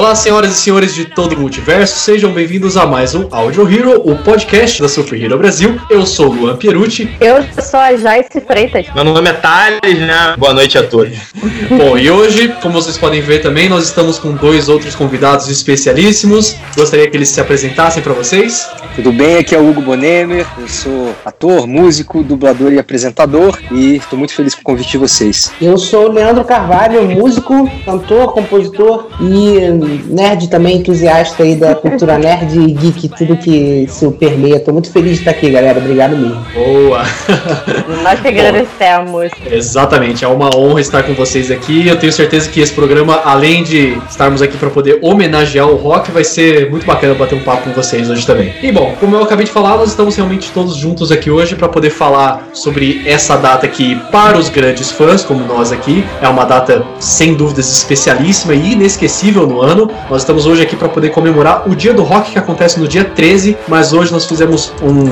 Olá, senhoras e senhores de todo o multiverso, sejam bem-vindos a mais um Audio Hero, o podcast da Super Hero Brasil. Eu sou o Luan Pierucci. Eu sou a Joyce Freitas. Meu nome é Thales, né? Boa noite a todos. Bom, e hoje, como vocês podem ver também, nós estamos com dois outros convidados especialíssimos. Gostaria que eles se apresentassem para vocês. Tudo bem? Aqui é o Hugo Bonemer, eu sou ator, músico, dublador e apresentador e estou muito feliz com o convite de vocês. Eu sou o Leandro Carvalho, músico, cantor, compositor e nerd também, entusiasta aí da cultura nerd e geek, tudo que isso permeia. Tô muito feliz de estar aqui, galera. Obrigado mesmo. Boa! Nós que agradecemos. Exatamente, é uma honra estar com vocês aqui. Eu tenho certeza que esse programa, além de estarmos aqui para poder homenagear o rock, vai ser muito bacana bater um papo com vocês hoje também. E bom, como eu acabei de falar, nós estamos realmente todos juntos aqui hoje para poder falar sobre essa data que, para os grandes fãs, como nós aqui, é uma data sem dúvidas especialíssima e inesquecível no ano. Nós estamos hoje aqui para poder comemorar o Dia do Rock que acontece no dia 13, mas hoje nós fizemos um.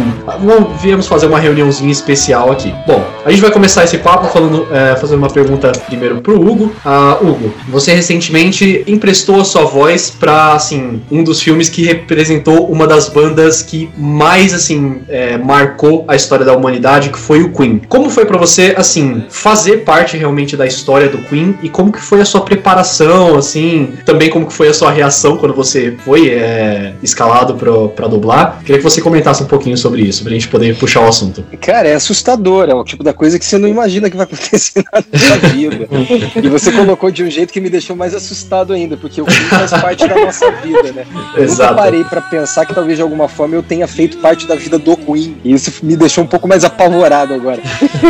Viemos fazer uma reuniãozinha especial aqui. Bom, a gente vai começar esse papo falando, é, fazendo uma pergunta primeiro pro Hugo. Uh, Hugo, você recentemente emprestou a sua voz para assim um dos filmes que representou uma das bandas que mais assim é, marcou a história da humanidade, que foi o Queen. Como foi para você assim fazer parte realmente da história do Queen e como que foi a sua preparação, assim, também como que foi a sua reação quando você foi é, escalado pra, pra dublar. Queria que você comentasse um pouquinho sobre isso, pra gente poder puxar o assunto. Cara, é assustador, é o tipo da coisa que você não imagina que vai acontecer na sua vida. e você colocou de um jeito que me deixou mais assustado ainda, porque o Queen faz parte da nossa vida, né? Eu Exato. nunca parei pra pensar que talvez de alguma forma eu tenha feito parte da vida do Queen. E isso me deixou um pouco mais apavorado agora.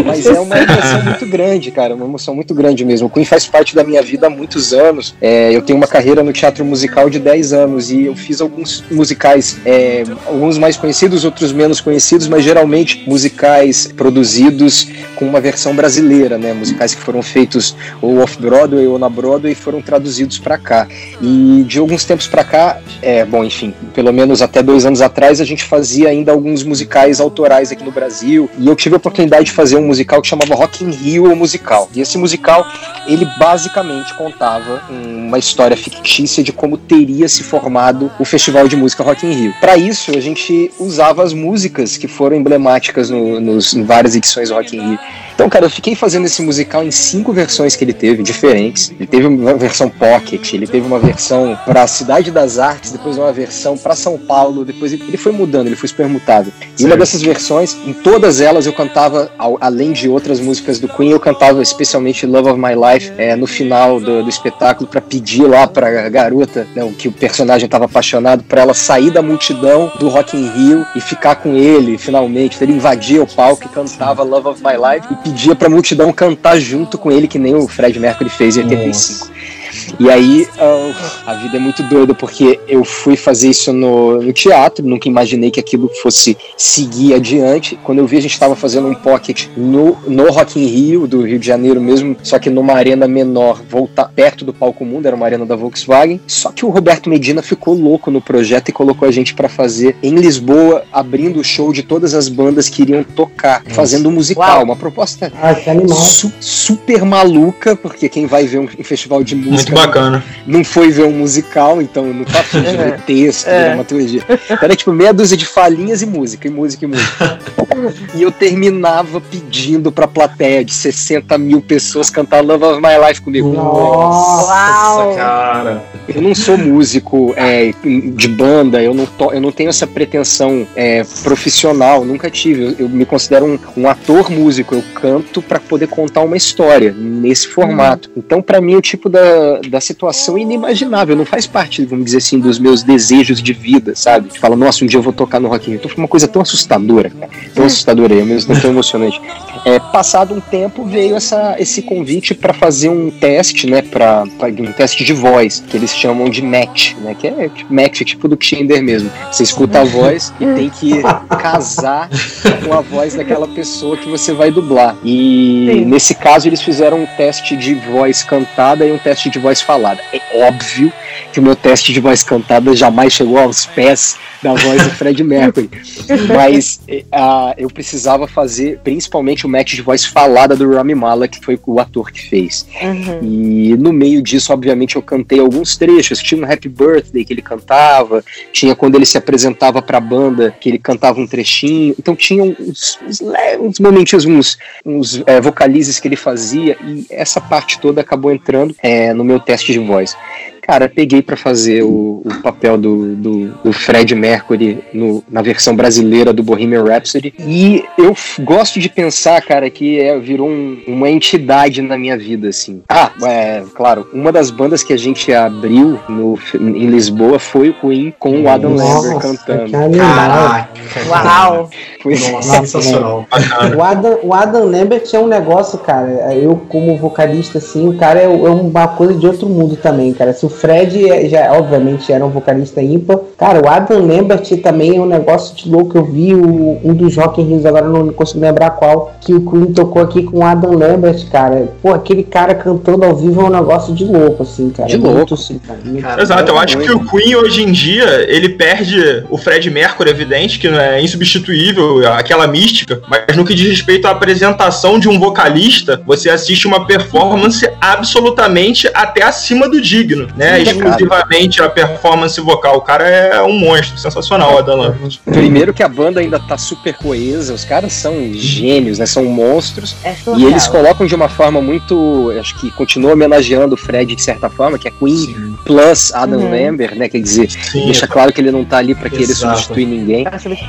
Mas é uma emoção muito grande, cara, uma emoção muito grande mesmo. O Queen faz parte da minha vida há muitos anos. É, eu tenho uma carreira no teatro musical de 10 anos e eu fiz alguns musicais, é, alguns mais conhecidos, outros menos conhecidos, mas geralmente musicais produzidos com uma versão brasileira, né? Musicais que foram feitos ou off-Broadway ou na Broadway e foram traduzidos para cá. E de alguns tempos para cá, é, bom, enfim, pelo menos até dois anos atrás, a gente fazia ainda alguns musicais autorais aqui no Brasil e eu tive a oportunidade de fazer um musical que chamava Rock in Rio, o musical. E esse musical, ele basicamente contava uma história fictícia de como teria se formado o Festival de Música Rock in Rio. Para isso, a gente usava as músicas que foram emblemáticas no, nos, em várias edições do Rock in Rio. Então, cara, eu fiquei fazendo esse musical em cinco versões que ele teve, diferentes. Ele teve uma versão pocket, ele teve uma versão para a Cidade das Artes, depois uma versão para São Paulo, depois ele foi mudando, ele foi supermutado. E uma dessas versões, em todas elas eu cantava, além de outras músicas do Queen, eu cantava especialmente Love of My Life é, no final do, do espetáculo para pedir lá para garota, né, que o personagem estava apaixonado, para ela sair da multidão do Rock in Rio e ficar com ele finalmente. Ele invadia o palco e cantava Love of My Life e pedia pra multidão cantar junto com ele, que nem o Fred Mercury fez em 85. Nossa. E aí uh, a vida é muito doida, porque eu fui fazer isso no, no, teatro, nunca imaginei que aquilo fosse seguir adiante. Quando eu vi, a gente estava fazendo um pocket no, no Rock in Rio, do Rio de Janeiro mesmo, só que numa arena menor, voltar perto do palco mundo, era uma arena da Volkswagen. Só que o Roberto Medina ficou louco no projeto e colocou a gente para fazer em Lisboa, abrindo o show de todas as bandas que iriam tocar, Nossa. fazendo um musical, Uau. uma proposta ah, su super maluca, porque quem vai ver um, um festival de música muito bacana. Não, não foi ver um musical, então não tá afim de ver texto, é. dramaturgia. Era tipo meia dúzia de falinhas e música, e música e música. e eu terminava pedindo pra plateia de 60 mil pessoas cantar Love of My Life comigo. Nossa, cara. Eu não sou músico é, de banda, eu não, to, eu não tenho essa pretensão é, profissional, nunca tive. Eu, eu me considero um, um, ator músico, eu canto para poder contar uma história nesse formato. Hum. Então, para mim, o tipo da da, da situação inimaginável, não faz parte, vamos dizer assim, dos meus desejos de vida, sabe? Fala, nossa, um dia eu vou tocar no Rock in Rio. Então foi uma coisa tão assustadora, cara. Tão assustadora e ao mesmo tempo tão emocionante. É, passado um tempo, veio essa, esse convite para fazer um teste, né? Pra- um teste de voz, que eles chamam de match, né? Que é tipo, match, tipo do Tinder mesmo. Você escuta a voz e tem que casar com a voz daquela pessoa que você vai dublar. E Sim. nesse caso, eles fizeram um teste de voz cantada e um teste de voz falada. É óbvio que o meu teste de voz cantada jamais chegou aos pés da voz do Fred Mercury. Mas ah, eu precisava fazer principalmente o match de voz falada do Rami Malek, que foi o ator que fez. Uhum. E no meio disso, obviamente, eu cantei alguns trechos. Tinha no Happy Birthday que ele cantava, tinha quando ele se apresentava pra banda que ele cantava um trechinho. Então tinha uns, uns, uns momentos, uns, uns eh, vocalizes que ele fazia, e essa parte toda acabou entrando eh, no meu teste de voz. Cara, peguei pra fazer o, o papel do, do, do Fred Mercury no- na versão brasileira do Bohemian Rhapsody. E eu gosto de pensar, cara, que é, virou um- uma entidade na minha vida, assim. Ah, é, claro, uma das bandas que a gente abriu no, em Lisboa foi o Queen com o Adam Lambert Nossa, cantando. que animal. Caraca. Uau! Foi, Nossa, sensacional. O Adam, o Adam Lambert é um negócio, cara. Eu, como vocalista, assim, o cara é, é uma coisa de outro mundo também, cara. Se o Fred é- já, obviamente, era um vocalista ímpar, cara, o Adam Lambert também é um negócio de louco. Eu vi o- um dos Rock in Rios, agora eu não consigo lembrar qual, que o Queen tocou aqui com o Adam Lambert, cara. Pô, aquele cara cantando ao vivo é um negócio de louco, assim, cara. De Muito, louco. assim, cara. Muito- Cara, Exato, eu acho que o Queen hoje em dia, ele perde o Fred Mercury, evidente, que é insubstituível, aquela mística, mas no que diz respeito à apresentação de um vocalista, você assiste uma performance absolutamente até acima do digno, né? Sim, Exclusivamente a performance vocal. O cara é um monstro, sensacional, o Adam Lambert. Primeiro que a banda ainda tá super coesa, os caras são gênios, né? São monstros. É E eles colocam de uma forma muito. Acho que continua homenageando o Fred de certa forma, que é Queen Sim. plus Adam Uhum. Lambert, né? Quer dizer, Sim, deixa claro que ele não tá ali pra querer Exato. substituir ninguém.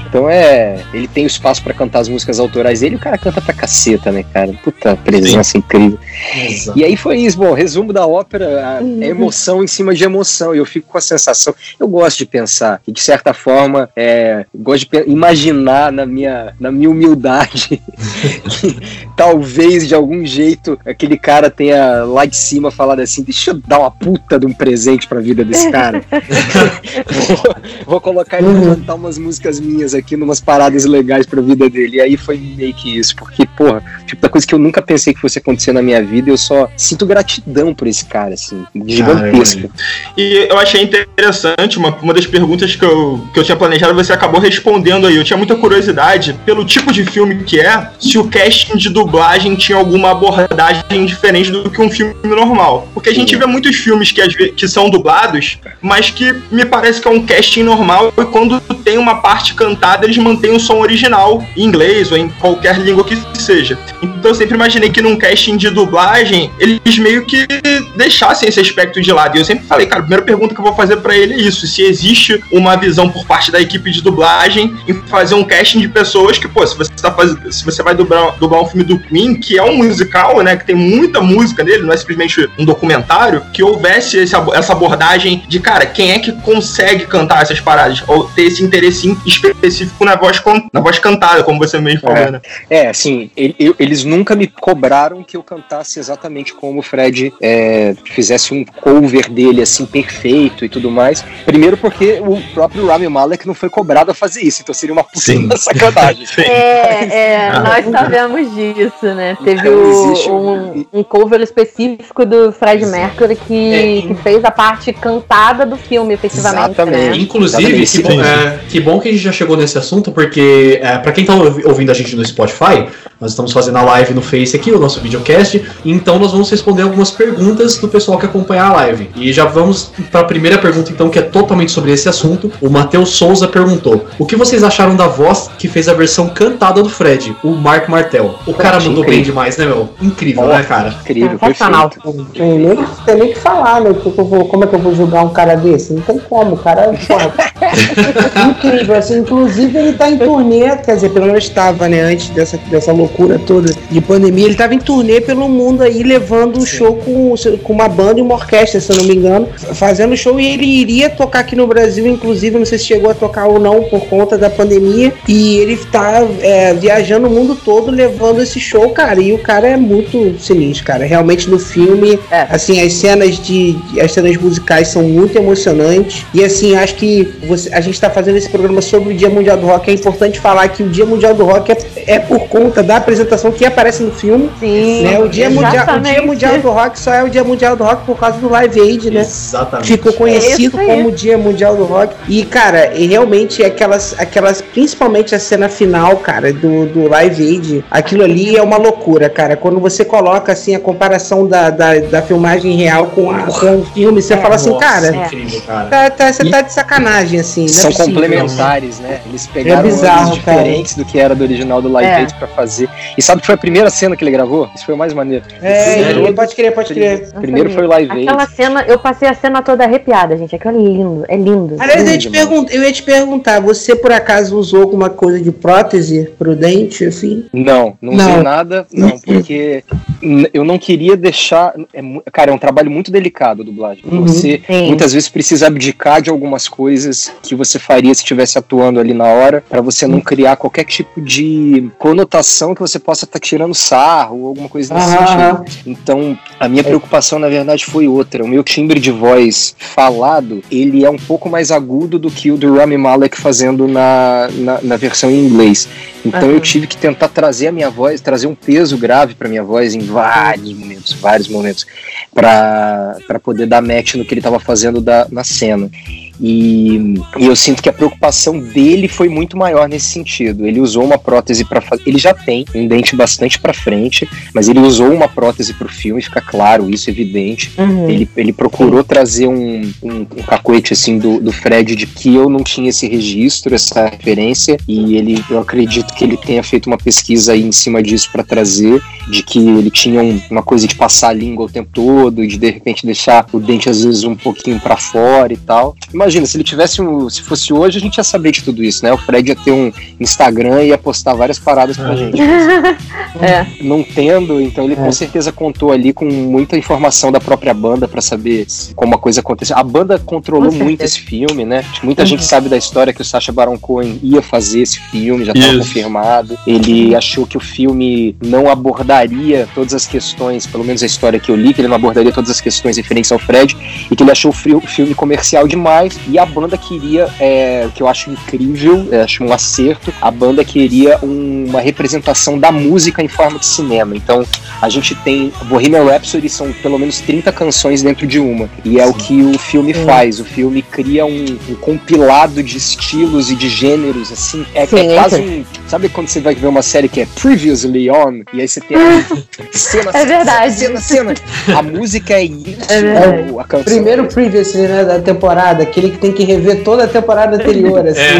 Então é. Ele tem o espaço pra cantar as músicas autorais dele e o cara canta pra caceta, né, cara? Puta presença incrível. Exato. E aí foi isso, bom, resumo da ópera a- é emoção em cima de emoção. E eu fico com a sensação. Eu gosto de pensar que, de certa forma, é, gosto de imaginar na minha, na minha humildade que talvez de algum jeito aquele cara tenha lá de cima falado assim: deixa eu dar uma puta de um presente pra vida desse cara. vou, vou colocar ele pra cantar umas músicas minhas aqui, numas paradas legais pra vida dele. E aí foi meio que isso, porque, porra, tipo, da coisa que eu nunca pensei que fosse acontecer na minha vida, eu só sinto gratidão por esse cara, assim, gigantesca. E eu achei interessante, uma, uma das perguntas que eu, que eu tinha planejado, você acabou respondendo aí. Eu tinha muita curiosidade, pelo tipo de filme que é, se o casting de dublagem tinha alguma abordagem diferente do que um filme normal. Porque a gente vê muitos filmes que, que são dublados, mas que me parece que é um casting normal e quando tem uma parte cantada, eles mantêm o som original em inglês ou em qualquer língua que seja. Então eu sempre imaginei que num casting de dublagem, eles meio que deixassem esse aspecto de lado. Eu sempre falei, cara, a primeira pergunta que eu vou fazer pra ele é isso: se existe uma visão por parte da equipe de dublagem em fazer um casting de pessoas que, pô, se você tá fazendo, se você vai dublar, dublar um filme do Queen, que é um musical, né, que tem muita música nele, não é simplesmente um documentário, que houvesse esse essa abordagem de, cara, quem é que consegue cantar essas paradas? Ou ter esse interesse específico na voz, na voz cantada, como você mesmo falou, É. né? É, assim, eles nunca me cobraram que eu cantasse exatamente como o Fred é, fizesse um cover dele, assim, perfeito e tudo mais. Primeiro porque o próprio Rami Malek não foi cobrado a fazer isso, então seria uma puta sacanagem. É, é, Ah. nós sabemos disso, né? Teve Então, o- existe um, um cover específico do Fred Mercury que, que fez a parte cantada do filme, efetivamente, Exatamente. né? Inclusive, Exatamente, que bom, é, que bom que a gente já chegou nesse assunto, porque é, para quem tá ouvi- ouvindo a gente no Spotify, nós estamos fazendo a live no Face aqui, o nosso videocast, então nós vamos responder algumas perguntas do pessoal que acompanha a live. E já vamos para a primeira pergunta, então, que é totalmente sobre esse assunto. O Matheus Souza perguntou: O que vocês acharam da voz que fez a versão cantada do Fred, o Mark Martel? O cara mandou bem Incrível. demais, né, meu? Incrível, né, cara? Incrível, Sensacional. perfeito. Tem nem, que- tem nem que falar, né? Vou- como é que eu vou julgar um cara desse? Não tem como, o cara. Porra, incrível, assim, inclusive ele tá em turnê, quer dizer, pelo menos estava, né, antes dessa, dessa loucura loucura toda de pandemia, ele tava em turnê pelo mundo aí, levando um show com, com uma banda e uma orquestra, se eu não me engano, fazendo show e ele iria tocar aqui no Brasil, inclusive, não sei se chegou a tocar ou não por conta da pandemia, e ele tá é, viajando o mundo todo levando esse show, cara, e o cara é muito sinistro, cara. Realmente no filme, É. assim, as cenas de. as cenas musicais são muito emocionantes. E assim, acho que você, a gente tá fazendo esse programa sobre o Dia Mundial do Rock. É importante falar que o Dia Mundial do Rock é, é por conta da apresentação que aparece no filme. Sim. Né? O, dia mundial, o. Dia Mundial do Rock só é o Dia Mundial do Rock por causa do Live Aid, né? Exatamente. Ficou conhecido É como Dia Mundial do Rock. E, cara, realmente aquelas, aquelas, principalmente a cena final, cara, do, do Live Aid, aquilo ali é uma loucura, cara. Quando você coloca assim a comparação da, da, da filmagem real com, a, com o filme, você É. fala assim, Nossa, cara, incrível, cara. tá, tá- você E- tá de sacanagem, assim. é São possível. complementares, né? Eles pegaram bizarro, ângulos diferentes do que era do original do Live É. Aid pra fazer. E sabe que foi a primeira cena que ele gravou? Isso foi o mais maneiro. É, ele- pode crer, pode crer. Primeiro foi o Live Aid. Aquela cena, eu passei a cena toda arrepiada, gente. Aquilo é lindo, é lindo. Aliás, eu ia, te eu ia te perguntar, você por acaso usou alguma coisa de prótese pro dente, assim? Não, não, Não. usei nada, não, porque eu não queria deixar. É, cara, é um trabalho muito delicado a dublagem. Uhum. Você Sim. muitas vezes precisa abdicar de algumas coisas que você faria se estivesse atuando ali na hora, pra você não criar qualquer tipo de conotação que você possa estar tirando sarro ou alguma coisa Aham, sentido. Então, a minha preocupação, na verdade, foi outra. O meu timbre de voz falado, ele é um pouco mais agudo do que o do Rami Malek fazendo na, na, na versão em inglês. Então eu tive que tentar trazer a minha voz, trazer um peso grave pra minha voz em vários momentos, vários momentos, pra poder dar match no que ele tava fazendo da, na cena. E, e eu sinto que a preocupação dele foi muito maior nesse sentido. Ele usou uma prótese para fazer. Ele já tem um dente bastante para frente, mas ele usou uma prótese pro filme, fica claro, isso é evidente. Uhum. Ele, ele procurou trazer um, um, um cacoete assim do, do Fred de que eu não tinha esse registro, essa referência, e ele eu acredito que ele tenha feito uma pesquisa aí em cima disso para trazer, de que ele tinha um- uma coisa de passar a língua o tempo todo, e de de repente deixar o dente às vezes um pouquinho para fora e tal. Imagina, se ele tivesse um. Se fosse hoje, a gente ia saber de tudo isso, né? O Fred ia ter um Instagram e ia postar várias paradas pra Ah. gente É. não tendo, então ele É. com certeza contou ali com muita informação da própria banda pra saber como a coisa aconteceu. A banda controlou muito esse filme, né? Muita gente sabe da história que o Sacha Baron Cohen ia fazer esse filme, já estava Isso. confirmado. Ele achou que o filme não abordaria todas as questões, pelo menos a história que eu li, que ele não abordaria todas as questões referentes ao Fred, e que ele achou o filme comercial demais, e a banda queria, é, o que eu acho incrível, eu acho um acerto, a banda queria um- uma representação da música em forma de cinema. Então, a gente tem Bohemian Rhapsody, são pelo menos 30 canções dentro de uma, e é o que o filme faz. O filme cria um, um compilado de estilos e de gêneros, assim, é, Sim, é quase é. um... Sabe quando você vai ver uma série que é Previously On, e aí você tem a cena, É verdade. cena, cena, cena. A música é isso, É a canção Primeiro previously, né, da temporada, aquele que tem que rever toda a temporada anterior, assim.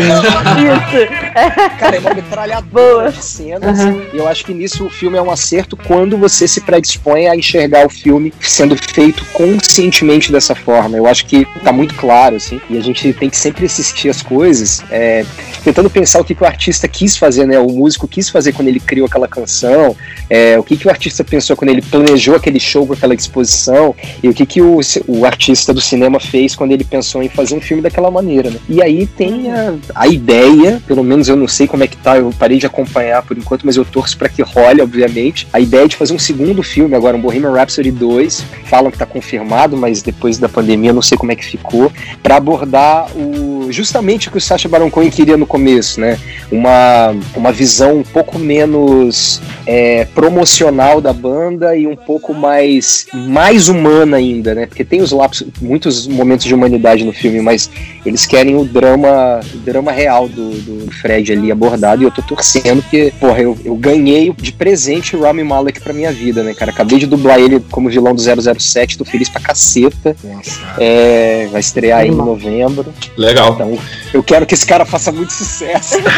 Isso. Cara, é uma metralhadora de cenas. Aham. E eu acho que nisso o filme é um acerto quando você se predispõe a enxergar o filme sendo feito conscientemente dessa forma. Eu acho que tá muito claro, assim. E a gente tem que sempre assistir as coisas, é, tentando pensar o que, que o artista quis fazer, né? O músico quis fazer quando ele criou aquela canção, é, o que, que o artista pensou quando ele planejou aquele show com aquela exposição, e o que, que o, o artista do cinema fez quando ele pensou em fazer um filme daquela maneira, né? E aí tem a, a ideia, pelo menos eu não sei como é que tá, eu parei de acompanhar por enquanto, mas eu torço pra que role, obviamente. A ideia de fazer um segundo filme agora, um Bohemian Rhapsody 2, falam que tá confirmado, mas depois da pandemia eu não sei como é que ficou, pra abordar o justamente o que o Sacha Baron Cohen queria no começo, né? Uma, uma visão um pouco menos é, promocional da banda e um pouco mais mais humana ainda, né? Porque tem os lapsos, muitos momentos de humanidade no filme, mas eles querem o drama, o drama real do, do Fred ali abordado e eu tô torcendo porque, porra, eu, eu ganhei de presente o Rami Malek pra minha vida, né, cara? Acabei de dublar ele como vilão do 007, tô feliz pra caceta. Nossa. É, vai estrear aí em novembro. Legal. Então, eu quero que esse cara faça muito sucesso.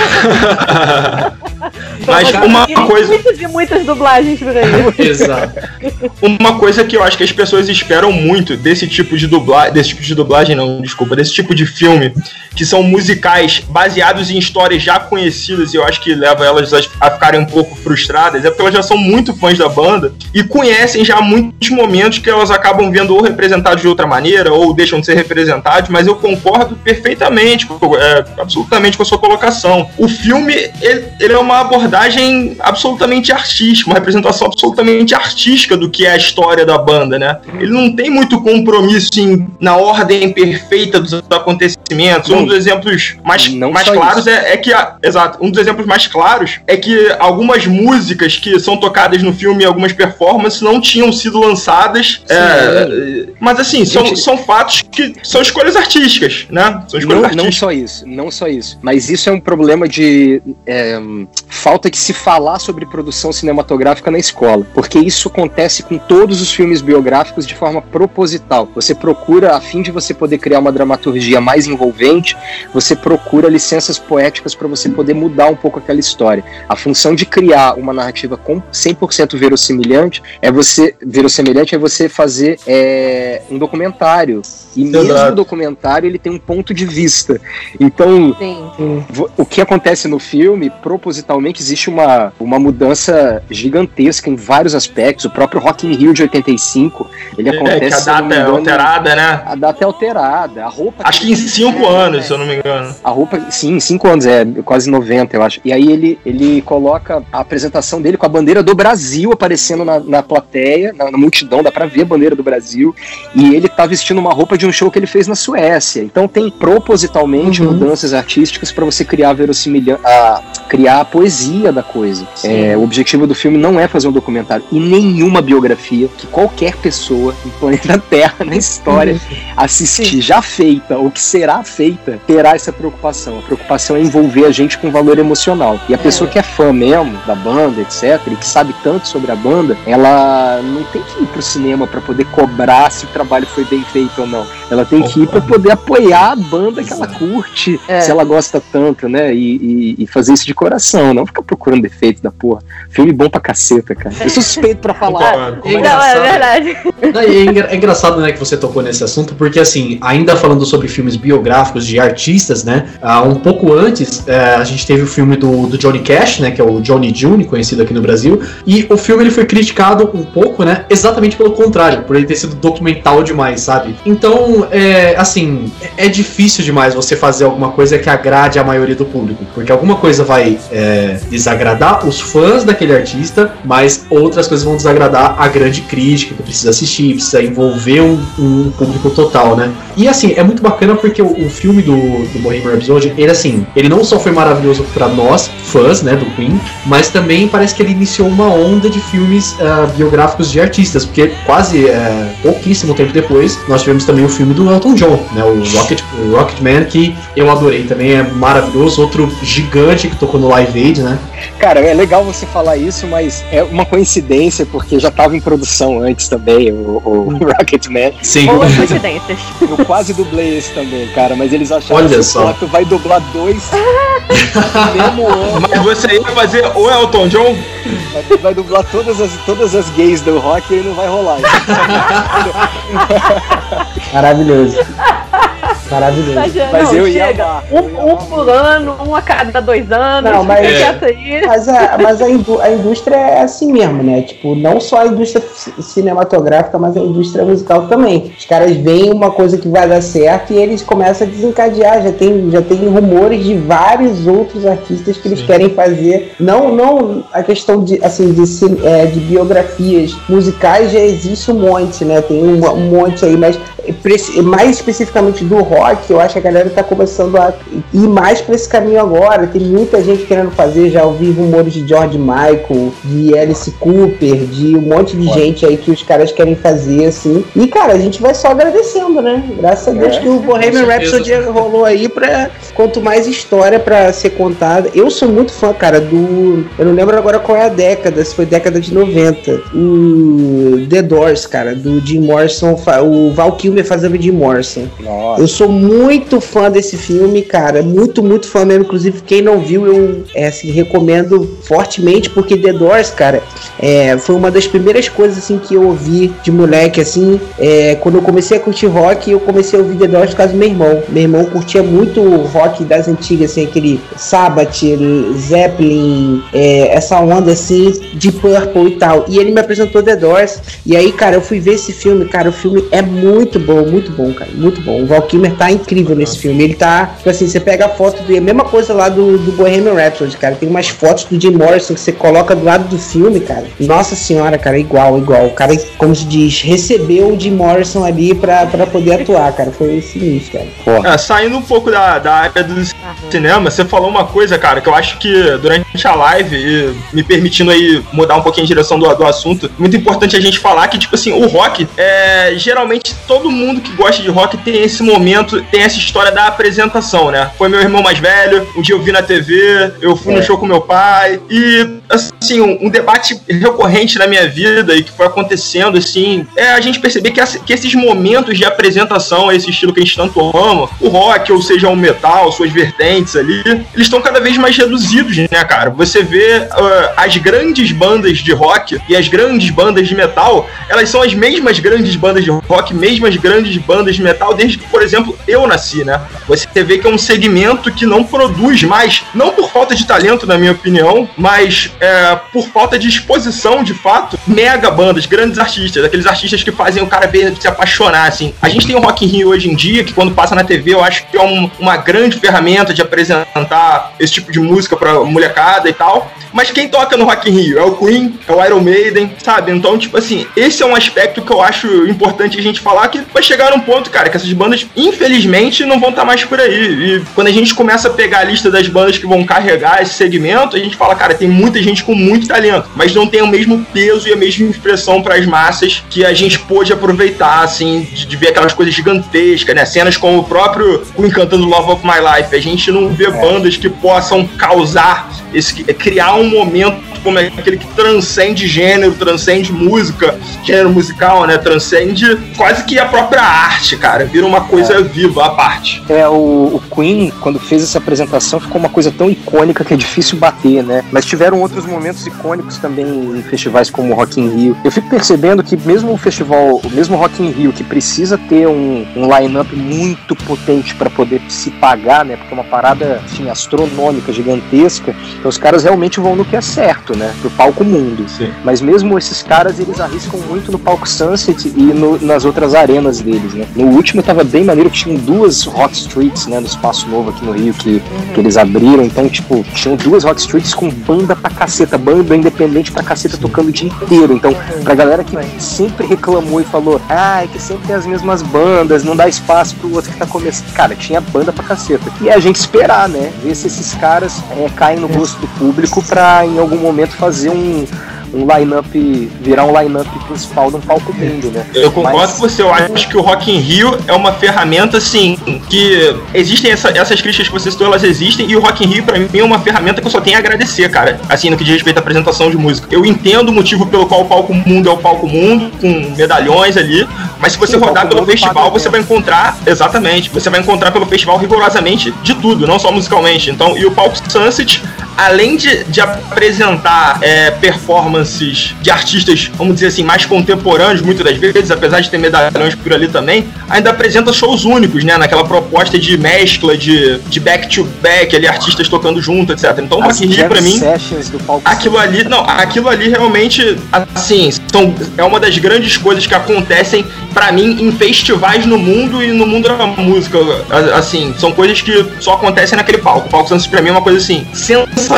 Mas uma coisa, Muitas e muitas dublagens por aí. Exato. uma coisa que eu acho que as pessoas esperam muito desse tipo de dublagem, desse tipo de dublagem não, desculpa, desse tipo de filme, que são musicais baseados em histórias já conhecidas e eu acho que leva elas a, a ficarem um pouco frustradas, é porque elas já são muito fãs da banda e conhecem já muitos momentos que elas acabam vendo ou representados de outra maneira ou deixam de ser representados, mas eu concordo perfeitamente, com- é, absolutamente com a sua colocação. O filme, ele, ele é uma abordagem absolutamente artística, uma representação absolutamente artística do que é a história da banda, né? Ele não tem muito compromisso em, na ordem perfeita dos acontecimentos. Não. um dos exemplos mais, mais claros é, é que, a- exato, um dos exemplos mais claros é que algumas músicas que são tocadas no filme, algumas performances, não tinham sido lançadas. é, mas assim, são, Gente- são fatos que são escolhas artísticas, né? São escolhas Não, não só isso, não só isso. Mas isso é um problema de é, falta que se falar sobre produção cinematográfica na escola. Porque isso acontece com todos os filmes biográficos de forma proposital. Você procura, a fim de você poder criar uma dramaturgia mais envolvente, você procura licenças poéticas para você poder mudar um pouco aquela história. A função de criar uma narrativa com 100% verossimilhante é você verossimilhante é você fazer é, um documentário. E mesmo o documentário ele tem um ponto de vista. Então, Sim. vo- o que acontece no filme, propositalmente, existe uma, uma mudança gigantesca em vários aspectos. O próprio Rock in Rio de 85, ele É, que acontece. a data é engano, alterada, né? A data é alterada. A roupa. Acho que em cinco anos, se eu não me engano. A roupa, sim, cinco anos, é quase 90, eu acho. E aí ele, ele coloca a apresentação dele com a bandeira do Brasil aparecendo na, na plateia, na, na multidão, dá pra ver a bandeira do Brasil. E ele tá vestindo uma roupa de um show que ele fez na Suécia. Então tem propositalmente Uhum. mudanças artísticas pra você criar a a, criar a poesia da coisa. É, o objetivo do filme não é fazer um documentário e nenhuma biografia que qualquer pessoa no planeta Terra, na história, assistir já feita ou que será feita terá essa preocupação. A preocupação é envolver a gente com valor emocional. E a pessoa que é fã mesmo da banda, etc, e que sabe tanto sobre a banda, ela não tem que ir pro cinema para poder cobrar se o trabalho foi bem feito ou não. Ela tem que ir para poder apoiar a banda que ela curte, É. se ela gosta tanto, né? E, e- e fazer isso de coração, não ficar procurando defeito da porra. Filme bom pra caceta, cara. Eu sou suspeito pra falar. Concordo. É Não, é engraçado. verdade. Daí é, é engraçado, né, que você tocou nesse assunto, porque assim, ainda falando sobre filmes biográficos de artistas, né, ah, um pouco antes, eh, a gente teve o filme do, do Johnny Cash, né, que é o Johnny June, conhecido aqui no Brasil, e o filme ele foi criticado um pouco, né, exatamente pelo contrário, por ele ter sido documental demais, sabe? Então, é, assim, é é difícil demais você fazer alguma coisa que agrade a maioria do público, porque alguma coisa vai é, desagradar os fãs daquele artista, mas outras coisas vão desagradar a grande crítica que precisa assistir, precisa envolver um, um público total, né? E assim, é muito bacana porque o, o filme do, do Bohemian Rhapsody, ele assim, ele não só foi maravilhoso pra nós, fãs, né, do Queen, mas também parece que ele iniciou uma onda de filmes ah, biográficos de artistas, porque quase é, pouquíssimo tempo depois, nós tivemos também o filme do Elton John, né, o Rocket, o Rocketman, que eu adorei também, é maravilhoso, outro gigante que tocou no Live Aid, né? Cara, é legal você falar isso, mas é uma coincidência, porque já tava em produção antes também, o, o Rocketman. Sim. Boas coincidências. Eu quase dublei esse também, cara, mas eles acharam Olha que só. "Pô, tu vai dublar dois no mesmo ano, Mas você ia fazer o Elton John? tu vai dublar todas as, todas as gays do rock e não vai rolar. Maravilhoso. Maravilhoso. Tá, Mas não, eu ia chega. amar, eu ia Um, um por ano, um a cada dois anos. Não, mas- aí. Mas, a, mas a, indú- a indústria é assim mesmo, né? Tipo, não só a indústria ci- cinematográfica, mas a indústria musical também. Os caras veem uma coisa que vai dar certo e eles começam a desencadear. Já tem, já tem rumores de vários outros artistas que eles querem fazer. Não, não a questão de, assim, de, é, de biografias musicais já existe um monte, né? Tem um, um monte aí, mas mais especificamente do rock, eu acho que a galera tá começando a ir mais pra esse caminho agora. Tem muita gente querendo fazer, já ouvi rumores de George Michael, de Alice Cooper, de um monte de gente aí que os caras querem fazer, assim. E, cara, a gente vai só agradecendo, né? Graças a Deus É, que o Bohemian. Rhapsody rolou aí pra quanto mais história pra ser contada. Eu sou muito fã, cara, do. Eu não lembro agora qual é a década, se foi década de 90. O The Doors, cara, do Jim Morrison, o Val É fazer o Jim Morrison. Nossa. Eu sou muito fã desse filme, cara. Muito, muito fã mesmo. Inclusive, quem não viu, eu é, assim, recomendo fortemente, porque The Doors, cara, é, foi uma das primeiras coisas assim que eu ouvi de moleque, assim. É, quando eu comecei a curtir rock, eu comecei a ouvir The Doors por causa do meu irmão. Meu irmão curtia muito rock das antigas, assim, aquele Sabbath, Zeppelin, é, essa onda assim, de Purple e tal. E ele me apresentou The Doors. E aí, cara, eu fui ver esse filme, cara. O filme é muito bom, muito bom, cara. Muito bom. O Val Kilmer tá incrível nesse filme. Ele tá, tipo assim, você pega a foto dele, a mesma coisa lá do, do Bohemian Rhapsody, cara. Tem umas fotos do Jim Morrison que você coloca do lado do filme, cara. Nossa senhora, cara, igual, igual. O cara, como se diz, recebeu o Jim Morrison ali pra, pra poder atuar, cara. Foi sinistro, cara. É, saindo um pouco da, da área do cinema, você falou uma coisa, cara, que eu acho que durante a live, e me permitindo aí mudar um pouquinho a direção do, do assunto, muito importante a gente falar que, tipo assim, o rock, é, geralmente todo mundo que gosta de rock tem esse momento, tem essa história da apresentação, né? Foi meu irmão mais velho, um dia eu vi na TV, eu fui É. no show com meu pai, e, assim, um, um debate recorrente na minha vida e que foi acontecendo, assim, é a gente perceber que, que esses momentos de apresentação, esse estilo que a gente tanto ama, o rock, ou seja, o metal, suas vertentes ali, eles estão cada vez mais reduzidos, né, cara? Você vê ah, as grandes bandas de rock e as grandes bandas de metal, elas são as mesmas grandes bandas de rock, mesmas grandes bandas de metal, desde que, por exemplo, eu nasci, né? Você vê que é um segmento que não produz mais, não por falta de talento, na minha opinião, mas é, por falta de exposição, de fato, mega bandas, grandes artistas, aqueles artistas que fazem o cara ver, se apaixonar, assim. A gente tem o Rock in Rio hoje em dia, que quando passa na TV, eu acho que é um- uma grande ferramenta de apresentar esse tipo de música pra molecada e tal. Mas quem toca no Rock in Rio é o Queen, é o Iron Maiden, sabe? Então, tipo assim, esse é um aspecto que eu acho importante a gente falar que vai chegar num ponto, cara, que essas bandas, infelizmente, não vão estar mais por aí. E quando a gente começa a pegar a lista das bandas que vão carregar esse segmento, a gente fala, cara, tem muita gente com muito talento, mas não tem o mesmo peso e a mesma expressão para as massas que a gente pôde aproveitar, assim, de, de ver aquelas coisas gigantescas, né? Cenas como o próprio Queen cantando Love of My Life. A gente não vê bandas que possam causar esse criar um momento como é aquele que transcende gênero, transcende música, gênero musical, né? Transcende quase que a própria arte, cara. Vira uma coisa viva à parte. É, o, o Queen, quando fez essa apresentação, ficou uma coisa tão icônica que é difícil bater, né? Mas tiveram outros momentos icônicos também em festivais como o Rock in Rio. Eu fico percebendo que mesmo o festival, o mesmo Rock in Rio, que precisa ter um, um line-up muito potente para poder se pagar, né? Porque é uma parada assim, astronômica, gigantesca. Então os caras realmente vão no que é certo, né? Pro palco mundo. Sim. Mas mesmo esses caras, eles arriscam muito no palco Sunset e no- nas outras arenas deles, né? No último tava bem maneiro que tinham duas Rock Streets, né? No Espaço Novo aqui no Rio que, que eles abriram. Então, tipo, tinham duas Rock Streets com banda pra caceta, banda independente pra caceta tocando o dia inteiro. Então, pra galera que sempre reclamou e falou, ah, é que sempre tem as mesmas bandas, não dá espaço pro outro que tá começando. Cara, tinha banda pra caceta. E é a gente esperar, né? Ver se esses caras é, caem no gosto do público pra em algum momento fazer um, um line-up, virar um line-up principal de um palco mundo, né? Eu concordo Mas- com você, eu acho que o Rock in Rio é uma ferramenta, assim, que existem essa- essas críticas que você citou, elas existem, e o Rock in Rio, pra mim, é uma ferramenta que eu só tenho a agradecer, cara, assim, no que diz respeito à apresentação de música. Eu entendo o motivo pelo qual o palco mundo é o palco mundo, com medalhões ali, mas se você Sim, rodar pelo festival, você vai encontrar, exatamente, você vai encontrar pelo festival rigorosamente de tudo, não só musicalmente. Então, e o palco Sunset, além de, de apresentar é, performances de artistas, vamos dizer assim, mais contemporâneos, muitas das vezes, apesar de ter medalhões por ali também, ainda apresenta shows únicos, né? Naquela proposta de mescla, de de back-to-back, ali, artistas tocando junto, etc. Então, o Rock in Rio, pra mim, Aquilo ali, não, aquilo ali realmente, assim, são, é uma das grandes coisas que acontecem pra mim em festivais no mundo e no mundo da música. Assim, são coisas que só acontecem naquele palco. O palco Santos pra mim é uma coisa assim, sensacional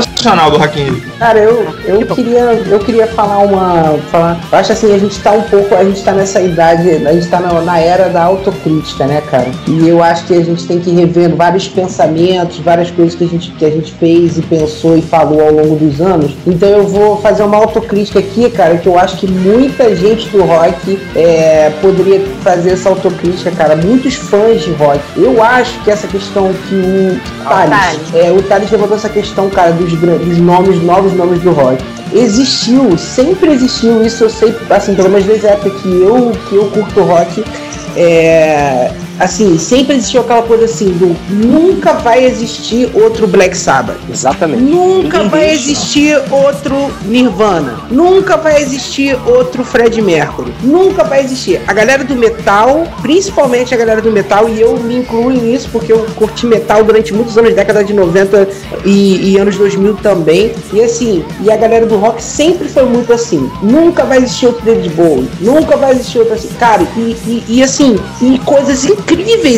do Rock in Rio. Cara, eu, eu queria eu queria falar uma falar, eu acho assim, a gente tá um pouco, a gente tá nessa idade, a gente tá na, na era da autocrítica, né, cara? E eu acho que a gente tem que ir revendo vários pensamentos, várias coisas que a gente que a gente fez e pensou e falou ao longo dos anos. Então eu vou fazer uma autocrítica aqui, cara, que eu acho que muita gente do rock é, poderia fazer essa autocrítica, cara. Muitos fãs de rock. Eu acho que essa questão que o Thales, Thales. é, o Thales levantou essa questão, cara, dos, dos nomes, novos nomes do rock. Existiu, sempre existiu isso, eu sei, assim, pelo menos desde a época que eu, que eu curto rock, é, assim, sempre existiu aquela coisa assim do nunca vai existir outro Black Sabbath. Exatamente. Nunca Ninguém vai existir outro Nirvana. Nunca vai existir outro Fred Mercury. Nunca vai existir. A galera do metal, principalmente a galera do metal, e eu me incluo nisso porque eu curti metal durante muitos anos, década de 90 e, e anos 2000 também. E assim, e a galera do rock sempre foi muito assim. Nunca vai existir outro David Bowie. Nunca vai existir outro assim. Cara, e, e, e assim, e coisas incríveis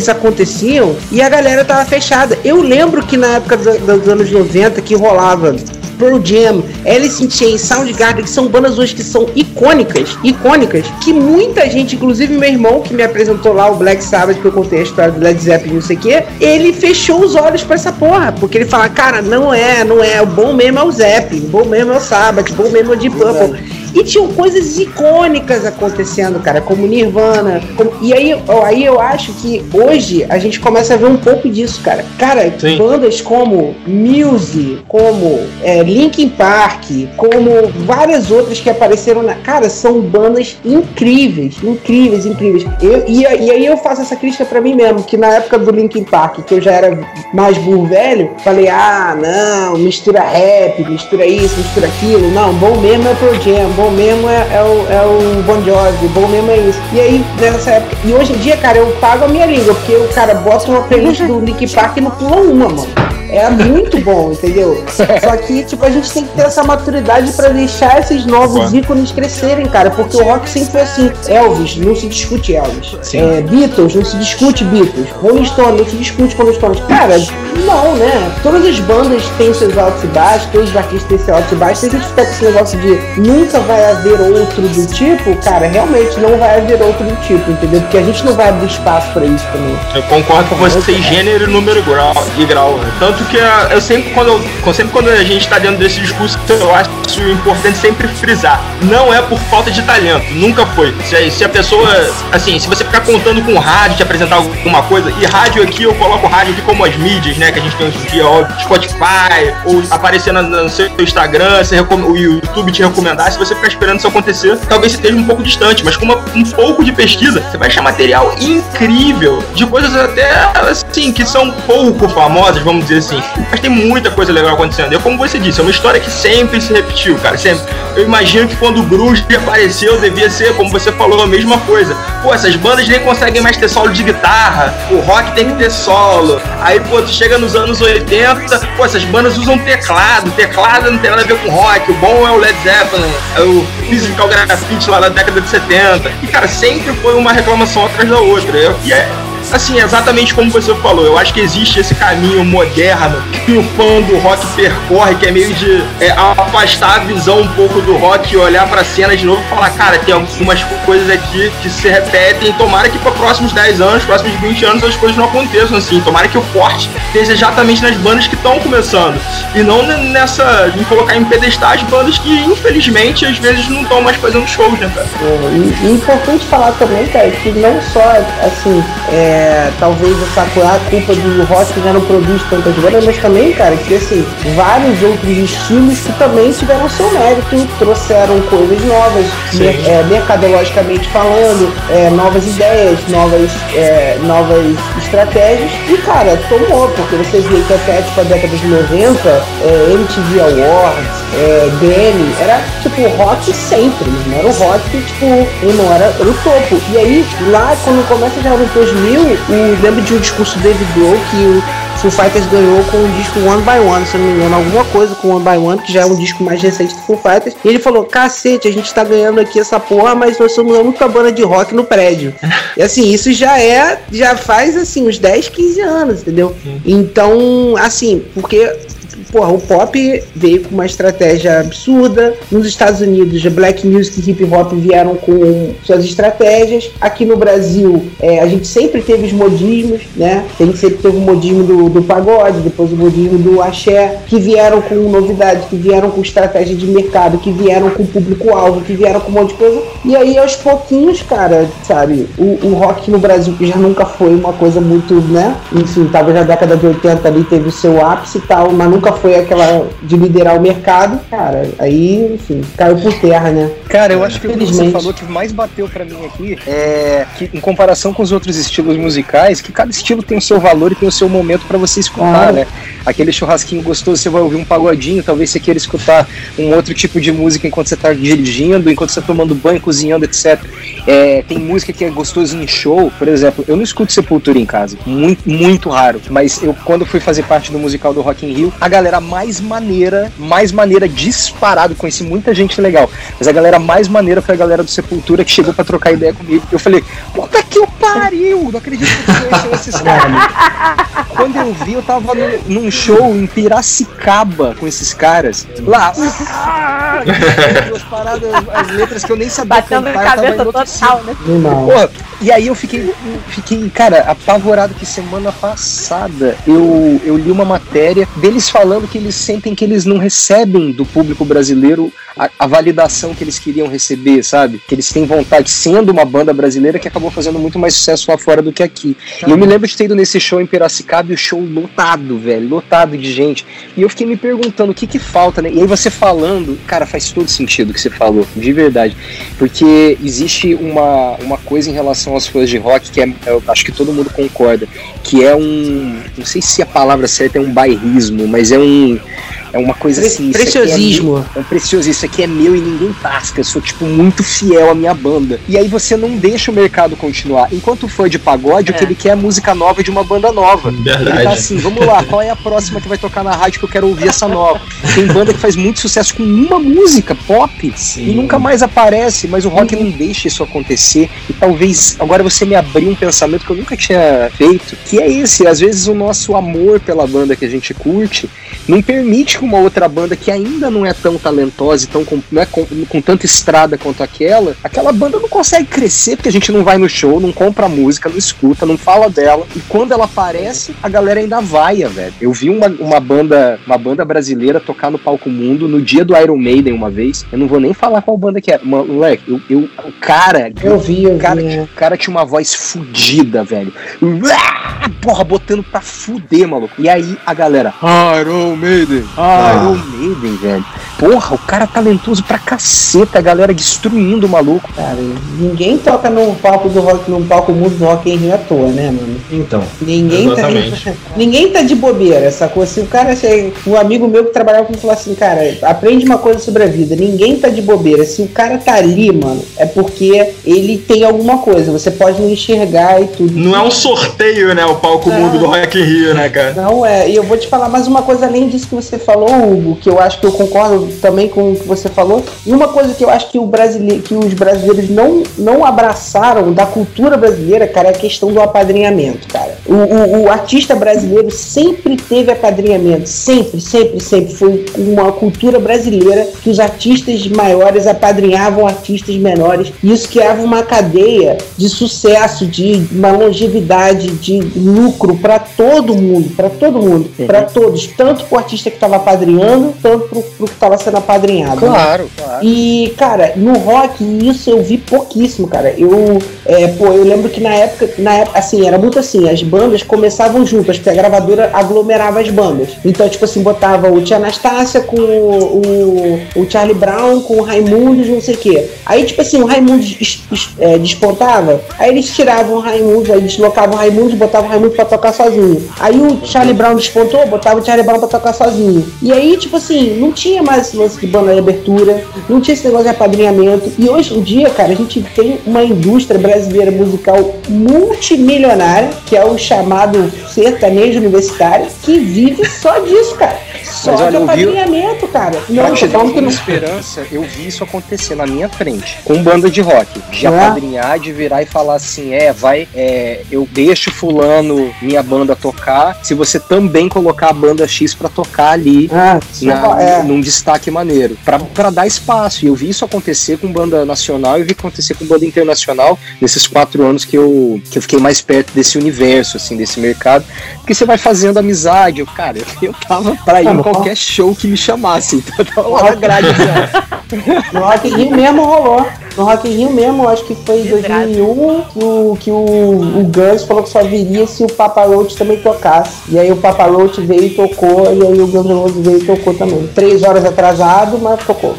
aconteciam e a galera tava fechada. Eu lembro que na época do- dos anos 90 que rolava Pearl Jam, Alice in Chains, Soundgarden, que são bandas hoje que são icônicas, icônicas, que muita gente, inclusive meu irmão que me apresentou lá o Black Sabbath, que eu contei a história do Led Zeppelin, não sei o que, ele fechou os olhos pra essa porra, porque ele fala, cara, não é, não é, o bom mesmo é o Zeppelin, o bom mesmo é o Sabbath, o bom mesmo é o Deep Purple. E tinham coisas icônicas acontecendo, cara, como Nirvana. como- E aí, aí eu acho que hoje a gente começa a ver um pouco disso, cara. Cara, Sim. bandas como Muse, como é, Linkin Park, como várias outras que apareceram na. Cara, são bandas incríveis, incríveis, incríveis. Eu, e, e aí eu faço essa crítica pra mim mesmo, que na época do Linkin Park, que eu já era mais burro velho, falei, ah, não, mistura rap, mistura isso, mistura aquilo. Não, bom mesmo é o Pearl Jam, bom mesmo é, é o, é o Bon Jovi, bom mesmo é isso. E aí, nessa época, e hoje em dia, cara, eu pago a minha língua, porque o cara bota uma playlist do Linkin Park e não pula uma, mano. É muito bom, entendeu? Só que, tipo, a gente tem que ter essa maturidade pra deixar esses novos ícones crescerem, cara. Porque o rock sempre foi assim. Elvis, não se discute Elvis. É, Beatles, não se discute Beatles. Rolling Stone, não se discute Rolling Stones. Cara, não, né? Todas as bandas têm seus altos e baixos, todos os artistas têm seus altos e baixos. Se a gente ficar com esse negócio de nunca vai haver outro do tipo, cara, realmente não vai haver outro do tipo, entendeu? Porque a gente não vai abrir espaço pra isso também. Eu concordo com você gênero, número e grau, e grau. né? Tanto que ah, eu sempre quando, eu, sempre quando a gente tá dentro desse discurso, eu acho importante sempre frisar. Não é por falta de talento, nunca foi. Se, se a pessoa, assim, se você ficar contando com rádio, te apresentar alguma coisa, e rádio aqui, eu coloco rádio aqui como as mídias, né, que a gente tem hoje em dia, ó, Spotify, ou aparecer no, seu Instagram, recom- o YouTube te recomendar, se você ficar esperando isso acontecer, talvez você esteja um pouco distante, mas com uma- um pouco de pesquisa, você vai achar material incrível, de coisas até, assim, que são pouco famosas, vamos dizer assim, mas tem muita coisa legal acontecendo. E é como você disse, é uma história que sempre se repetiu, cara, sempre. Eu imagino que quando o Grunge apareceu, devia ser, como você falou, a mesma coisa. Pô, essas bandas nem conseguem mais ter solo de guitarra, o rock tem que ter solo. Aí, pô, tu chega nos anos 80, pô, essas bandas usam teclado, teclado não tem nada a ver com rock, o bom é o Led Zeppelin, é o Physical Graffiti lá da década de 70. E, cara, sempre foi uma reclamação atrás da outra. E é, assim, exatamente como você falou, eu acho que existe esse caminho moderno que o fã do rock percorre, que é meio de é, afastar a visão um pouco do rock e olhar pra cena de novo e falar, cara, tem algumas coisas aqui que se repetem, tomara que para próximos 10 anos, próximos 20 anos as coisas não aconteçam assim, tomara que o forte esteja exatamente nas bandas que estão começando e não nessa, em colocar em pedestais bandas que infelizmente às vezes não estão mais fazendo shows, né, cara? É, e, e é importante falar também, cara, que não só, assim, é, talvez essa a culpa do rock que já não produz tantas bandas, mas também, cara, que assim, vários outros estilos que também tiveram seu mérito, trouxeram coisas novas, mer- é, mercadologicamente falando, é, novas ideias, novas, é, novas estratégias, e cara, tomou, porque você vê que até tipo, a década de 90, é, MTV Awards, é, Grammy, era tipo rock sempre, não era o rock, tipo, não era, era o topo. E aí, lá quando começa já nos 2000, o, lembro de um discurso do David Grohl que o Foo Fighters ganhou com o disco One by One, se eu não me engano, alguma coisa com One by One, que já é um disco mais recente do Foo Fighters. E ele falou: cacete, a gente tá ganhando aqui essa porra, mas nós somos a única banda de rock no prédio. e assim, isso já é, já faz assim, uns 10, 15 anos, entendeu? Então, assim, porque porra, o pop veio com uma estratégia absurda. Nos Estados Unidos, black music e hip hop vieram com suas estratégias. Aqui no Brasil, é, a gente sempre teve os modismos, né? A gente sempre teve o modismo do, do pagode, depois o modismo do axé, que vieram com novidade, que vieram com estratégia de mercado, que vieram com público-alvo, que vieram com um monte de coisa. E aí, aos pouquinhos, cara, sabe, o, o rock no Brasil, que já nunca foi uma coisa muito, né? Enfim, talvez na década de 80 ali teve o seu ápice e tal, mas nunca foi aquela de liderar o mercado, cara, aí, enfim, caiu por terra, né? Cara, eu acho que o que você falou que mais bateu pra mim aqui é que, em comparação com os outros estilos musicais, que cada estilo tem o seu valor e tem o seu momento pra você escutar, né? Aquele churrasquinho gostoso, você vai ouvir um pagodinho, talvez você queira escutar um outro tipo de música enquanto você tá dirigindo, enquanto você tá tomando banho, cozinhando, etc. É, tem música que é gostoso em show, por exemplo, eu não escuto Sepultura em casa, muito, muito raro, mas eu quando fui fazer parte do musical do Rock in Rio, a galera mais maneira, mais maneira disparado, conheci muita gente legal, mas a galera mais maneira foi a galera do Sepultura que chegou pra trocar ideia comigo. Eu falei, puta que o pariu, não acredito que você esses caras. Quando eu vi, eu tava num, num show em Piracicaba com esses caras. Lá. Ah, as paradas, as letras que eu nem sabia Batendo a cantar, tava cabeça total, né? Porra, e aí eu fiquei, fiquei, cara, apavorado que semana passada eu, eu li uma matéria deles falando que eles sentem que eles não recebem do público brasileiro a, a validação que eles queriam receber, sabe? Que eles têm vontade, sendo uma banda brasileira que acabou fazendo muito mais sucesso lá fora do que aqui. E eu me lembro de ter ido nesse show em Piracicaba e o show lotado, velho, lotado de gente. E eu fiquei me perguntando o que que falta, né? E aí você falando, cara, faz todo sentido o que você falou, de verdade. Porque existe uma, uma coisa em relação aos fãs de rock que é, eu acho que todo mundo concorda, que é um, não sei se a palavra certa é um bairrismo, mas é um é uma coisa Pre- assim, isso aqui preciosismo. É, meu- é um preciosismo, isso aqui é meu e ninguém tasca, eu sou tipo muito fiel à minha banda. E aí você não deixa o mercado continuar. Enquanto o fã de pagode, o que É. ele quer é música nova de uma banda nova. Ele tá Verdade. assim, vamos lá, qual é a próxima que vai tocar na rádio que eu quero ouvir essa nova? Tem banda que faz muito sucesso com uma música pop Sim. e nunca mais aparece, mas o rock não deixa isso acontecer. E talvez agora você me abriu um pensamento que eu nunca tinha feito, que é esse, às vezes o nosso amor pela banda que a gente curte não permite que uma outra banda que ainda não é tão talentosa e tão com, não é com, com tanta estrada quanto aquela, aquela banda não consegue crescer porque a gente não vai no show, não compra música, não escuta, não fala dela. E quando ela aparece, a galera ainda vaia, velho. Eu vi uma, uma banda uma banda brasileira tocar no palco mundo no dia do Iron Maiden uma vez. Eu não vou nem falar qual banda que era. Mano, Moleque, eu, eu, o cara, Eu vi, eu o cara, vi. tinha- é. o cara tinha uma voz fudida, velho. Uá! Porra, botando pra fuder, maluco. E aí a galera, Iron Maiden, Iron Maiden, velho. Porra, o cara talentoso pra caceta, a galera destruindo o maluco. Cara, ninguém toca no palco do rock, no palco mundo do rock em Rio à toa, né, mano? Então. Ninguém Exatamente. tá, ninguém tá de bobeira, sacou? Se o cara chega, um amigo meu que trabalhava comigo falou assim, cara, aprende uma coisa sobre a vida, ninguém tá de bobeira. Se o cara tá ali, mano, é porque ele tem alguma coisa, você pode não enxergar e tudo. Não é um sorteio, né? O palco Não. mundo do Rock in Rio, né, cara? Não é, e eu vou te falar mais uma coisa além disso que você falou, Hugo, que eu acho que eu concordo também com o que você falou. E uma coisa que eu acho que, o brasileiro, que os brasileiros não, não abraçaram da cultura brasileira, cara, é a questão do apadrinhamento, cara. O, o- o artista brasileiro sempre teve apadrinhamento, sempre, sempre, sempre. Foi uma cultura brasileira que os artistas maiores apadrinhavam artistas menores. E isso criava uma cadeia de sucesso, de uma longevidade, de lucro para todo mundo, para todo mundo, para todos, tanto pro artista que estava apadrinhando, tanto pro, pro que estava sendo apadrinhado. Claro, claro. E, cara, no rock, isso eu vi pouquíssimo, cara. Eu, é, pô, eu lembro que na época, na época, assim, era muito assim, as bandas começavam juntas, porque a gravadora aglomerava as bandas. Então, tipo assim, botava o Tia Anastácia com o, o, o Charlie Brown, com o Raimundos, não sei o quê. Aí, tipo assim, o Raimundos es- es- é, despontava, aí eles tiravam o Raimundos, aí deslocavam o Raimundos, botavam o Raimundos pra tocar sozinho. Aí o Charlie Brown despontou, botava o Charlie Brown pra tocar sozinho. E aí, tipo assim, não tinha mais esse lance de banda de abertura, não tinha esse negócio de apadrinhamento. E hoje em dia, cara, a gente tem uma indústria brasileira musical multimilionária, que é o chamado sertanejo universitário, que vive só disso, cara. Só Mas olha, de eu vi- apadrinhamento, cara. Não, tô falando que não. esperança, eu vi isso acontecer na minha frente, com banda de rock. De É? apadrinhar, de virar e falar assim: é, vai, é, eu deixo fulano minha banda tocar, se você também colocar a banda X pra tocar ali. Ah, Na, é. num destaque maneiro, pra, pra dar espaço. E eu vi isso acontecer com banda nacional e vi acontecer com banda internacional nesses quatro anos que eu, que eu fiquei mais perto desse universo, assim, desse mercado. Porque você vai fazendo amizade. Eu, cara, eu, eu tava pra ir Ah, em qualquer show que me chamasse. Então eu tava lá na grade. já. No Rock in Rio mesmo rolou. No Rock in Rio mesmo, eu acho que foi em 2001 que o, que o, o Guns falou que só viria se o Papa Roach também tocasse. E aí o Papa Roach veio e tocou, e aí o Guns N' Roses veio e tocou também. Três horas atrasado, mas tocou.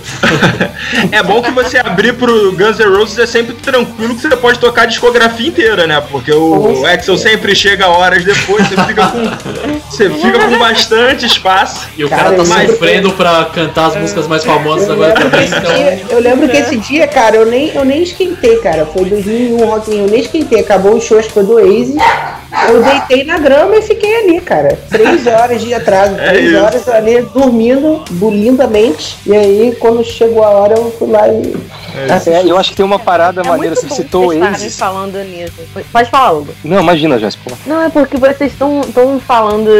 é bom que você abrir pro Guns N' Roses é sempre tranquilo que você pode tocar a discografia inteira, né? Porque o Axel sempre chega horas depois, você fica com, você fica com bastante espaço. E o cara, cara tá sofrendo que... pra cantar as músicas mais famosas agora também. Então... Eu lembro que esse dia, cara, eu nem, eu nem esquentei, cara. Foi 2001 Rock in Rio, eu nem esquentei. Acabou o show, acho que foi do Oasis. Eu deitei na grama e fiquei ali, cara. Três horas de atraso, é três isso. horas ali dormindo lindamente. E aí, quando chegou a hora, eu fui lá e. É, é eu acho que tem uma parada é maneira, você citou Oasis. falando nisso. Pode falar, Hugo. Não, imagina, Jéssica. Não, é porque vocês estão falando.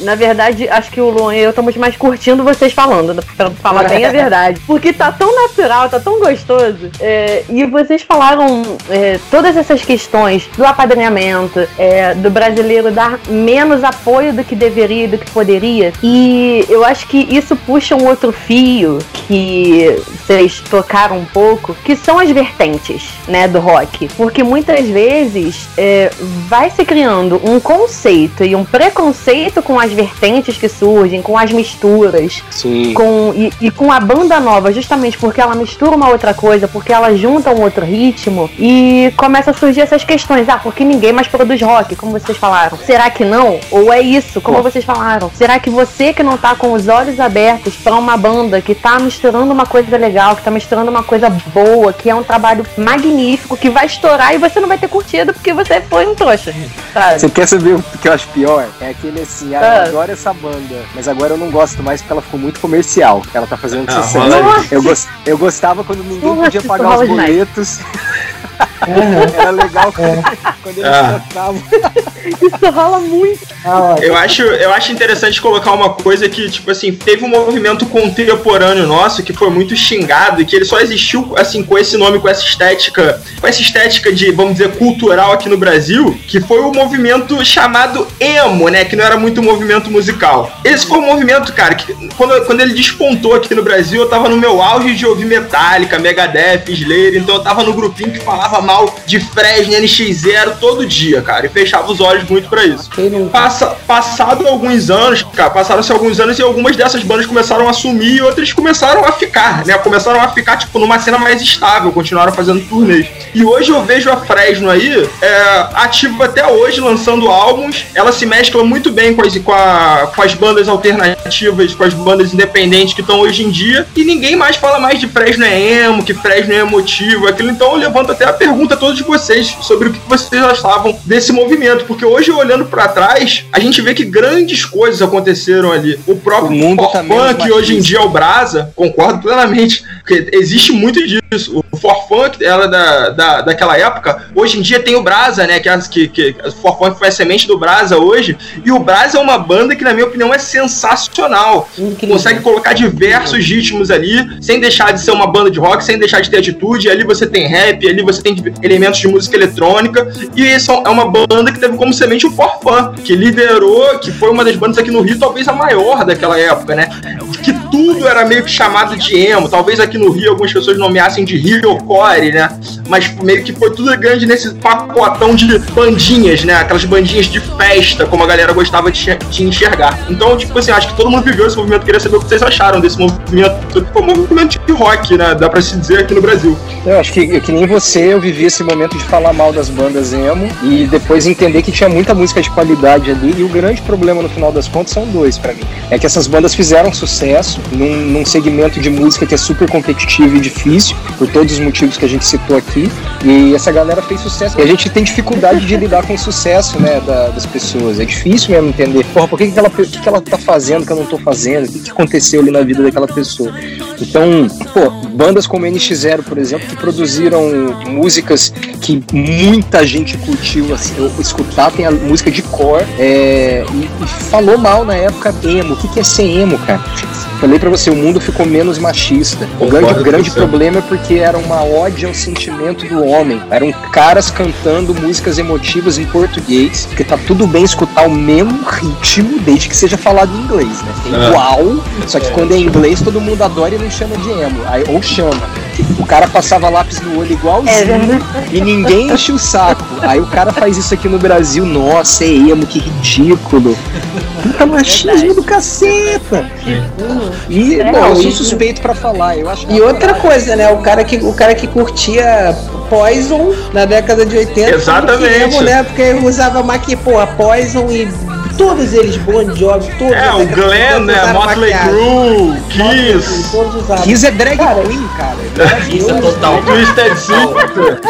Na verdade, acho que o Luan e eu estamos mais curtindo vocês falando, né? pra falar bem a verdade. Porque tá tão natural, tá tão gostoso. É, e vocês falaram é, todas essas questões do apadrinhamento, é, do brasileiro dar menos apoio do que deveria e do que poderia. E eu acho que isso puxa um outro fio que vocês tocaram um pouco, que são as vertentes, né, do rock. Porque muitas vezes é, vai se criando um conceito e um preconceito com as vertentes que surgem, com as misturas, Sim. com e, e com a banda nova, justamente porque ela mistura uma outra coisa, porque ela junta um outro ritmo e começa a surgir essas questões. Ah, porque ninguém mais produz rock, como vocês falaram. Será que não? Ou é isso, como Pô. vocês falaram? Será que você que não tá com os olhos abertos para uma banda que tá misturando uma coisa legal, que tá misturando uma coisa boa, que é um trabalho magnífico, que vai estourar e você não vai ter curtido porque você foi um trouxa. Sabe? Você quer saber o que eu acho pior? É aquele assim, ah, eu ah. adoro essa banda, mas agora eu não gosto mais porque ela ficou muito comercial. Ela tá fazendo ah, sucesso. Eu, gost, eu gostava quando ninguém Nossa, podia pagar os boletos. Era legal quando, é. quando eles ah. tocavam. Isso rola muito. Ah, eu acho, eu acho interessante colocar uma coisa que, tipo assim, teve um movimento contemporâneo nosso que foi muito xingado e que ele só existiu, assim, com esse nome, com essa estética, com essa estética de, vamos dizer, cultural aqui no Brasil, que foi o movimento chamado emo, né? Que não era muito um movimento musical. Esse foi um movimento, cara, que quando, quando ele despontou aqui no Brasil, eu tava no meu auge de ouvir Metallica, Megadeth, Slayer, então eu tava no grupinho que falava mal de Fresno, NX0 todo dia, cara, e fechava os olhos muito para isso. Passa, passado alguns anos, cara, passaram-se alguns anos e algumas dessas bandas começaram a sumir e outras começaram a ficar, né? Começaram a ficar, tipo, numa cena mais estável, continuaram fazendo turnês. E hoje eu vejo a Fresno aí, é, ativa até hoje, lançando álbuns. Ela se mescla muito bem com as, com, a, com as bandas alternativas, com as bandas independentes que estão hoje em dia. E ninguém mais fala mais de Fresno é emo, que Fresno é emotivo, aquilo. Então eu levanto até a pergunta a todos vocês sobre o que vocês achavam desse movimento, porque hoje olhando para trás, a gente vê que grandes coisas aconteceram ali. O próprio o mundo tá que hoje em dia é o Brasa, concordo plenamente, porque existe muito disso. O Forfunk, ela da, da, daquela época, hoje em dia tem o Brasa, né, que, é que, que o Forfunk foi a semente do Brasa hoje, e o Brasa é uma banda que na minha opinião é sensacional. Incrível. Consegue colocar diversos ritmos ali, sem deixar de ser uma banda de rock, sem deixar de ter atitude, ali você tem rap, ali você tem elementos de música eletrônica. E isso é uma banda que teve como semente o Forfan, que liderou, que foi uma das bandas aqui no Rio, talvez a maior daquela época, né? Que tudo era meio que chamado de emo. Talvez aqui no Rio algumas pessoas nomeassem de Rio Core, né? Mas meio que foi tudo grande nesse pacotão de bandinhas, né? Aquelas bandinhas de festa, como a galera gostava de, de enxergar. Então, tipo assim, acho que todo mundo viveu esse movimento. Queria saber o que vocês acharam desse movimento. Foi um movimento de rock, né? Dá pra se dizer aqui no Brasil. Eu acho que, que nem você, eu vivi esse momento de falar mal das bandas emo e depois entender que tinha muita música de qualidade ali. E o grande problema no final das contas são dois para mim. É que essas bandas fizeram sucesso num, num, segmento de música que é super competitivo e difícil, por todos os motivos que a gente citou aqui. E essa galera fez sucesso. E a gente tem dificuldade de lidar com o sucesso né, da, das pessoas. É difícil mesmo entender. Porra, por que, que, ela, que, que ela tá fazendo que eu não tô fazendo? O que, que aconteceu ali na vida daquela pessoa? Então, pô, bandas como NX0, por exemplo, que produziram músicas que muita gente curtiu assim, escutar, tem a música de core, é, e, e, falou mal na época emo. O que, que é ser emo, cara? Falei pra você, o mundo ficou menos machista. O grande, grande problema é porque era uma ode ao sentimento do homem. Eram caras cantando músicas emotivas em português, porque tá tudo bem escutar o mesmo ritmo, desde que seja falado em inglês, né? É É. igual, só que quando é em inglês todo mundo adora e não chama de emo. Aí, ou chama. O cara passava lápis no olho É igualzinho verdade. e ninguém enche o saco. Aí o cara faz isso aqui no Brasil, nossa, é emo, que ridículo. Puta machismo do caceta. E, É, bom, eu sou suspeito pra falar. Eu acho que E outra coisa, né? O cara que, o cara que curtia Poison na década de 80. Exatamente. emo, né? Porque usava maqui, porra, Poison e todos eles, Bon Jovi, todos. É, o Glenn, 80 né? Motley. Crue, Kiss. Kiss é drag Cara, queen, cara. Isso é total. Twisted Sister.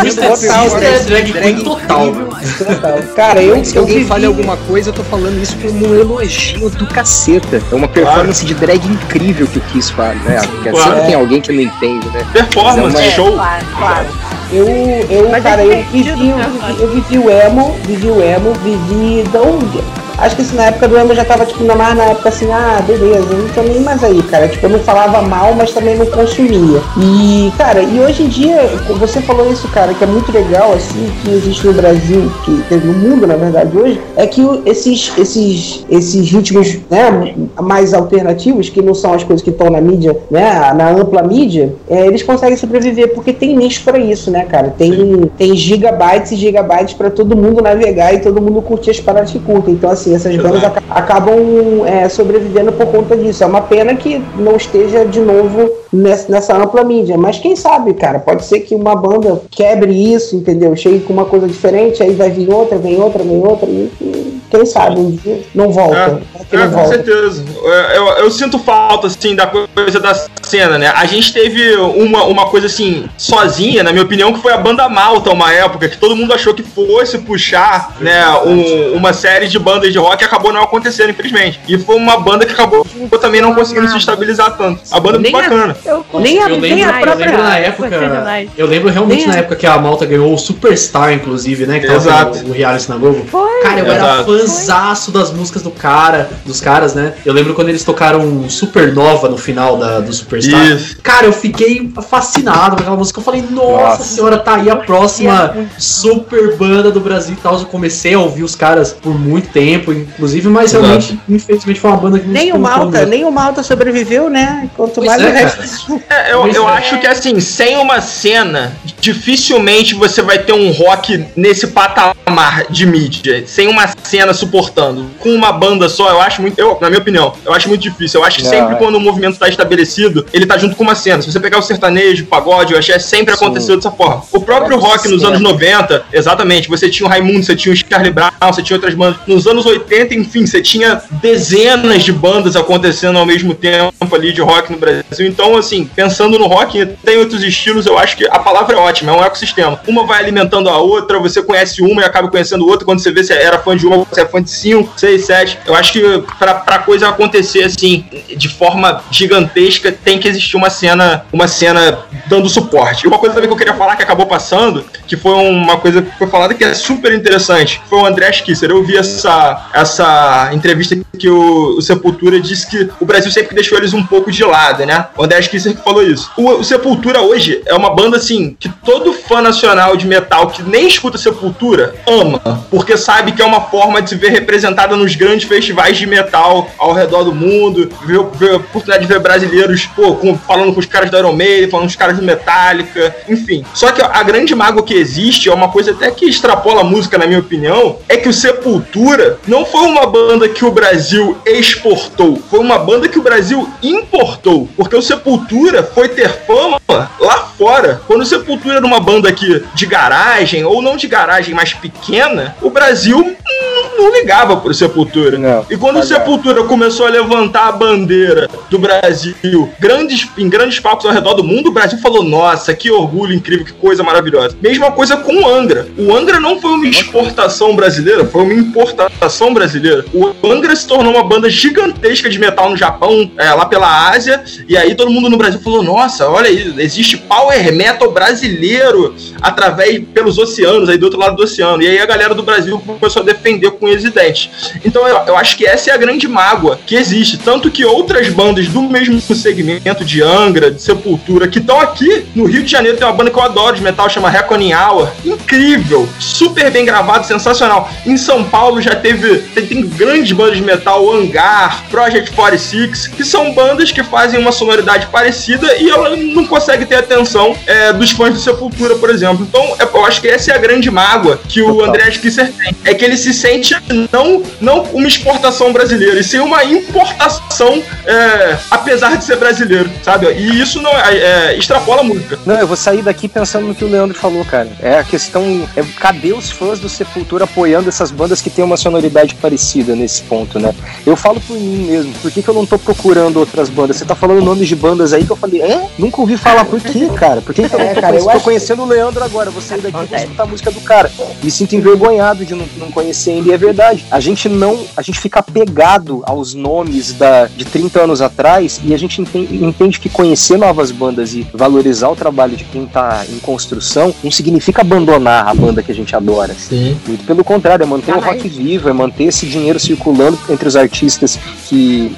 Twisted Sister é drag queen total. Cara, eu, Se alguém fale alguma coisa, eu tô falando isso como um elogio do caceta. É uma performance de drag incrível que o Kiss faz, né? Porque sempre tem alguém que não entende, né? Performance, é show. Claro, claro. Eu, eu, Mas é cara, eu vivi, eu, né? vivi, eu vivi o emo, vivi o emo, vivi. Então, acho que assim, na época do emo eu já tava, tipo, na mais na época assim, ah, beleza, eu não tô nem mais aí, cara. Tipo, eu não falava mal, mas também não consumia. E, cara, e hoje em dia, você falou isso, cara, que é muito legal, assim, que existe no Brasil, que teve no mundo, na verdade, hoje, é que esses, esses, esses ritmos, né, mais alternativos, que não são as coisas que estão na mídia, né, na ampla mídia, é, eles conseguem sobreviver, porque tem nicho pra isso, né, cara? Tem, tem gigabytes e gigabytes pra todo mundo navegar e todo mundo curtir as paradas que curtem. Então, assim, essas bandas aca- acabam é, sobrevivendo por conta disso. É uma pena que não esteja de novo nessa, nessa ampla mídia. Mas quem sabe, cara, pode ser que uma banda quebre isso, entendeu? Chegue com uma coisa diferente, aí vai vir outra, vem outra, vem outra, e, e quem sabe um dia não volta. É, não com volta. certeza. Eu, eu- eu sinto falta, assim, da coisa da cena, né? A gente teve uma, uma coisa, assim, sozinha, na minha opinião, que foi a banda Malta, uma época, que todo mundo achou que fosse puxar, né, um- uma série de bandas de rock e acabou não acontecendo, infelizmente. E foi uma banda que acabou também não conseguindo se estabilizar tanto. A banda é muito Nem a- bacana. Eu, Nem a- eu nem lembro, a eu lembro na época. Eu lembro realmente Nem na a- época que a Malta ganhou o Superstar, inclusive, né? Que Exato. tendo o reality na Globo. Foi. Cara, eu era Exato. fãzaço das músicas do cara, dos caras, né? Eu lembro quando eles tocaram Supernova no final da, do Superstar. Isso. Cara, eu fiquei fascinado com aquela música. Eu falei, nossa, Nossa. senhora, tá aí a é próxima muito- super banda do Brasil e tal. Eu comecei a ouvir os caras por muito tempo, inclusive, mas Exato. realmente, infelizmente, foi uma banda que não Nem o Malta, nem o Malta sobreviveu, né? Quanto Pois mais é, o resto. É, eu, eu é. acho que assim, sem uma cena, dificilmente você vai ter um rock nesse patamar de mídia. Sem uma cena suportando. Com uma banda só, eu acho muito. Eu, na minha opinião, eu acho muito difícil. Eu acho que sempre é. quando o movimento tá estabelecido, ele tá junto com uma cena. Se você pegar o sertanejo, o pagode, o axé, sempre Sim. aconteceu dessa forma. O próprio É rock nos anos 90, exatamente, você tinha o Raimundo, você tinha o Charlie Brown, você tinha outras bandas. Nos anos 80, enfim, você tinha dezenas de bandas acontecendo ao mesmo tempo ali de rock no Brasil. Então, assim, pensando no rock, tem outros estilos, eu acho que a palavra é ótima, é um ecossistema. Uma vai alimentando a outra, você conhece uma e acaba conhecendo outra. Quando você vê se era fã de uma, você é fã de cinco, seis, sete. Eu acho que pra, pra coisa acontecer assim, de forma gigantesca, tem que existir uma cena, uma cena dando suporte. E uma coisa também que eu queria falar que acabou passando, que foi uma coisa que foi falada que é super interessante, foi o André Kisser. Eu vi essa, essa entrevista que o, o Sepultura disse que o Brasil sempre deixou eles um pouco de lado, né? O André Kisser que falou isso. O, o Sepultura hoje é uma banda assim que todo fã nacional de metal que nem escuta Sepultura ama, porque sabe que é uma forma de se ver representada nos grandes festivais de metal ao redor do mundo, ver, ver a oportunidade de ver brasileiros pô, com- falando com os caras da Iron Maiden, falando com os caras do Metallica, enfim. Só que a grande mágoa que existe é uma coisa até que extrapola a música, na minha opinião, é que o Sepultura não foi uma banda que o Brasil exportou, foi uma banda que o Brasil importou, porque o Sepultura foi ter fama lá fora. Quando o Sepultura era uma banda aqui de garagem, ou não de garagem, mas pequena, o Brasil não, não ligava pro Sepultura. Não. E quando o. Sepultura começou a levantar a bandeira do Brasil grandes, em grandes palcos ao redor do mundo, o Brasil falou: Nossa, que orgulho incrível, que coisa maravilhosa. Mesma coisa com o Angra. O Angra não foi uma exportação brasileira, foi uma importação brasileira. O Angra se tornou uma banda gigantesca de metal no Japão, é, lá pela Ásia, e aí todo mundo no Brasil falou: Nossa, olha aí, existe power metal brasileiro através pelos oceanos, aí do outro lado do oceano. E aí a galera do Brasil começou a defender com unhas e dentes. Então eu, eu acho que essa é a grande mágoa que existe. Tanto que outras bandas do mesmo segmento de Angra, de Sepultura, que estão aqui no Rio de Janeiro, tem uma banda que eu adoro de metal, chama Reckoning Hour. Incrível, super bem gravado, sensacional. Em São Paulo já teve, tem, tem grandes bandas de metal, Hangar, Project 46, que são bandas que fazem uma sonoridade parecida e ela não consegue ter atenção é, dos fãs do Sepultura, por exemplo. Então, é, eu acho que essa é a grande mágoa que o André Kisser tem. É que ele se sente não, não uma exportação brasileira, e sim uma importação, é, apesar de ser brasileiro, sabe? E isso não é, é, extrapola a música. Não, eu vou sair daqui pensando no que o Leandro falou, cara. É a questão. É, cadê os fãs do Sepultura apoiando essas bandas que têm uma sonoridade parecida nesse ponto, né? Eu falo por mim mesmo. Por que, que eu não tô procurando outras bandas? Você tá falando nomes de bandas aí que eu falei, é? Nunca ouvi falar por quê, cara? Por que, eu não É, tô, cara, eu tô acho- conhecendo o Leandro agora? Vou sair daqui e vou escutar a música do cara. Me sinto envergonhado de não, não conhecer ele, e é verdade. A gente não. A gente fica apegado aos nomes da, de 30 anos atrás e a gente entende, entende que conhecer novas bandas e valorizar o trabalho de quem tá em construção não significa abandonar a banda que a gente adora. Sim. Muito pelo contrário, é manter o Jamais. rock vivo, é manter esse dinheiro circulando entre os artistas que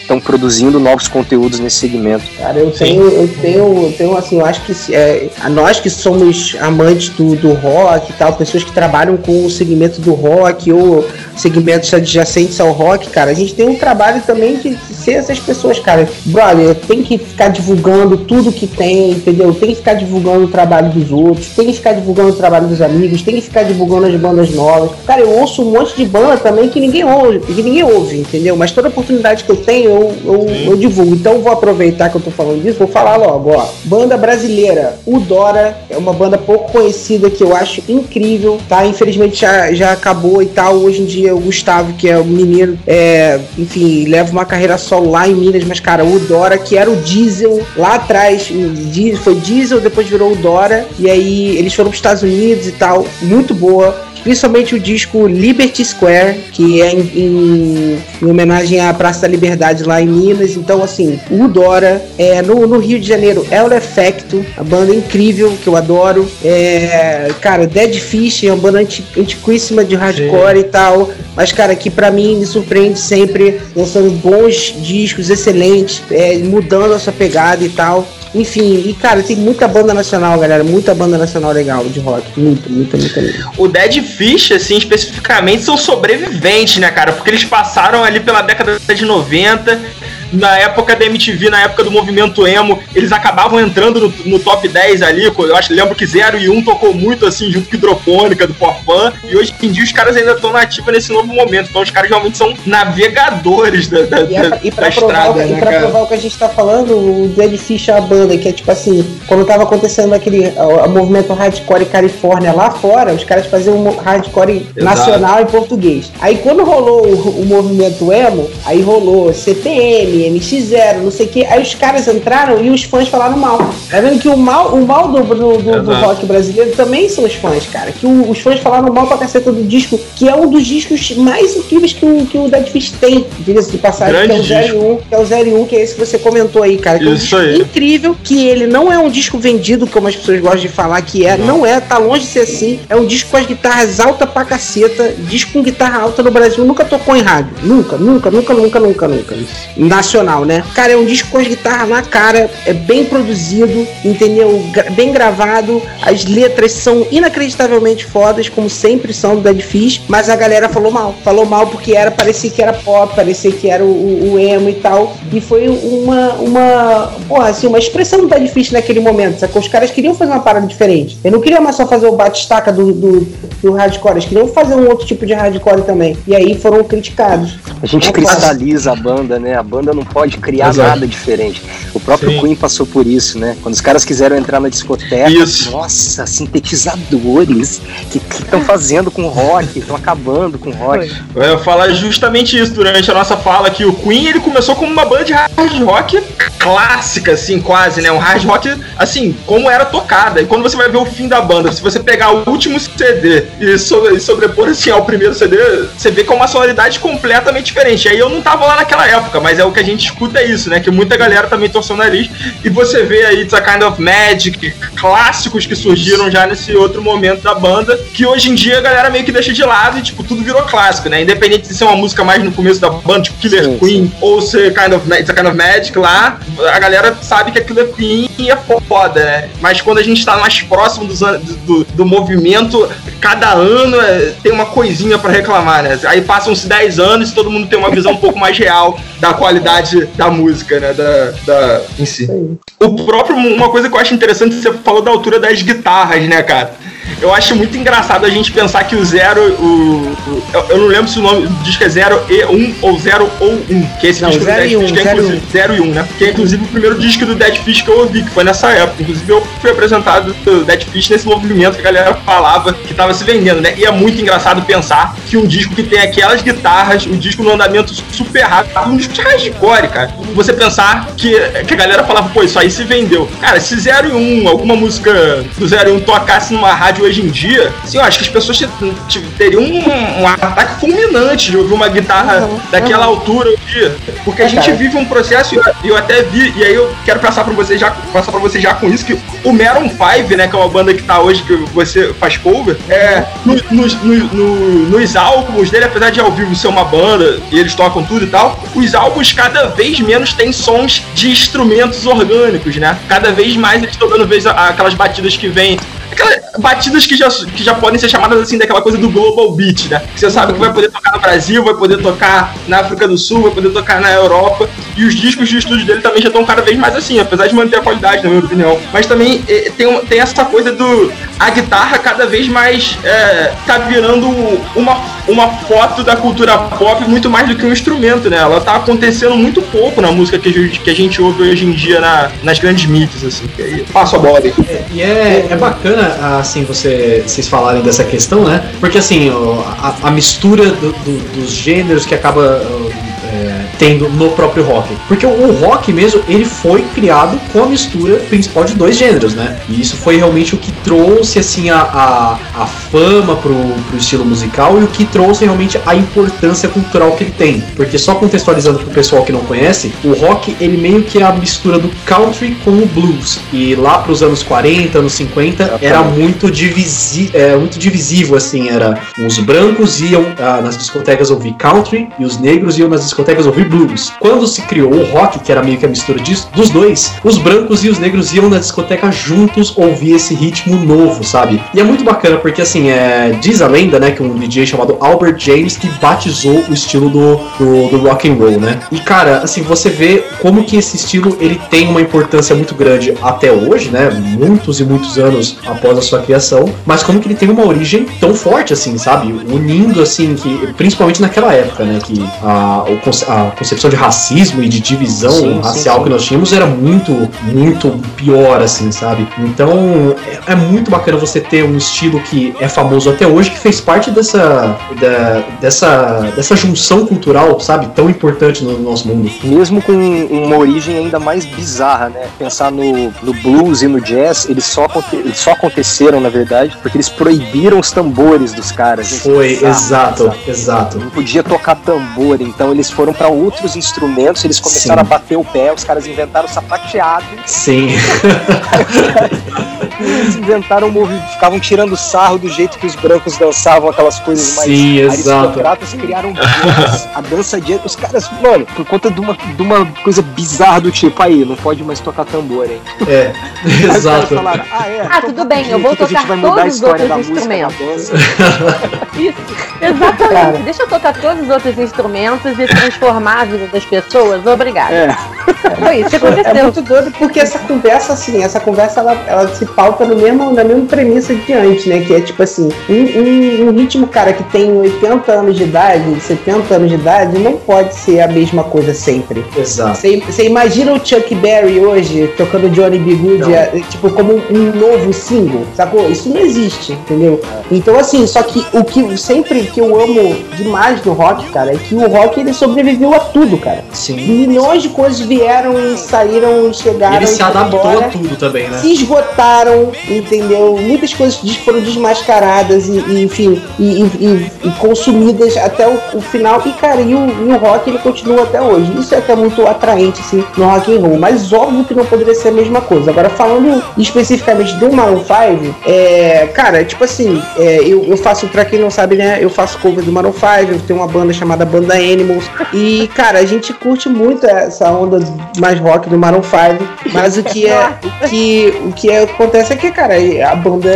estão produzindo novos conteúdos nesse segmento. Cara, eu tenho, eu tenho, tenho assim, eu acho que é, nós que somos amantes do, do rock e tal, pessoas que trabalham com o segmento do rock ou segmentos adjacentes ao rock, cara, a gente tem um trabalho também de ser essas pessoas, cara. Brother, tem que ficar divulgando tudo que tem, entendeu? Tem que ficar divulgando o trabalho dos outros, tem que ficar divulgando o trabalho dos amigos, tem que ficar divulgando as bandas novas. Cara, eu ouço um monte de banda também que ninguém ouve, que ninguém ouve, entendeu? Mas toda oportunidade que eu tenho, eu, eu, eu divulgo. Então eu vou aproveitar que eu tô falando disso, vou falar logo, ó. Banda brasileira, o Dora, é uma banda pouco conhecida que eu acho incrível, tá? Infelizmente já, já acabou e tal. Hoje em dia o Gustavo, que é o mineiro, é, enfim, leva uma carreira solo lá em Minas, mas cara, o Dora, que era o Diesel lá atrás, foi Diesel, depois virou o Dora, e aí eles foram pros Estados Unidos e tal, muito boa. Principalmente o disco Liberty Square, que é em, em- em homenagem à Praça da Liberdade lá em Minas. Então, assim, o Dora. É, no, no Rio de Janeiro, El Effecto, a banda incrível que eu adoro. É, cara, Dead Fish é uma banda anti- antiquíssima de hardcore e tal. Mas, cara, que pra mim me surpreende sempre, lançando bons discos excelentes, é, mudando a sua pegada e tal. Enfim, e cara, tem muita banda nacional, galera. Muita banda nacional legal de rock. Muita, muita, muita mesmo. O Dead Fish, assim, especificamente, são sobreviventes, né, cara? Porque eles passaram ali pela década de 90. Na época da MTV, na época do movimento emo, eles acabavam entrando no, no top 10 ali. Eu acho, lembro que 0 e 1 tocou muito assim, junto com Hidropônica, do Forfan. E hoje em dia os caras ainda estão na ativa nesse novo momento. Então os cares realmente são navegadores da, da, E, é, e pra, da provar, o, estrada, que- e né, pra cara? provar o que a gente tá falando, o Dead Fish é a banda, que é tipo assim, quando tava acontecendo aquele o, o movimento hardcore Califórnia lá fora, os caras faziam um hardcore nacional em português. Aí quando rolou o, o movimento emo, aí rolou CPM, MX0, não sei o que, aí os caras entraram e os fãs falaram mal. Tá vendo que o mal, o mal do, do, do- do rock brasileiro também são os fãs, cara. Que o- os fãs falaram mal pra caceta do disco, que é um dos discos mais incríveis que o, que o Dead Fish tem, diga-se de passagem, Grande que é o 01, que é o 01, que é esse que você comentou aí, cara. Que é um Isso disco aí. incrível, que ele não é um disco vendido, como as pessoas gostam de falar que é. Não, é, tá longe de ser assim. É um disco com as guitarras alta pra caceta. Disco com guitarra alta no Brasil nunca tocou em rádio. Nunca, nunca, nunca, nunca, nunca, nunca. Nacional, né? Cara, é um disco com as guitarras na cara, é bem produzido, entendeu? Bem gravado. As letras são inacreditavelmente fodas, como sempre são do Dead Fish, mas a galera falou mal. Falou mal porque era, parecia que era pop, parecia que era o, o- emo e tal. E foi uma, uma, porra, assim, uma expressão do Dead Fish naquele momento, sacou? Os caras queriam fazer uma parada diferente. Eu não queria mais só fazer o bate-staca do, do, do hardcore, eles queriam fazer um outro tipo de hardcore também. E aí foram criticados. A gente Não cristaliza a banda, né? A banda não pode criar Exato. nada diferente. O próprio Sim. Queen passou por isso, né? Quando os caras quiseram entrar na discoteca, Isso. nossa, sintetizadores que estão fazendo com rock, estão acabando com rock. Eu ia falar justamente isso durante a nossa fala que o Queen ele começou como uma banda de hard rock clássica, assim, quase, né? Um hard rock, assim, como era tocada. E quando você vai ver o fim da banda, se você pegar o último CD e, sobre, e sobrepor, assim, ao primeiro CD, você vê que é uma sonoridade completamente diferente. Aí eu não tava lá naquela época, mas é o que a gente escuta é isso, né? Que muita galera também torceu o nariz. E você vê aí It's a Kind of Magic, clássicos que surgiram já nesse outro momento da banda, que hoje em dia a galera meio que deixa de lado e, tipo, tudo virou clássico, né? Independente de ser uma música mais no começo da banda, tipo Killer sim, Queen, sim. ou ser kind of, It's a Kind of Magic lá, a galera sabe que é Killer Queen é foda, né? Mas quando a gente tá mais próximo dos, do, do movimento, cada ano é, tem uma coisinha para reclamar, né? Aí passam-se 10 anos e todo mundo tem uma visão um pouco mais real da qualidade da música, né? Da, da, em si. O próprio, uma coisa que eu acho interessante, você falou da altura das guitarras, né, cara? Eu acho muito engraçado a gente pensar que o Zero. O, o eu, eu, não lembro se o nome do disco é Zero e 1 ou Zero ou 1. Que é esse não, disco zero do Dead um, Fish, que é zero inclusive. Um. Zero e 1, né? Que é inclusive o primeiro disco do Dead Fish que eu ouvi, que foi nessa época. Inclusive eu fui apresentado do Dead Fish nesse movimento que a galera falava que tava se vendendo, né? E é muito engraçado pensar que um disco que tem aquelas guitarras, um disco no andamento super rápido, um disco de hardcore, cara. Você pensar que, que a galera falava, pô, isso aí se vendeu. Cara, se 0 e 1, alguma música do 0 e 1 tocasse numa rádio hoje em dia, assim, eu acho que as pessoas teriam um, um ataque fulminante de ouvir uma guitarra uhum, daquela uhum. altura hoje. Porque a é, gente cara. vive um processo, e eu até vi, e aí eu quero passar pra você já, passar pra você já com isso, que o Maroon 5, né, que é uma banda que tá hoje, que você faz cover, é, no, no, no, nos álbuns dele, apesar de ao vivo ser uma banda, e eles tocam tudo e tal, os álbuns cada vez menos têm sons de instrumentos orgânicos, né? Cada vez mais eles estão dando vez aquelas batidas que vêm aquelas batidas que já, que já podem ser chamadas assim daquela coisa do global beat, né? Você sabe que vai poder tocar no Brasil, vai poder tocar na África do Sul, vai poder tocar na Europa. E os discos de estúdio dele também já estão cada vez mais assim, apesar de manter a qualidade, na minha opinião. Mas também é, tem, tem essa coisa do. A guitarra cada vez mais é, tá virando uma, uma foto da cultura pop muito mais do que um instrumento, né? Ela tá acontecendo muito pouco na música que a gente, que a gente ouve hoje em dia na, nas grandes mídias, assim. Aí, passo a bola aí. É, e é, é bacana, assim, você, vocês falarem dessa questão, né? Porque, assim, a, a mistura do, do, dos gêneros que acaba é, tendo no próprio rock. Porque o, rock mesmo, ele foi criado com a mistura principal de dois gêneros, né? E isso foi realmente o que trouxe, assim, a, a, a fama pro, pro estilo musical e o que trouxe realmente a importância cultural que ele tem. Porque só contextualizando pro pessoal que não conhece, o rock, ele meio que é a mistura do country com o blues. E lá pros anos 40, anos 50, era muito, divisi é, muito divisível, assim, era os brancos iam ah, nas discotecas ouvir country e os negros iam nas discotecas discotecas blues. Quando se criou o rock, que era meio que a mistura disso, dos dois, os brancos e os negros iam na discoteca juntos ouvir esse ritmo novo, sabe? E é muito bacana porque, assim, é, diz a lenda, né, que um DJ chamado Albert James que batizou o estilo do, do, do rock and roll, né? E, cara, assim, você vê como que esse estilo ele tem uma importância muito grande até hoje, né? Muitos e muitos anos após a sua criação, mas como que ele tem uma origem tão forte, assim, sabe? Unindo, assim, que principalmente naquela época, né, que a, a concepção de racismo e de divisão sim, racial sim, que nós tínhamos era muito, muito pior, assim, sabe? Então é, é, muito bacana você ter um estilo que é famoso até hoje, que fez parte dessa, da, dessa, dessa junção cultural, sabe? Tão importante no nosso mundo. Mesmo com uma origem ainda mais bizarra, né? Pensar no, no blues e no jazz, eles só, eles só aconteceram, na verdade, porque eles proibiram os tambores dos caras. Foi, exato, exato. Não podia tocar tambor, então eles foram para outros instrumentos, eles começaram Sim. a bater o pé, os caras inventaram sapateado. Sim. eles inventaram movimento, ficavam tirando sarro do jeito que os brancos dançavam aquelas coisas mais Sim, aristocratas, criaram a dança de os caras, mano, por conta de uma, de uma coisa bizarra do tipo, aí, não pode mais tocar tambor, hein? É, exato. Falaram, ah, é, ah, tudo bem, eu vou tocar todos os outros instrumentos. Isso, exatamente. Deixa eu tocar todos os outros instrumentos e transformar a vida das pessoas. Obrigada. É. Foi isso que aconteceu. É muito doido porque essa conversa, assim, essa conversa ela, ela se pauta no mesmo, na mesma premissa de antes, né? Que é tipo assim, um, um, um, ritmo, cara, que tem 80 anos de idade, 70 anos de idade, não pode ser a mesma coisa sempre. Exato. Você imagina o Chuck Berry hoje tocando Johnny B. Good, é, tipo, como um novo single, sacou? Isso não existe, entendeu? Então, assim, só que o que sempre que eu amo demais no rock, cara, é que o rock ele sobreviveu a tudo, cara. Sim. Milhões de coisas vieram e saíram e chegaram. Ele se e adaptou embora. a tudo também, né? se esgotaram, entendeu? Muitas coisas foram desmascaradas e, e, enfim, e, e- e- consumidas até o, o final. E, cara, e o, e o rock ele continua até hoje. Isso é até muito atraente, assim, no rock and roll. Mas óbvio que não poderia ser a mesma coisa. Agora, falando especificamente do Maroon 5, é, cara, tipo assim, é, eu, eu faço, pra quem não sabe, né, eu faço cover do Maroon 5, eu tenho uma banda chamada Banda Animals. E, cara, a gente curte muito essa onda mais rock do Maroon 5. Mas o que é, o que, o que acontece é que, cara, a banda,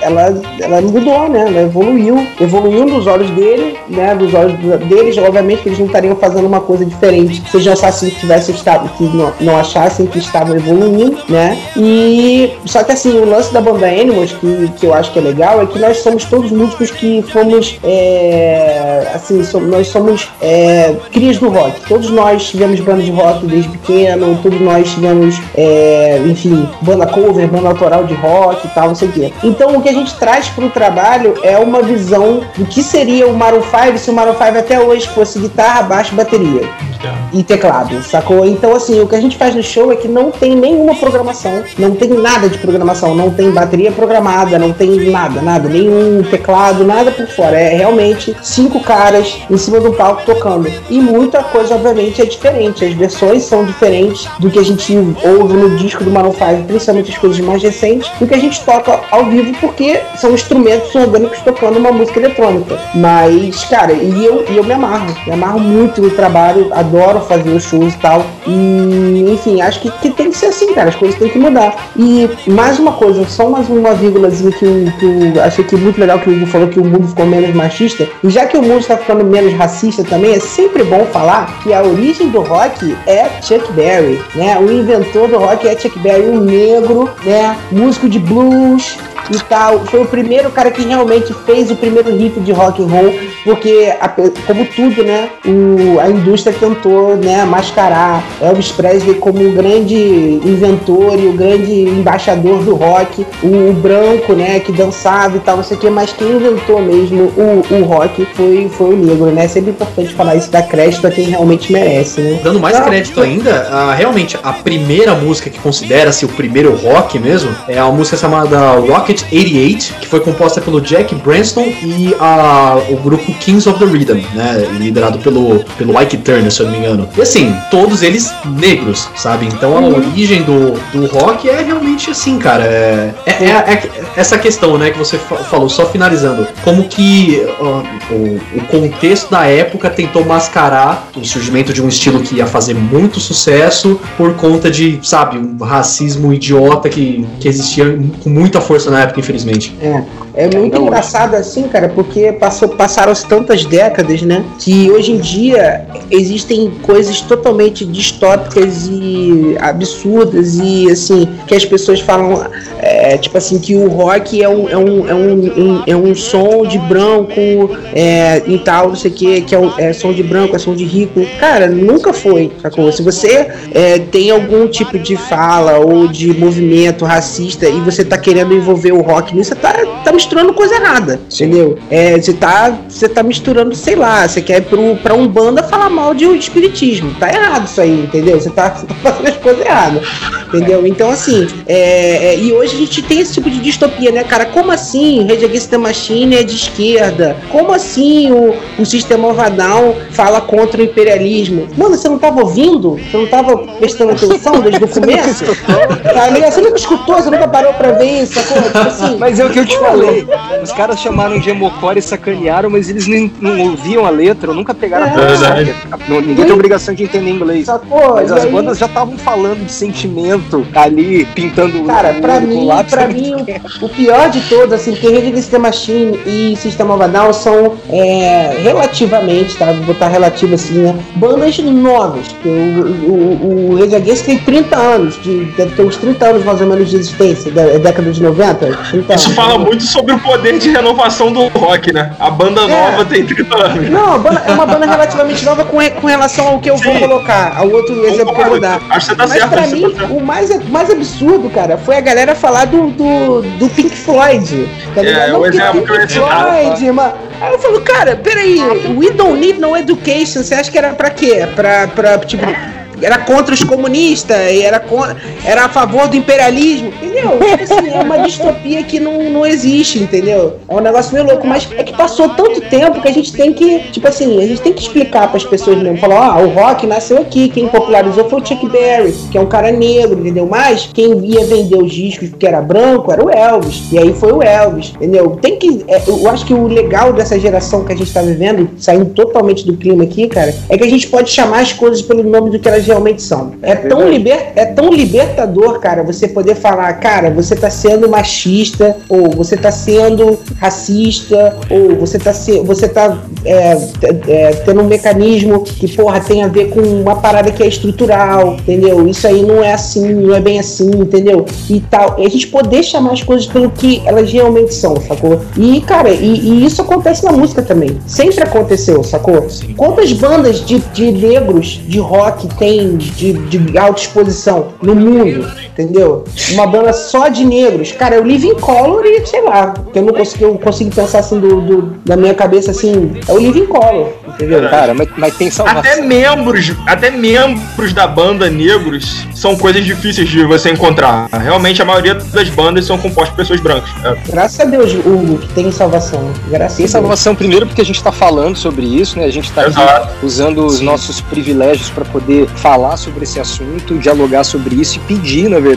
ela, ela mudou, né? Ela evoluiu. Evoluiu nos olhos dele, né? Nos olhos deles, obviamente que eles não estariam fazendo uma coisa diferente se eles achassem que tivesse estado, que não, não achassem que estavam evoluindo, né? E só que assim, o lance da banda Animals, que, que eu acho que é legal, é que nós somos todos músicos que fomos é, assim, nós somos é, crias do rock. Todos nós tivemos banda de rock desde pequeno, todos nós tivemos, é, enfim, banda cover, banda autoral de rock e tal, não sei o quê. Então o que a gente traz pro trabalho é uma visão do que seria o Maroon 5 se o Maroon 5 até hoje fosse guitarra, baixo, bateria e teclado, sacou? Então, assim, o que a gente faz no show é que não tem nenhuma programação, não tem nada de programação, não tem bateria programada, não tem nada, nada, nenhum teclado, nada por fora. É realmente cinco caras em cima do palco tocando. E muita coisa, obviamente, é diferente. As versões são diferentes do que a gente ouve no disco do Maroon 5, principalmente as coisas mais recentes, do que a gente toca ao vivo, porque são instrumentos orgânicos tocando uma música eletrônica. Mas, cara, e eu, e eu me amarro, me amarro muito no trabalho, adoro fazer os shows e tal. E, enfim, acho que, que tem que ser assim, cara, as coisas têm que mudar. E mais uma coisa, só mais uma vírgulazinha que, o- que eu achei que muito legal que o Hugo falou que o mundo ficou menos machista. E já que o mundo está ficando menos racista também, é sempre bom falar que a origem do rock é Chuck Berry, né? O inventor do rock é Chuck Berry, um negro, né? Músico de blues, e tal. Foi o primeiro cara que realmente fez o primeiro riff de rock and roll, porque ape- como tudo, né, o- a indústria tentou, né, mascarar Elvis Presley como o grande inventor e o grande embaixador do rock, o, o branco, né, que dançava e tal, não sei o que, mas quem inventou mesmo o, o rock foi, foi o negro, né? É sempre importante falar isso, dar crédito a quem realmente merece, né? Dando mais Não, crédito ainda, ah, realmente a primeira música que considera-se o primeiro rock mesmo é a música chamada Rocket 88, que foi composta pelo Jack Branston e ah, o grupo Kings of the Rhythm, né, liderado pelo, pelo Ike Turner, se eu não me engano. E assim, todos eles negros, sabe? Então a origem do, do rock é realmente assim, cara. É, é- é- é essa questão, né, que você fa- falou, só finalizando, como que o, o contexto da época tentou mascarar o surgimento de um estilo que ia fazer muito sucesso por conta de, sabe, um racismo idiota que, que existia com muita força na época, infelizmente. É, é muito engraçado assim, cara, porque passou, passaram-se tantas décadas, né? Que hoje em dia existem coisas totalmente distópicas e absurdas e assim, que as pessoas falam, é, tipo assim, que o rock é um, é um, é um, um- é um som de branco é, e tal, não sei o que, que é, um- é som de branco, é som de rico. Cara, nunca foi, sacou? Se você é, tem algum tipo de fala ou de movimento racista e você tá querendo envolver o rock nisso, você tá, tá misturando coisa errada, entendeu? É, você, tá, você tá misturando, sei lá, você quer ir pro, pra um banda falar mal de espiritismo. Tá errado isso aí, entendeu? Você tá, você tá fazendo as coisas erradas, entendeu? Então, assim, é, é, e hoje a gente tem esse tipo de distopia, né, cara? Como assim Rage Against the Machine é de esquerda? Como assim o, o Sistema Down fala contra o imperialismo? Mano, você não tava ouvindo? Você não tava prestando atenção desde o começo? Tá ligado? Você nunca escutou, você nunca parou pra ver isso? Tipo assim, Mas é o que eu te falei. Os caras chamaram de emocore e sacanearam, mas eles nem, não ouviam a letra, nunca pegaram a É. Verdade. Não- Ninguém tem obrigação de entender inglês. sacou? Mas E as aí- bandas já estavam falando de sentimento ali, pintando Cara, o pra com mim, lápis. pra mim, o pior de todos, assim, porque Rage Against the Machine e System of a Down são é, relativamente, tá? Vou botar relativo assim, né? Bandas novas. Porque o, o, o Rage Against tem 30 anos, de, deve ter uns 30 anos mais ou menos de existência, da década de 90. 30 Isso fala muito sobre o poder de renovação do rock, né? A banda nova tem 30 anos. Não, banda- é uma banda relativamente nova com, com relação ao que eu vou Sim. colocar, ao outro exemplo que eu vou dar. Acho que você tá Mas certo. pra mim, tá o mais, mais absurdo, cara, foi a galera falar do, do, do Pink Floyd. Tá É, ligado? o Não, porque exemplo que eu ia. Floyd, mano. Aí eu falo, cara, peraí, we don't need no education. Você acha que era pra quê? Pra, pra tipo. Era contra os comunistas, e era, era a favor do imperialismo, entendeu? Tipo assim, é uma distopia que não, não existe, entendeu? É um negócio meio louco, mas é que passou tanto tempo que a gente tem que, tipo assim, a gente tem que explicar para as pessoas mesmo. Falar, ah, o rock nasceu aqui, quem popularizou foi o Chuck Berry, que é um cara negro, entendeu? Mas quem ia vender os discos porque era branco era o Elvis. E aí foi o Elvis, entendeu? Tem que. É, eu acho que o legal dessa geração que a gente tá vivendo, saindo totalmente do clima aqui, cara, é que a gente pode chamar as coisas pelo nome do que elas realmente são. É tão, liber, é tão libertador, cara, você poder falar, cara, você tá sendo machista, ou você tá sendo racista, ou você tá, se, você tá é, é, tendo um mecanismo que, porra, tem a ver com uma parada que é estrutural, entendeu? Isso aí não é assim, não é bem assim, entendeu? E tal. E a gente poder chamar as coisas pelo que elas realmente são, sacou? E, cara, e, e isso acontece na música também. Sempre aconteceu, sacou? Quantas bandas de, de negros de rock tem de, de alta exposição no mundo? Entendeu? Uma banda só de negros. Cara, eu Living Color e sei lá. Que eu não consigo, eu consigo pensar assim do, do, da minha cabeça assim. É o Living Color, entendeu? Cara, mas, mas tem salvação. Até membros, até membros da banda negros são coisas difíceis de você encontrar. Realmente a maioria das bandas são compostas por pessoas brancas. É. Graças a Deus, Hugo, que tem salvação. Graças Tem a Deus. salvação primeiro porque a gente tá falando sobre isso, né? A gente tá aqui Exato. usando os nossos privilégios para poder falar sobre esse assunto, dialogar sobre isso e pedir, na verdade,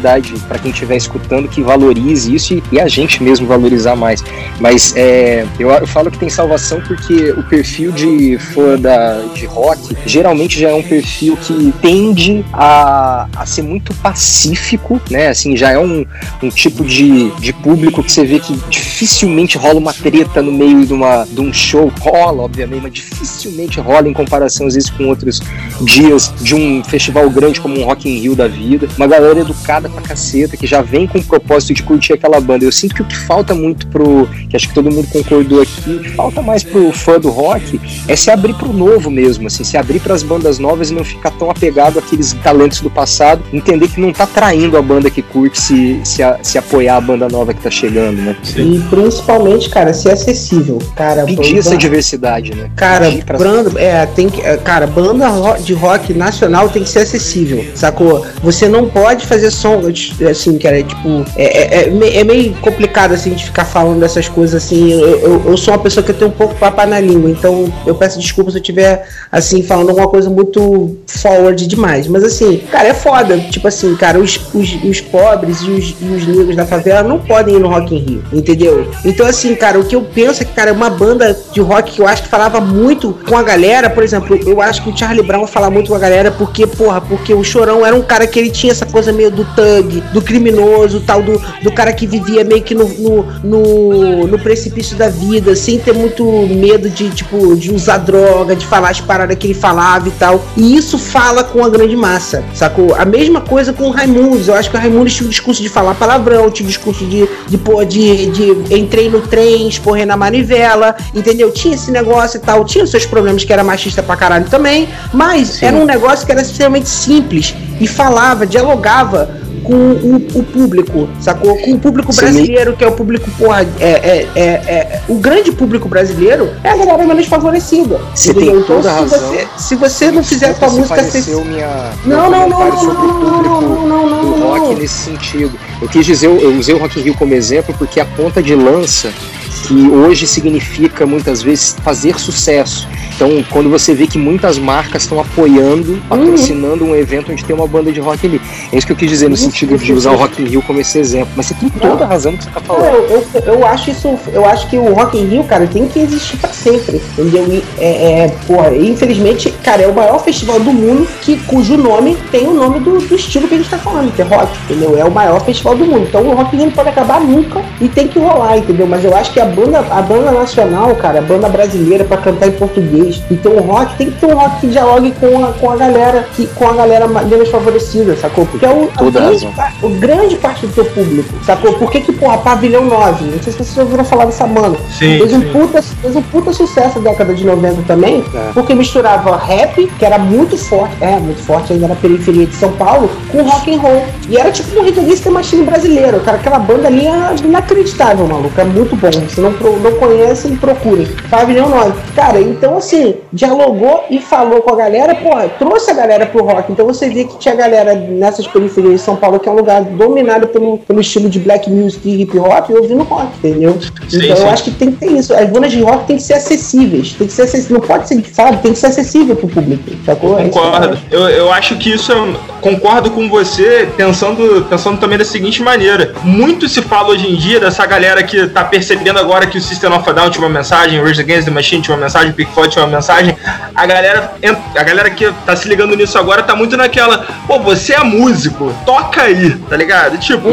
para quem estiver escutando que valorize isso e, e a gente mesmo valorizar mais. Mas é, eu, eu falo que tem salvação porque o perfil de fã da, de rock geralmente já é um perfil que tende a, a ser muito pacífico, né? Assim, já é um, um tipo de, de público que você vê que dificilmente rola uma treta no meio de, uma, de um show. Rola, obviamente, mas dificilmente rola em comparação, às vezes, com outros dias de um festival grande como um Rock in Rio da vida. Uma galera educada pra caceta, que já vem com o propósito de curtir aquela banda. Eu sinto que o que falta muito pro. que acho que todo mundo concordou aqui, que falta mais pro fã do rock é se abrir pro novo mesmo, assim, se abrir pras bandas novas e não ficar tão apegado àqueles talentos do passado, entender que não tá traindo a banda que curte se, se, a- se apoiar a banda nova que tá chegando, né? E principalmente, cara, ser acessível. Cara, Pedir essa diversidade, né? Cara, pra- banda, é, tem que, é, cara, banda de rock nacional tem que ser acessível, sacou? Você não pode fazer som, assim, cara, tipo, é, é, é é meio complicado, assim, de ficar falando dessas coisas, assim, eu, eu, eu sou uma pessoa que tenho um pouco papo na língua, então eu peço desculpa se eu tiver, assim, falando alguma coisa muito forward demais, mas assim, cara, é foda, tipo assim, cara, os, os, os pobres e os, e os negros da favela não podem ir no Rock in Rio, entendeu? Então, assim, cara, o que eu penso é que, cara, uma banda de rock que eu acho que falava muito com a galera, por exemplo, eu acho que o Charlie Brown fala muito com a galera porque, porra, porque o Chorão era um cara que ele tinha essa coisa meio do thug, do criminoso, tal, do, do cara que vivia meio que no, no, no, no precipício da vida, sem ter muito medo de, tipo, de usar droga, de falar as paradas que ele falava e tal. E isso fala com a grande massa, sacou? A mesma coisa com o Raimundos. Eu acho que o Raimundos tinha um discurso de falar palavrão, tinha um discurso de, de, pô, de, de entrei no trem, esporrei na manivela, entendeu? Tinha esse negócio e tal. Tinha os seus problemas que era machista pra caralho também, mas era um negócio que era extremamente simples e falava, dialogava com o, o público, sacou? Com o público Você brasileiro, que é o público, porra, é, é, é, é- o grande público brasileiro é a galera menos favorecida. Você tem Então, toda se razão. Você, se você não fizer a tua música minha, Não, não, não, comentário não, sobre o não, público não, não, não, não, do não, rock não. nesse sentido. Eu quis dizer, eu usei o Rock in Rio como exemplo porque a ponta de lança que hoje significa muitas vezes fazer sucesso. Então, quando você vê que muitas marcas estão apoiando, patrocinando um evento onde tem uma banda de rock ali. É isso que eu quis dizer no Isso, sentido de isso, usar o isso. Rock in Rio como esse exemplo. Mas você tem toda a razão que você tá Cara, falando. eu, eu, eu acho isso, eu acho que o Rock in Rio, cara, tem que existir pra sempre, entendeu? É, é, porra, infelizmente, cara, é o maior festival do mundo que, cujo nome tem o nome do, do estilo que a gente tá falando, que é rock, entendeu? É o maior festival do mundo. Então o Rock in Rio não pode acabar nunca e tem que rolar, entendeu? Mas eu acho que a banda, a banda nacional, cara, a banda brasileira pra cantar em português, então o rock tem que ter um rock que dialogue com a, com a galera, que, com a galera menos favorecida, sacou? Porque é o, Toda grande, o grande parte do teu público, sacou? Por que que, porra, Pavilhão 9? Não sei se vocês já ouviram falar dessa banda. Sim, Fez um, sim. puta, fez um puta sucesso na década de 90 também, É. porque misturava rap, que era muito forte, é, muito forte ainda na periferia de São Paulo, com rock and roll. E era tipo um Rita Machine brasileiro, cara, aquela banda ali é inacreditável, maluco, é muito bom. Se não, não conhecem, procurem. Pavilhão 9. Cara, então assim, assim, dialogou e falou com a galera, porra, trouxe a galera pro rock. Então você vê que tinha galera nessas periferias de São Paulo, que é um lugar dominado pelo, pelo estilo de black music e hip hop, ouvindo rock, entendeu? Sim, então sim. eu acho que tem que ter isso. As bandas de rock tem que ser acessíveis. Tem que ser acessível. Não pode ser, sabe? Tem que ser acessível pro público. Sacou? É eu Concordo. acho. Eu, eu acho que isso é. Concordo com você, pensando, pensando também da seguinte maneira. Muito se fala hoje em dia dessa galera que tá percebendo agora que o System of a Down tinha uma mensagem, o Rage Against the Machine tinha uma mensagem, o Pink Floyd tinha uma mensagem. A galera, a galera que tá se ligando nisso agora tá muito naquela, pô, você é músico, toca aí, tá ligado? Tipo,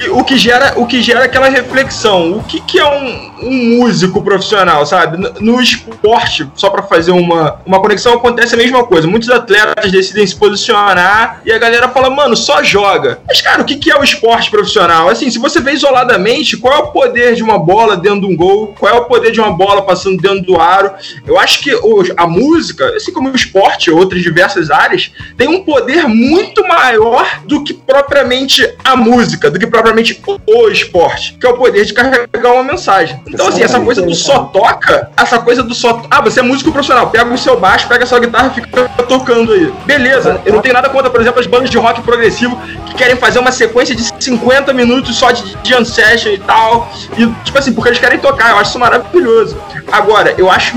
e o que gera, o que gera aquela reflexão. O que, que é um, um músico profissional, sabe? No, no esporte, só pra fazer uma, uma conexão, acontece a mesma coisa. Muitos atletas decidem se posicionar e a galera fala, mano, só joga. Mas, cara, o que, que é o esporte profissional? Assim, se você vê isoladamente, qual é o poder de uma bola dentro de um gol? Qual é o poder de uma bola passando dentro do aro? Eu acho que o- a música, assim como o esporte e outras diversas áreas, tem um poder muito maior do que propriamente a música, do que propriamente o, o esporte, que é o poder de carregar uma mensagem. Então, assim, essa coisa do só toca, essa coisa do só. Ah, você é músico profissional, pega o seu baixo, pega a sua guitarra e fica tocando aí. Beleza, eu não tenho nada contra, por exemplo, as bandas de rock progressivo que querem fazer uma sequência de 50 minutos só de jam session e tal. E, tipo assim, porque eles querem tocar, eu acho isso maravilhoso. Agora, eu acho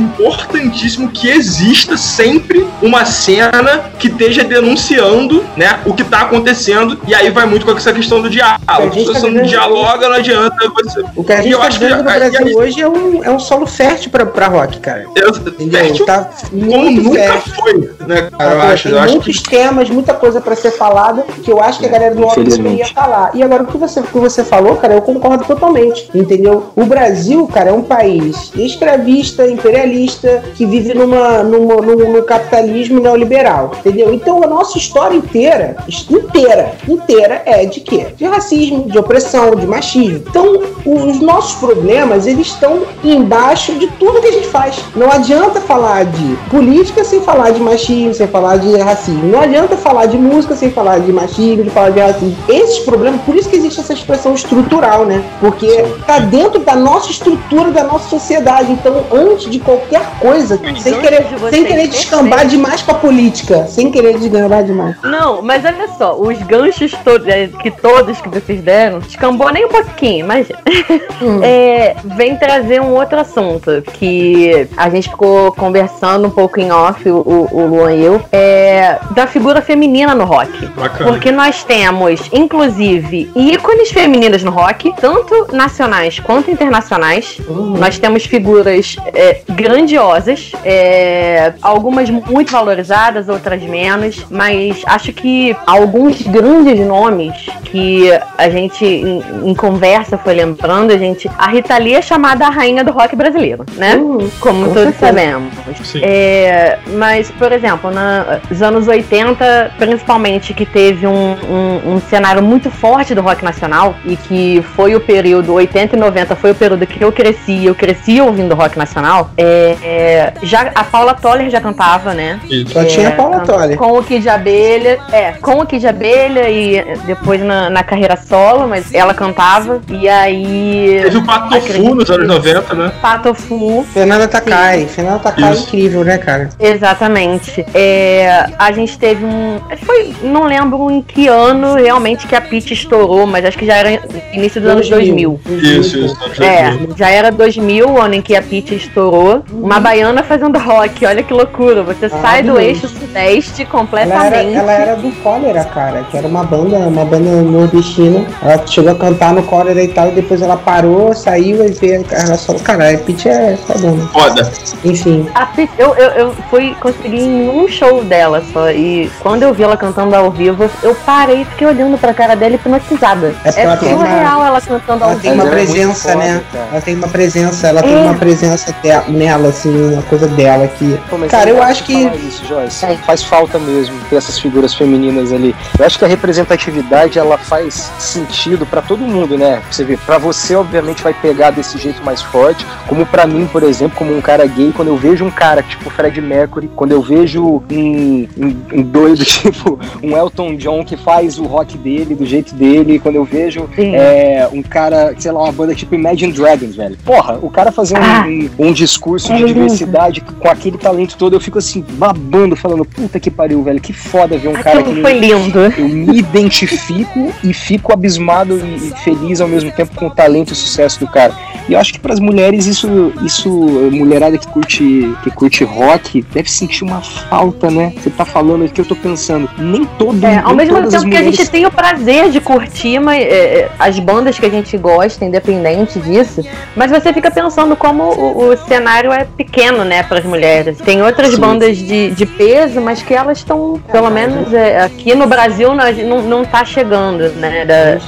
importantíssimo que exista sempre uma cena que esteja denunciando, né, o que tá acontecendo, e aí vai muito com essa questão do diálogo. A Se gente tá você não dialoga, não adianta você. O que a E gente eu tá acho que- no Brasil gente- hoje é um, é um solo fértil pra, pra rock, cara. Eu, Entendeu? fértil Tá como muito nunca fértil. foi, né, cara? Eu Agora, acho, tem eu acho muitos que temas, muita coisa pra ser falada que eu acho que a galera do rock Infelizmente. deveria falar. E agora o que você, o que você falou, cara, eu concordo totalmente. Entendeu? O Brasil, cara, é um país escravista, imperialista, que vive numa, numa, num, num capitalismo neoliberal. Entendeu? Então a nossa história inteira, inteira, inteira é de quê? De racismo, de opressão, de machismo. Então, os nossos problemas, eles estão embaixo de tudo que a gente faz. Não adianta falar de política sem falar de machismo, sem falar de racismo. Não adianta falar de música sem falar de machismo, de falar de racismo. Esses problemas, por isso que existe essa expressão estrutural, né? Porque tá dentro da nossa estrutura, da nossa sociedade. Então, antes de qualquer coisa, sem gancho querer, de sem querer perfeito. descambar demais pra política. Sem querer descambar demais. Não, mas olha só, os ganchos todos que todos que vocês deram, descambou nem um pouquinho, mas é, vem trazer um outro assunto que a gente ficou conversando um pouco em off, o, o Luan e eu, é, da figura feminina no rock. Bacana. Porque nós temos, inclusive, ícones femininas no rock, tanto nacionais quanto internacionais. Nós temos figuras é, grandiosas, é, algumas muito valorizadas, outras menos, mas acho que alguns grandes nomes que a gente, em, em conversa, foi lembrando, a gente. A Rita Lee é chamada a rainha do rock brasileiro, né? Uhum, Como com todos certeza. sabemos. É, mas, por exemplo, na- nos anos 80, principalmente, que teve um, um- um cenário muito forte do rock nacional e que foi o período 80 e 90, foi o período que eu cresci, eu cresci ouvindo rock nacional. é, é, já, a Paula Toller já cantava, né? Isso. Só tinha a Paula Toller. Com o Kid de Abelha. É, com o Kid de Abelha e depois na, na carreira solo, mas ela cantava. E aí. Teve o Pato Fu nos anos 90, né? Pato Fu. Fernanda Takai. Fernanda Takai é Isso. incrível, né, cara? Exatamente. É, a gente teve um. Foi. Não lembro em que ano realmente que a Pitty estourou, mas acho que já era início dos anos 2000. Isso, isso. É, 2000. já era 2000 o ano em que a Pitty estourou. Uma baiana fazendo rock, olha que loucura. Você sai do eixo sudeste Ela era, completamente. ela era do Cólera, cara, que era uma banda, uma banda nordestina. Ela chegou a cantar no Cólera e tal, e depois ela parou, saiu e veio. Ela só, cara, a Pitty é fodona. Foda. Enfim. A Pitty- eu, eu, eu fui conseguir em um show dela só. E quando eu vi ela cantando ao vivo, eu parei e fiquei olhando pra cara dela hipnotizada. É É tem uma- surreal ela cantando ao Ela tem vivo. uma Ela é muito presença, foda, né? Ela tem uma presença, ela tem É. uma presença nela, assim, uma coisa dela que. Pô, Cara, é eu acho que- Isso, Joyce. Faz falta mesmo ter essas figuras femininas ali. Eu acho que a representatividade ela faz sentido pra todo mundo, né? Você vê, pra você obviamente vai pegar desse jeito mais forte, como pra mim, por exemplo, como um cara gay, quando eu vejo um cara tipo Fred Mercury, quando eu vejo um, um, um doido tipo um Elton John que faz o rock dele do jeito dele, quando eu vejo é, um cara, sei lá, uma banda tipo Imagine Dragons, velho. Porra, o cara fazer um, Ah. um, um discurso de diversidade com aquele talento todo, eu fico assim, babando, falando, puta que pariu, velho, que foda ver um cara Aquilo que foi lindo. eu me identifico e fico abismado e e feliz ao mesmo tempo com o talento e o sucesso do cara. E eu acho que para as mulheres isso, isso mulherada que curte, que curte rock deve sentir uma falta, né? Você tá falando aqui, eu tô pensando, nem todo É, ao mesmo tempo que a gente tem o prazer de curtir mas, é, é, as bandas que a gente gosta, independente disso, mas você fica pensando como o, o cenário é pequeno, né, para as mulheres. Tem outras Sim. bandas de, de peso, mas que elas estão, pelo menos é, aqui no Brasil, nós, não, não tá chegando, né? Da,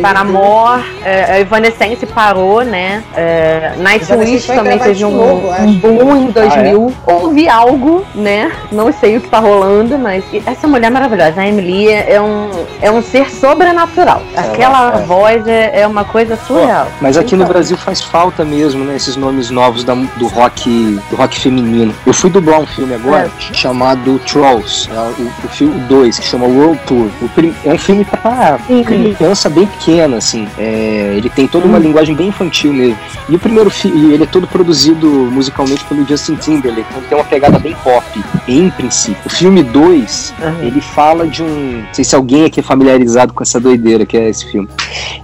Paramore, é, a Evanescence parou, né? É, Nightwish também teve um, novo, um boom em Ah, 2000. Houve algo, né? Não sei o que tá rolando, mas essa mulher é maravilhosa. A Emily é um, é um ser sobrenatural. Aquela é. voz é, é uma coisa surreal. Mas aqui no Brasil faz falta mesmo, né? Esses nomes novos da- do rock do rock feminino. Eu fui dublar um filme agora chamado Trolls, é o, o filme 2, que chama World Tour. O prim- é um filme pra Uhum. criança bem pequena, assim. É, ele tem toda uma linguagem bem infantil mesmo. E o primeiro filme, ele é todo produzido musicalmente pelo Justin Timberlake, então tem uma pegada bem pop, em princípio. O filme 2, Uhum. ele fala de um. Não sei se alguém aqui é familiarizado com essa doideira que é esse filme.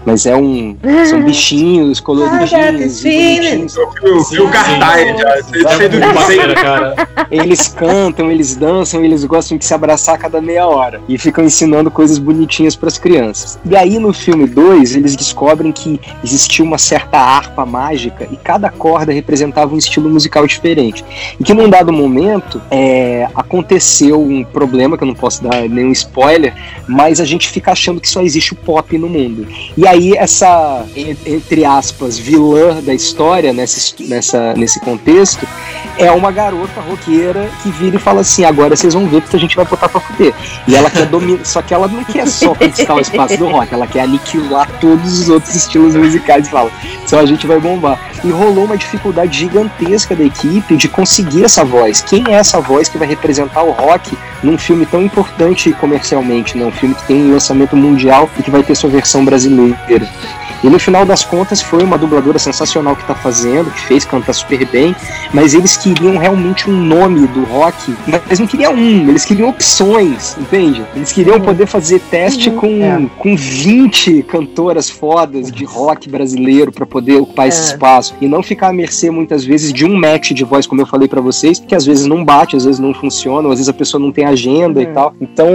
Mas é um. São bichinhos coloridinhos. e bonitinhos. Eu vi o cartaz já. Do que cara. Eles cantam, eles dançam, eles gostam de se abraçar a cada meia hora. E ficam ensinando coisas bonitinhas para as crianças. E aí no filme 2, eles descobrem que existia uma certa harpa mágica e cada corda representava um estilo musical diferente. E que num dado momento é, aconteceu um problema, que eu não posso dar nenhum spoiler, mas a gente fica achando que só existe o pop no mundo. E aí essa, en- entre aspas, vilã da história nessa, nessa, nesse contexto é uma garota roqueira que vira e fala assim: agora vocês vão ver porque a gente vai botar pra fuder. E ela quer dominar, só que ela não quer só conquistar o espaço do rock, ela quer aniquilar todos os outros estilos musicais e fala: só a gente vai bombar. E rolou uma dificuldade gigantesca da equipe de conseguir essa voz. Quem é essa voz que vai representar o rock num filme tão importante comercialmente, né? Um filme que tem um lançamento mundial e que vai ter sua versão brasileira. E no final das contas foi uma dubladora sensacional que tá fazendo, que fez cantar super bem, mas eles queriam realmente um nome do rock, mas não queriam um, eles queriam opções, entende? Eles queriam poder fazer teste com, É. com 20 cantoras fodas de rock brasileiro para poder ocupar esse É. espaço e não ficar à mercê muitas vezes de um match de voz, como eu falei para vocês, que às vezes não bate, às vezes não funciona, às vezes a pessoa não tem agenda e Uhum. tal. Então,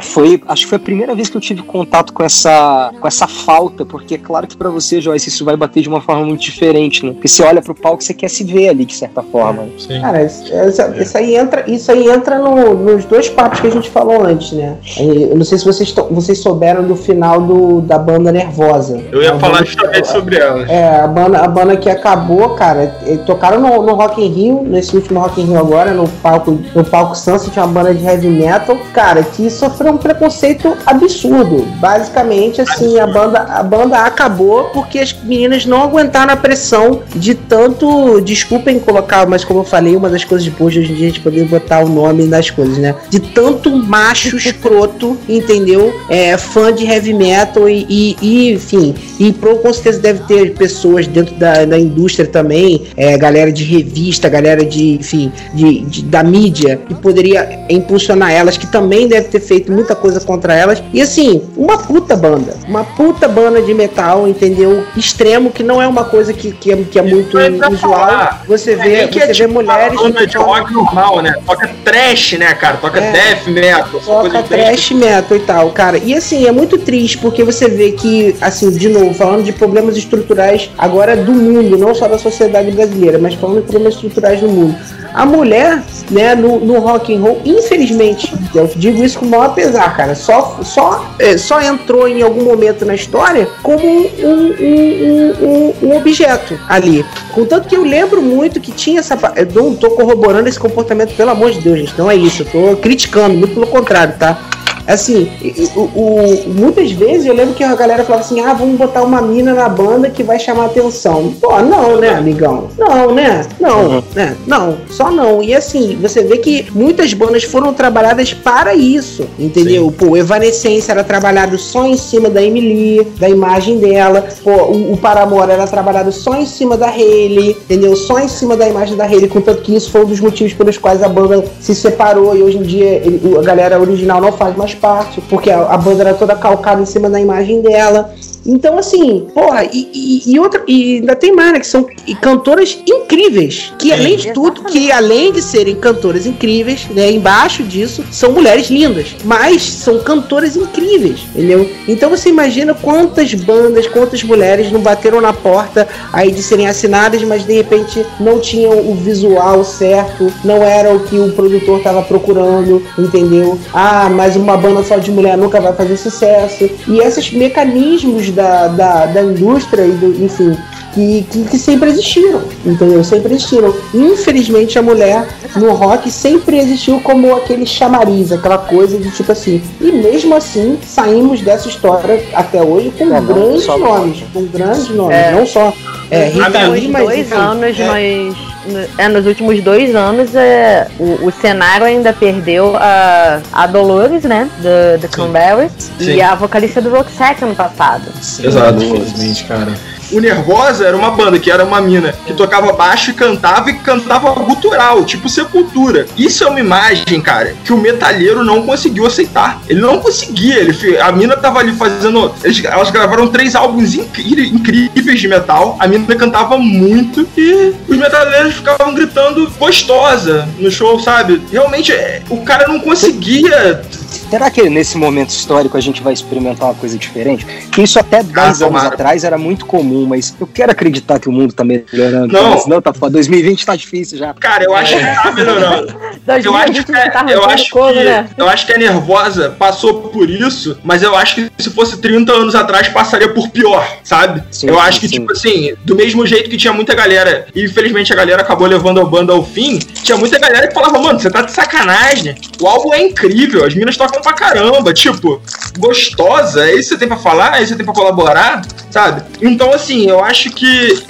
foi, acho que foi a primeira vez que eu tive contato com essa com essa falta, porque é claro que para você, Joyce, isso vai bater de uma forma muito diferente, né? Porque você olha pro palco, você quer se ver ali de certa forma. né? Sim. Cara, isso, isso- isso aí entra, isso aí entra no- nos dois papos que a gente falou antes, né? Eu não sei se vocês, to- vocês souberam do final do, da banda Nervosa. Eu ia A falar banda- justamente sobre ela. É, a banda, a banda que acabou, cara, tocaram no, no Rock in Rio, nesse último Rock in Rio agora, no palco, no palco Sunset, uma banda de heavy metal, cara, que sofreu um preconceito absurdo. Basicamente, assim, a banda, a banda acabou porque as meninas não aguentaram a pressão de tanto, desculpem colocar, mas como eu falei, uma das coisas boas de hoje em dia é a gente poder botar o nome nas coisas, né? De tanto macho escroto, entendeu? É, fã de heavy metal e, e- e, enfim, e pro, com certeza deve ter pessoas dentro da, da indústria também, é, galera de revista, galera de, enfim, de, de- da mídia, que poderia impulsionar elas, que também deve ter feito muita coisa contra elas. E assim, uma puta banda, uma puta banda de metal, entendeu? Extremo, que não é uma coisa que, que, é, que é muito ia usual. Você É vê, nem que você é vê tipo mulheres. uma que de rock normal, né? Toca trash, né, cara? Toca É. death metal, Toca trash metal e tal, cara. E assim, é muito triste porque você vê que, assim, de novo, falando de problemas estruturais agora do mundo, não só da sociedade brasileira, mas falando de problemas estruturais no mundo. A mulher, né, no, no rock and roll, infelizmente, eu digo isso com o maior pesar, cara, só, só, é, só entrou em algum momento na história como um, um, um, um- objeto ali. Contanto que eu lembro muito que tinha essa. Eu não tô corroborando esse comportamento, pelo amor de Deus, gente. Não é isso. Eu tô criticando, muito pelo contrário, tá? Assim, o, o- muitas vezes eu lembro que a galera falava assim: ah, vamos botar uma mina na banda que vai chamar atenção. Pô, não, né, amigão? Não, né? Não, né? Não, só não. E assim, você vê que muitas bandas foram trabalhadas para isso, entendeu? Pô, o Evanescence era trabalhado só em cima da Emily, da imagem dela. Pô, o, o Paramore era trabalhado só em cima da Hayley, entendeu? Só em cima da imagem da Hayley, contanto que isso foi um dos motivos pelos quais a banda se separou e hoje em dia ele- a galera original não faz mais parte, porque a, a banda era toda calcada em cima da imagem dela. Então, assim, porra, e, e- e outra, e ainda tem mais, né? Que são cantoras incríveis. Que além de tudo, que além de serem cantoras incríveis, né? Embaixo disso, são mulheres lindas. Mas são cantoras incríveis, entendeu? Então você imagina quantas bandas, quantas mulheres não bateram na porta aí de serem assinadas, mas de repente não tinham o visual certo, não era o que o produtor estava procurando, entendeu? Ah, mas uma banda só de mulher nunca vai fazer sucesso. E esses mecanismos da, da, da indústria e do, enfim. Que, que, que sempre existiram, entendeu? Sempre existiram. Infelizmente, a mulher no rock sempre existiu como aquele chamariz, aquela coisa de tipo assim. E mesmo assim, saímos dessa história até hoje com É, não, grandes nomes. Com grandes nomes. É. Não só é, Lee, últimos mas. dois enfim, anos, é, nós. É, nos últimos dois anos, é, o, o cenário ainda perdeu a, a Dolores, né? Do, do Cranberries. E a vocalista do Roxette ano passado. Exato, infelizmente, cara. O Nervosa era uma banda que era uma mina que tocava baixo e cantava e cantava gutural, tipo Sepultura. Isso é uma imagem, cara, que o metalheiro não conseguiu aceitar. Ele não conseguia. Ele, a mina tava ali fazendo. eles- elas gravaram três álbuns incríveis de metal. A mina cantava muito e os metaleiros ficavam gritando gostosa no show, sabe? Realmente, é, o cara não conseguia. Será que nesse momento histórico a gente vai experimentar uma coisa diferente? Que isso até 10 anos tomara. atrás era muito comum, mas eu quero acreditar que o mundo tá melhorando. Não. Mas não, tá foda. 2020 tá difícil já. Cara, eu acho que tá melhorando. Eu acho, 2020 que, tá é- eu, arrancando acho couro, que, né? eu acho que a Nervosa passou por isso, mas eu acho que se fosse 30 anos atrás passaria por pior, sabe? Sim, eu sim, acho que, sim. tipo assim, do mesmo jeito que tinha muita galera, e infelizmente a galera acabou levando a banda ao fim, tinha muita galera que falava, mano, você tá de sacanagem, o álbum é incrível, as minas tocam pra caramba, tipo, gostosa, é isso que você tem pra falar, é isso que você tem pra colaborar, sabe? Então, assim, eu acho que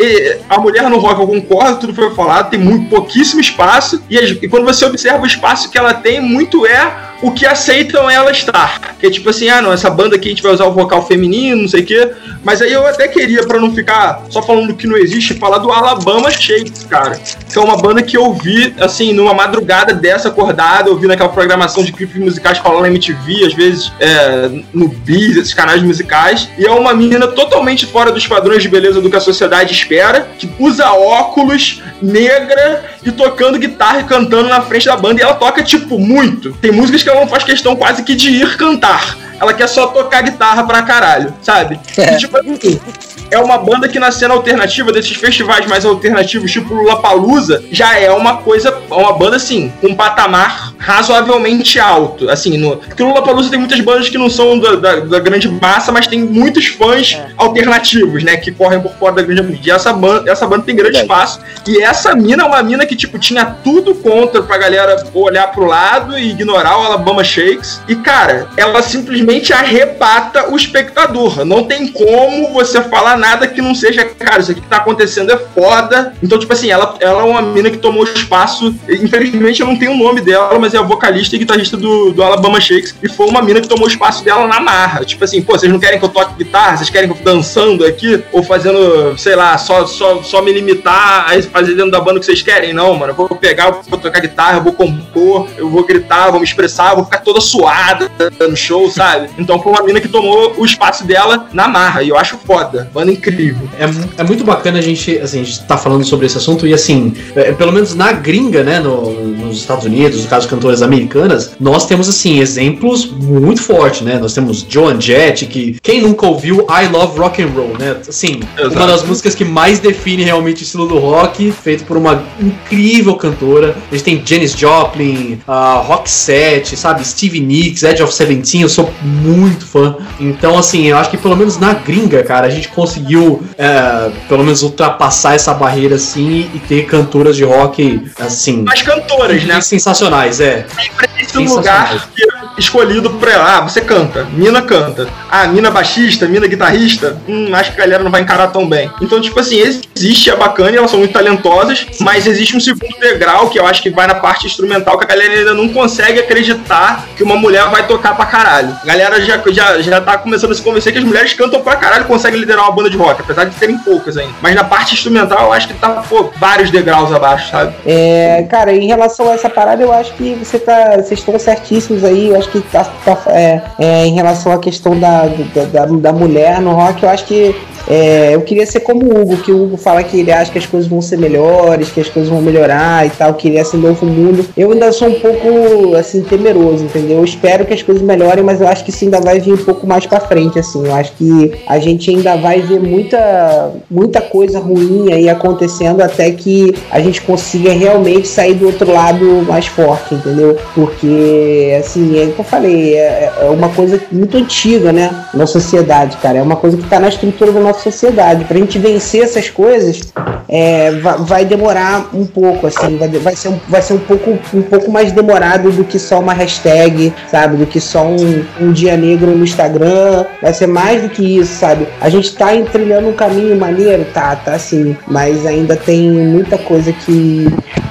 a mulher no rock, eu concordo, tudo foi falado, tem muito pouquíssimo espaço, e, e quando você observa o espaço que ela tem, muito é o que aceitam ela estar. Que é tipo assim, ah, não, essa banda aqui a gente vai usar o vocal feminino, não sei o quê. Mas aí eu até queria, pra não ficar só falando que não existe, falar do Alabama Shakes, cara. Que é uma banda que eu vi, assim, numa madrugada dessa acordada, eu vi naquela programação de clipes musicais rola na MTV, às vezes é, no Biz, esses canais musicais. E é uma menina totalmente fora dos padrões de beleza do que a sociedade espera, que usa óculos, negra e tocando guitarra e cantando na frente da banda. E ela toca, tipo, muito. Tem músicas que ela não faz questão quase que de ir cantar. Ela quer só tocar guitarra pra caralho, sabe? E, tipo é uma banda que na cena alternativa desses festivais mais alternativos, tipo Lollapalooza, já é uma coisa, uma banda assim, com um patamar razoavelmente alto. Assim, no, porque no Lollapalooza tem muitas bandas que não são da, da- da grande massa, mas tem muitos fãs alternativos, né, que correm por fora da grande mídia. E essa banda, essa banda tem grande Verdade. espaço. E essa mina é uma mina que, tipo, tinha tudo contra pra galera olhar pro lado e ignorar o Alabama Shakes. E, cara, ela simplesmente arrebata o espectador. Não tem como você falar nada que não seja, cara, isso aqui que tá acontecendo é foda. Então, tipo assim, ela, ela é uma mina que tomou espaço. Infelizmente, eu não tenho o nome dela, mas é a vocalista e guitarrista do, do Alabama Shakes. E foi uma mina que tomou espaço dela na marra. Tipo assim, pô, vocês não querem que eu toque guitarra? Vocês querem que eu dançando aqui? Ou fazendo, sei lá, só, só, só me limitar a fazer dentro da banda o que vocês querem? Não, mano. Eu vou pegar, eu vou tocar guitarra, eu vou compor, eu vou gritar, vou me expressar, eu vou ficar toda suada no show, sabe? Então foi uma mina que tomou o espaço dela na marra. E eu acho foda. Banda incrível. É, é muito bacana a gente, assim, a gente tá falando sobre esse assunto e assim, é, pelo menos na gringa, né, no- nos Estados Unidos, no caso de cantoras americanas, nós temos assim exemplos muito fortes, né? Nós temos Joan Jett, que quem nunca ouviu I Love Rock and Roll, né? Assim, Exato. uma das músicas que mais define realmente o estilo do rock, feito por uma incrível cantora. A gente tem Janis Joplin, a Roxette, sabe? Stevie Nicks, Edge of Seventeen, eu sou muito fã. Então, assim, eu acho que pelo menos na gringa, cara, a gente conseguiu é, pelo menos ultrapassar essa barreira assim e ter cantoras de rock assim As cantoras, né? sensacionais, é. Esse lugar que escolhido pra ah, você canta, mina canta. Ah, mina baixista, mina guitarrista, hum, acho que a galera não vai encarar tão bem. Então, tipo assim, existe, é bacana, elas são muito talentosas, mas existe um segundo degrau que eu acho que vai na parte instrumental que a galera ainda não consegue acreditar que uma mulher vai tocar pra caralho. A galera já, já, já tá começando a se convencer que as mulheres cantam pra caralho conseguem liderar uma banda de rock, apesar de terem poucas ainda. Mas na parte instrumental eu acho que tá, pô, vários degraus abaixo, sabe? É, cara, em relação a essa parada, eu acho que você tá. Vocês estão certíssimos aí. Eu acho que tá, tá é, é, em relação à questão da, da, da, da mulher no rock, eu acho que é, eu queria ser como o Hugo, que o Hugo fala que ele acha que as coisas vão ser melhores, que as coisas vão melhorar e tal, que ele é assim novo mundo. Eu ainda sou um pouco assim temeroso, entendeu? Eu espero que as coisas melhorem, mas eu acho que isso ainda vai vir um pouco mais para frente, assim. Eu acho que a gente ainda vai ver muita muita coisa ruim aí acontecendo até que a gente consiga realmente sair do outro lado mais forte, entendeu? Porque assim, é o que eu falei, é, é uma coisa muito antiga, né, na sociedade, cara. É uma coisa que tá na estrutura da nossa sociedade. Pra gente vencer essas coisas, é, vai, vai, demorar um pouco, assim, vai, vai, ser, um, vai ser um pouco, um pouco mais demorado do que só uma hashtag, sabe? Do que só um, um dia negro no Instagram. Vai ser mais do que isso, sabe? A gente tá trilhando um caminho maneiro, tá, tá assim, mas ainda tem muita coisa que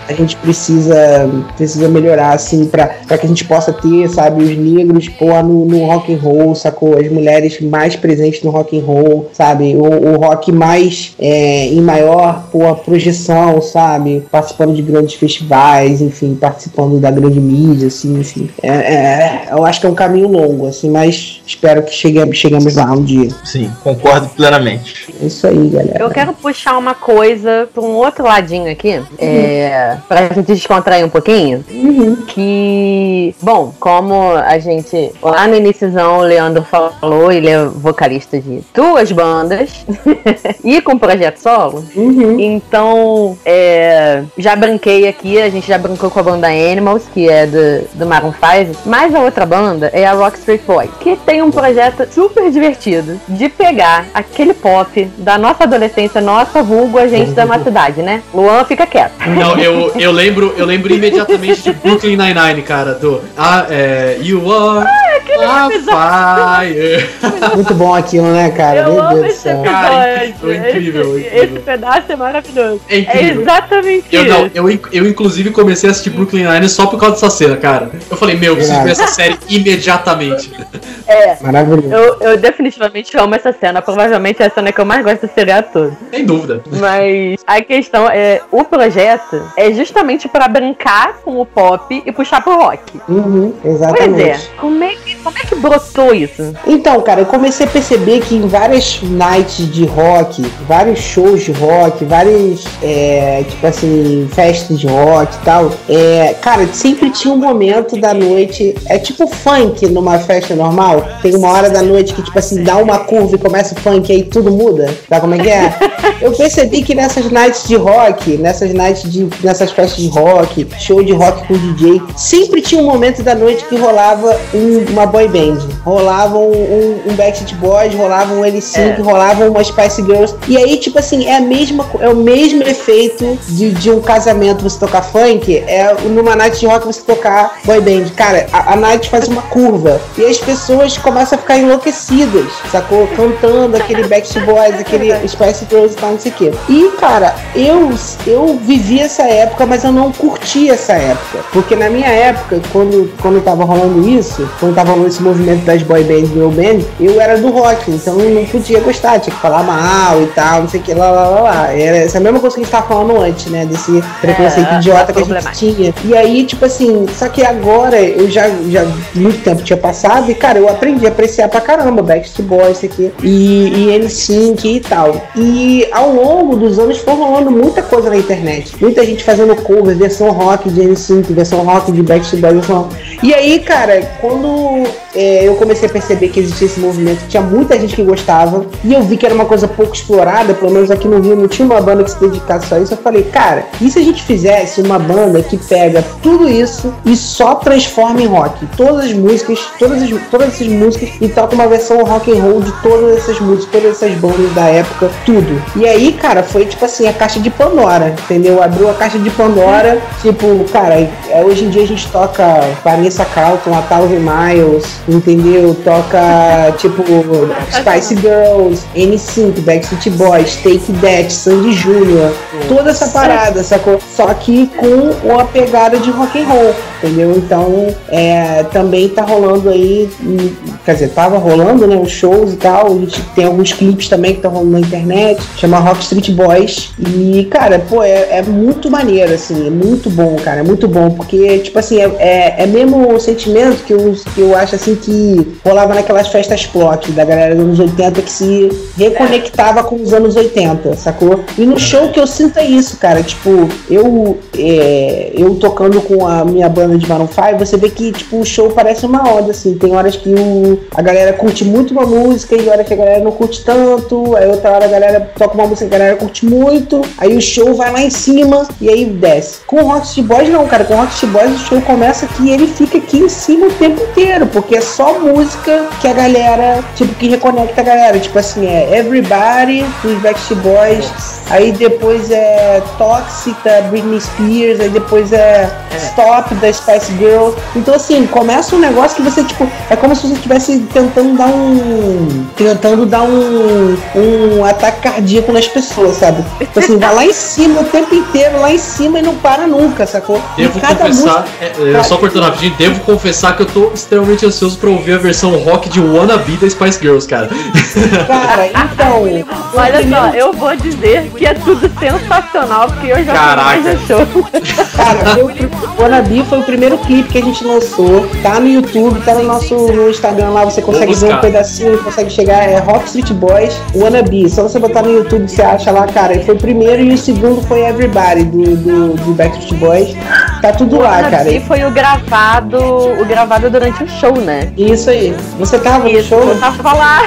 a gente precisa precisa melhorar assim para que a gente possa ter sabe os negros pô, no, no rock and roll sacou? As mulheres mais presentes no rock and roll sabe? O, o rock mais é, em maior pô, projeção sabe? Participando de grandes festivais enfim participando da grande mídia assim enfim. É, é, eu acho que é um caminho longo assim mas espero que cheguemos chegamos lá um dia. Sim concordo plenamente. É isso aí galera. Eu quero puxar uma coisa para um outro ladinho aqui. Uhum. é pra gente descontrair um pouquinho. Uhum. Que, bom, como a gente. Lá no iníciozão o Leandro falou, ele é vocalista de duas bandas e com projeto solo. Uhum. Então, é, já brinquei aqui, a gente já brincou com a banda Animals, que é do, do Maroon 5. Mas a outra banda é a Rock Street Boys, que tem um projeto super divertido de pegar aquele pop da nossa adolescência, nossa vulgo, a gente da nossa cidade, né? Luan fica quieto. Não, eu, eu lembro, eu lembro imediatamente de Brooklyn Nine-Nine, cara, do ah, é, You Are ah, fire. Muito bom aquilo, né, cara? Eu Meu amo Deus do esse céu. Cara, episódio. incrível, esse, incrível. esse pedaço é maravilhoso. É É exatamente Eu, isso. não, eu, eu inclusive comecei a assistir Brooklyn Nine só por causa dessa cena, cara. Eu falei, meu, eu preciso ver essa série imediatamente. É. Maravilhoso. Eu, eu definitivamente amo essa cena. Provavelmente é a cena que eu mais gosto do seriado todo. Sem dúvida. Mas a questão é: o projeto é justamente pra brincar com o pop e puxar pro rock. Uhum, Pois exatamente. é. Como é, que, como é que brotou isso? Então, cara, eu comecei a perceber que em várias nights de rock, vários shows de rock, várias, é, tipo assim, festas de rock e tal, é, cara, sempre tinha um momento da noite, é tipo funk numa festa normal, tem uma hora da noite que, tipo assim, dá uma curva e começa o funk e aí tudo muda, sabe como é que é? Eu percebi que nessas nights de rock, nessas nights de, nessas festas de rock, show de rock com DJ, sempre tinha um momento da noite que rolava um- uma boy band, rolava um, um, Backstreet Boys, rolava um L5, rolava uma Spice Girls, e aí, tipo assim, é, a mesma, é o mesmo efeito de, de um casamento você tocar funk, é numa night de rock você tocar boy band. Cara, a, a night faz uma curva, e as pessoas começam a ficar enlouquecidas, sacou? Cantando aquele Backstreet Boys, aquele Spice Girls e tal, não sei o quê. E, cara, eu, eu vivi essa época, mas eu não curti essa época. Porque na minha época, quando, quando tava rolando isso, quando tava rolando esse movimento das boy bands, girl band, eu era do rock, então eu não podia gostar, tinha que falar mal e tal, não sei o que, lá, lá, lá, lá. Era essa mesma coisa que a gente tava falando antes, né? Desse preconceito É, idiota que a gente tinha. E aí, tipo assim, só que agora eu já, já muito tempo tinha passado e, cara, eu aprendi a apreciar pra caramba Backstreet Boys, isso aqui, e, e N5 e tal. E ao longo dos anos foi rolando muita coisa na internet. Muita gente fazendo cover, versão rock de N5, versão rock de Backstreet Boys, versão... E aí, cara, quando é, eu comecei a perceber que existia esse movimento, tinha muita gente que gostava, e eu vi que era uma coisa pouco explorada, pelo menos aqui no Rio não tinha uma banda que se dedicasse só a isso. Eu falei, cara, e se a gente fizesse uma banda que pega tudo isso e só transforma em rock? Todas as músicas, todas, as, todas essas músicas, e toca uma versão rock and roll de todas essas músicas, todas essas bandas da época, tudo. E aí, cara, foi tipo assim, a caixa de Pandora, entendeu? Abriu a caixa de Pandora, tipo, cara, é, hoje em dia a gente toca Vanessa Carlton, A Thousand Miles, entendeu? Toca, tipo, Spice Girls, N5, Backstreet Boys, Take That, Sandy Jr., toda essa parada, sacou? Só que com uma pegada de rock and roll, entendeu? Então, é, também tá rolando aí, hum, quer dizer, tava rolando, né, os shows e tal, a gente tem alguns clipes também que tá rolando na internet, chama Rock Street Boys, e, cara, pô, é, é muito maneiro, assim, é muito bom, cara, é muito bom, porque, tipo assim, é, é, é mesmo o sentimento que eu, que eu acho, assim, que rolava naquelas festas plock da galera dos anos 80 que se reconectava com os anos 80, sacou? E no show que eu sinto é isso, cara, tipo, eu, é, eu tocando com a minha banda de Maroon 5, você vê que, tipo, o show parece uma onda, assim, tem horas que o, a galera curte muito uma música e horas que a galera não curte tanto, aí outra hora a galera toca uma música que a galera curte muito, aí o show vai lá em cima e aí desce. Com o Rocket Boys não, cara, com o Rocket Boys o show começa aqui e ele fica aqui em cima o tempo inteiro, porque é só música que a galera, tipo, que reconecta a galera, tipo assim, é Everybody dos Backstreet Boys, aí depois é Toxic da Britney Spears, aí depois é Stop da Spice Girl. Então assim, começa um negócio que você, tipo, é como se você estivesse tentando dar um. tentando dar um. um ataque cardíaco nas pessoas, sabe? Então assim, vai lá em cima o tempo inteiro, lá em cima e não para nunca, sacou? Devo e cada confessar, música. é, é, só cortando rapidinho, devo confessar que eu tô extremamente ansioso pra ouvir a versão rock de Wannabe da Spice Girls, cara. Cara, então. Olha só, eu vou dizer que é tudo sensacional, porque eu já Caraca. show. Cara, o Wannabe foi o primeiro clipe que a gente lançou. Tá no YouTube, tá no nosso no Instagram lá, você consegue ver um pedacinho, consegue chegar. É Rock Street Boys Wannabe. Só você botar no YouTube você acha lá, cara. E foi o primeiro e o segundo foi Everybody do, do, do Backstreet Boys. Tá tudo lá, cara. E foi o gravado, o gravado durante o show, né? Isso aí. Você tava no Isso, show? eu tava lá.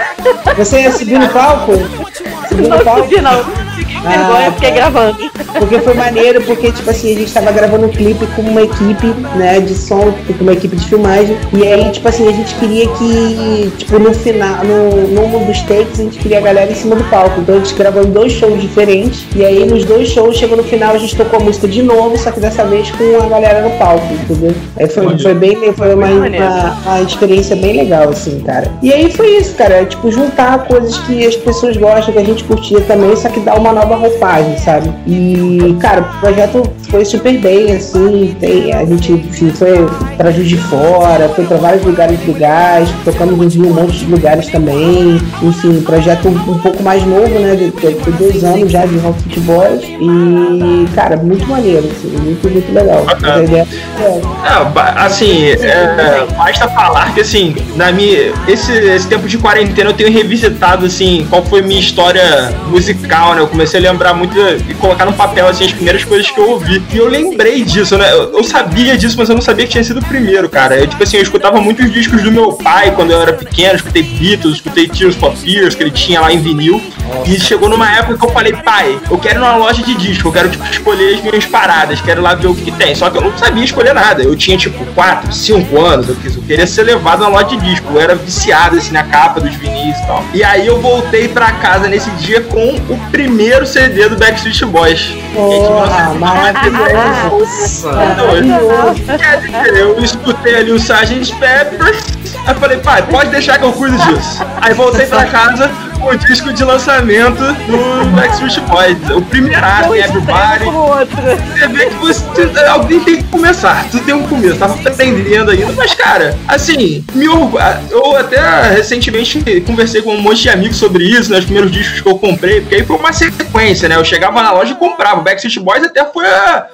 Você subiu no palco? Subiu no Não palco? subi, não. Com vergonha, Ah, fiquei tá. gravando. Porque foi maneiro, porque, tipo assim, a gente tava gravando um clipe com uma equipe, né, de som, com uma equipe de filmagem. E aí, tipo assim, a gente queria que, tipo, no final, no, num dos takes, a gente queria a galera em cima do palco. Então a gente gravou em dois shows diferentes. E aí, nos dois shows, chegou no final, a gente tocou a música de novo, só que dessa vez com a galera no palco, entendeu? Aí foi, foi bem, foi uma, uma, uma experiência bem legal, assim, cara. E aí foi isso, cara. Tipo, juntar coisas que as pessoas gostam, que a gente curtia também, só que dá uma nova roupagem, sabe? E, cara, o projeto foi super bem, assim. Tem, a gente enfim, foi pra Juiz de Fora, foi pra vários lugares legais, tocamos em um monte de lugares também. Enfim, projeto um, um pouco mais novo, né? De, dois anos já de Rock Boys. E, cara, muito maneiro, assim, muito, muito legal. Bacana. A ideia é- Ah, assim, é, basta falar que assim, na minha, esse, esse tempo de quarentena eu tenho revisitado assim, qual foi minha história musical, né? Eu comecei a lembrar muito e colocar no papel assim as primeiras coisas que eu ouvi. E eu lembrei disso, né? Eu, eu sabia disso, mas eu não sabia que tinha sido o primeiro, cara. Eu, tipo assim, eu escutava muitos discos do meu pai quando eu era pequeno, escutei Beatles, escutei Tears for Fears, que ele tinha lá em vinil. E chegou numa época que eu falei, pai, eu quero ir numa loja de disco, eu quero tipo, escolher as minhas paradas, quero lá ver o que, que tem. Só que eu não sabia escolher nada. Eu tinha tipo 4, 5 anos, eu, quis, eu queria ser levado na loja de disco. Eu era viciado assim na capa dos vinis e tal. E aí eu voltei pra casa nesse dia com o primeiro CD do Backstreet Boys. Porra, maravilhoso. Eu escutei ali o Sgt. Peppers. Aí falei, pai, pode deixar que eu cuido disso. Aí voltei pra casa o disco de lançamento do Backstreet Boys. O primeiraço, Um né, extremo Everybody. Você vê que você, alguém tem que começar. Tu tem um começo, tava aprendendo ainda. Mas, cara, assim, me eu até recentemente conversei com um monte de amigos sobre isso, né? Os primeiros discos que eu comprei, porque aí foi uma sequência, né? Eu chegava na loja e comprava. O Backstreet Boys até foi,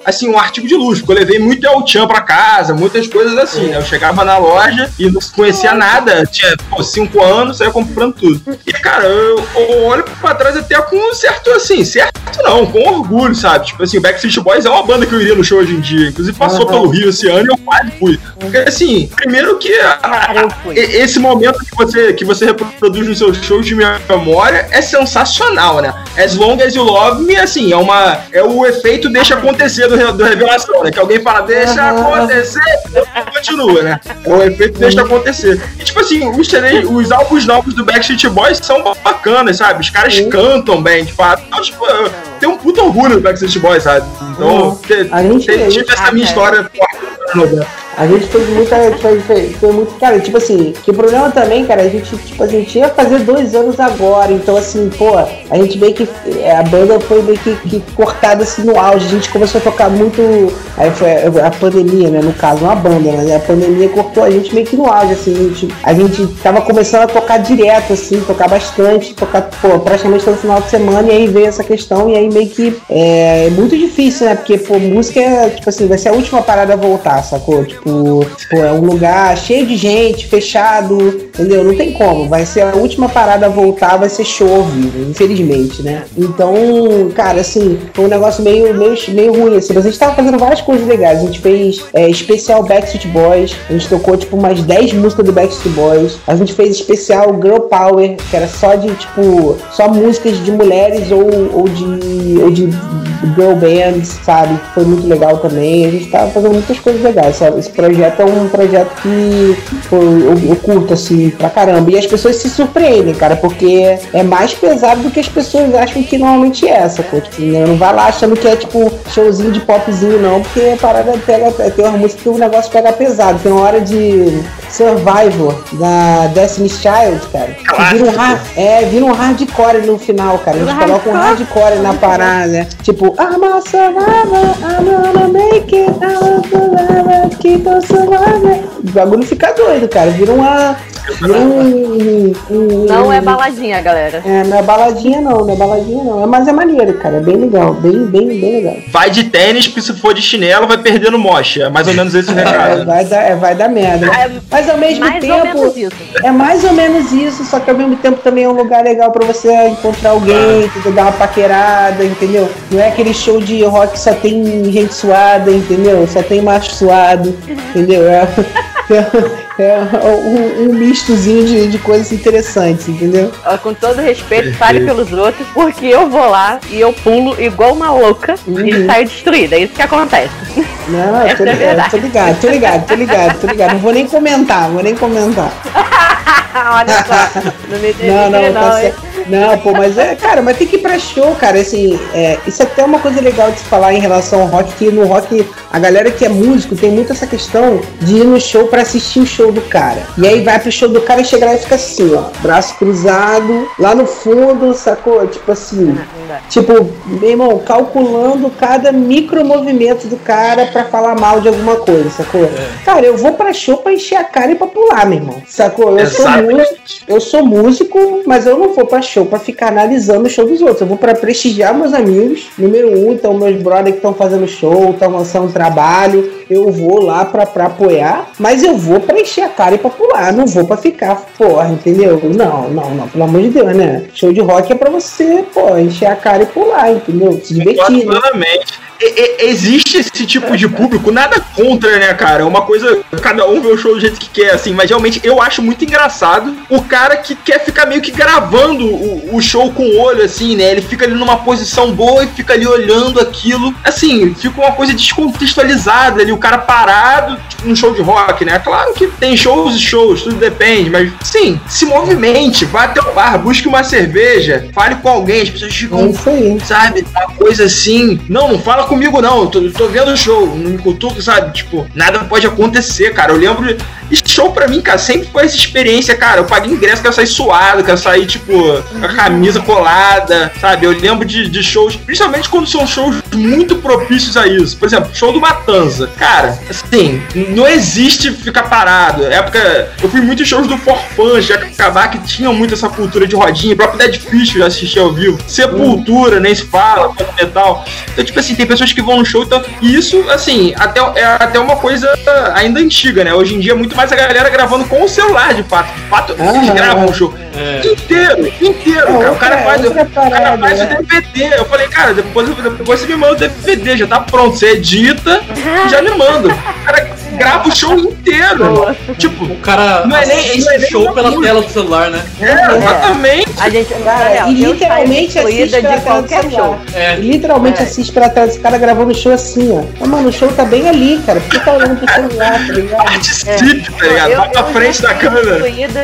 assim, um artigo de luxo, porque eu levei muito El Chan pra casa, muitas coisas assim, né? Eu chegava na loja e não conhecia nada, tinha pô, cinco anos, saía comprando tudo. E, cara, eu, eu olho pra trás até com um certo, assim, certo não, com orgulho, sabe? Tipo assim, o Backstreet Boys é uma banda que eu iria no show hoje em dia. Inclusive passou Uhum. pelo Rio esse ano e eu quase fui. Porque assim, primeiro que a- e- esse momento que você, que você reproduz nos seus shows de memória é sensacional, né? As Long As You Love Me, assim, é uma. É o efeito deixa acontecer do, do revelação, né? Que alguém fala, deixa acontecer, continua, né? É o efeito deixa acontecer. E tipo assim, os, os álbuns novos do Backstreet Boys são bacanas, sabe? Os caras Sim. cantam bem, de fato. Então, tipo, eu tenho um puto orgulho do Backstreet Boys, sabe? Então, Uhum. gente- tive essa Ah, minha cara. história forte nos anos 90. A gente fez muita. Foi, foi, foi muito. Cara, tipo assim, que o problema também, cara, a gente, tipo, a gente ia fazer dois anos agora. Então, assim, pô, a gente meio que. é, A banda foi meio que, que cortada assim no auge. A gente começou a tocar muito. Aí foi a, pandemia, né? No caso, não a banda, mas a pandemia cortou a gente meio que no auge, assim. A gente, a gente tava começando a tocar direto, assim, tocar bastante, tocar, pô, praticamente todo final de semana. E aí veio essa questão. E aí meio que. É, é muito difícil, né? Porque, pô, música é, tipo assim, vai ser a última parada a voltar, sacou? Tipo, pô, é um lugar cheio de gente, fechado, entendeu? Não tem como. Vai ser a última parada a voltar, vai ser show infelizmente, né? Então, cara, assim, foi um negócio meio, meio, meio ruim, assim. Mas a gente tava fazendo várias coisas legais. A gente fez é, especial Backstreet Boys, a gente tocou, tipo, umas 10 músicas do Backstreet Boys. A gente fez especial Girl Power, que era só de, tipo, só músicas de mulheres ou, ou de. ou de girl bands, sabe? Foi muito legal também. A gente tava fazendo muitas coisas legais, sabe? Esse projeto é um projeto que pô, eu, eu curto, assim, pra caramba. E as pessoas se surpreendem, cara, porque é mais pesado do que as pessoas acham que normalmente é, sacou? Tipo, né? não vai lá achando que é, tipo, showzinho de popzinho, não, porque a parada pega, tem uma música que o negócio pega pesado. Tem uma hora de Survivor, da Destiny's Child, cara, vira um, hard, é, vira um hardcore no final, cara. A gente coloca um hardcore na parada, né? Tipo, I'm a survivor, I'm gonna make it, I'm a survivor, keep on surviving. O bagulho fica doido, cara. Vira uma. Vira um. um- Não é baladinha, galera. É, não é baladinha não, não é baladinha não. É, mas é maneiro, cara. É bem legal, bem, bem, bem legal. Vai de tênis, porque se for de chinelo, vai perder no mocha. É mais ou menos esse o É, recado. vai, dar, é, vai dar merda. É Mas ao mesmo mais tempo. ou menos isso. É mais ou menos isso, só que ao mesmo tempo também é um lugar legal pra você encontrar alguém, entendeu? dar uma paquerada, entendeu? Não é aquele show de rock que só tem gente suada, entendeu? Só tem macho suado, entendeu? É, é- é um, um mistozinho de, de coisas interessantes, entendeu? Ó, Com todo respeito, fale pelos outros, porque eu vou lá e eu pulo igual uma louca e Uhum. saio destruída. É isso que acontece. Não, eu tô, é ligado, tô ligado, tô ligado, tô ligado, tô ligado. Não vou nem comentar, vou nem comentar. Olha só. Não me Não, não, não, tá hein? certo. Não, pô, mas é, cara, mas tem que ir pra show, cara, assim, é, isso é até uma coisa legal de se falar em relação ao rock, que no rock, a galera que é músico tem muito essa questão de ir no show pra assistir o show do cara. E aí vai pro show do cara e chega lá e fica assim, ó, braço cruzado, lá no fundo, sacou? Tipo assim, Tipo, meu irmão, calculando cada micro movimento do cara pra falar mal de alguma coisa, sacou? Cara, eu vou pra show pra encher a cara e pra pular, meu irmão. Sacou? Eu sou eu sou músico, mas eu não vou pra show pra ficar analisando o show dos outros. Eu vou pra prestigiar meus amigos, número um, então meus brothers que estão fazendo show, estão lançando trabalho. Eu vou lá pra, pra apoiar, mas eu vou pra encher a cara e pra pular. Não vou pra ficar, porra, entendeu? Não, não, não, pelo amor de Deus, né? Show de rock é pra você, pô, encher a cara e pular, entendeu? Se divertir, né? Plenamente. Existe esse tipo de público, nada contra, né, cara? É uma coisa, cada um vê o show do jeito que quer, assim, mas realmente eu acho muito engraçado o cara que quer ficar meio que gravando o, o show com o olho, assim, né? Ele fica ali numa posição boa e fica ali olhando aquilo. Assim, fica uma coisa descontextualizada ali, o cara parado, tipo, num show de rock, né? Claro que tem shows e shows, tudo depende, mas sim, se movimente, vá até o bar, busque uma cerveja, fale com alguém, as pessoas É ficam aí. sabe? Uma coisa assim. Não, não fala comigo, não. Eu tô, tô vendo o show, não me cutuco, sabe? Tipo, nada pode acontecer, cara. Eu lembro. E show pra mim, cara, sempre foi essa experiência, cara. Eu paguei ingresso, quero sair suado, quero sair, tipo, com a camisa colada, sabe? Eu lembro de, de shows, principalmente quando são shows muito propícios a isso. Por exemplo, show do Matanza. Cara, assim, não existe ficar parado. Época. Eu fui muito em shows do Forfã, já acabar que tinham muito essa cultura de rodinha. O próprio Dead Fish eu já ao vivo. Sepultura, nem se fala, metal. Então, tipo assim, tem pessoas que vão no show então, e isso, assim, até, é até uma coisa ainda antiga, né? Hoje em dia é muito mais a galera gravando com o celular, de fato. De fato, eles Ah, gravam é. o show É. inteiro, inteiro. É, cara. o cara outra- faz, o, cara faz o né? DVD. Eu falei, cara, depois, depois você me manda o DVD, já tá pronto. Você edita e já me manda. O cara grava o show inteiro. Tipo, O cara Não é nem- é o nem show pela música. tela do celular, né? é, exatamente. A gente, Cara, e literalmente assiste pela de tela do celular. show. É. Literalmente É. assiste pra trás, esse cara gravando o show assim, ó. Mas, mano, o show tá bem ali, cara. Por que tá olhando pro celular, tá ligado? Participe, tá ligado? Vai pra já frente da câmera.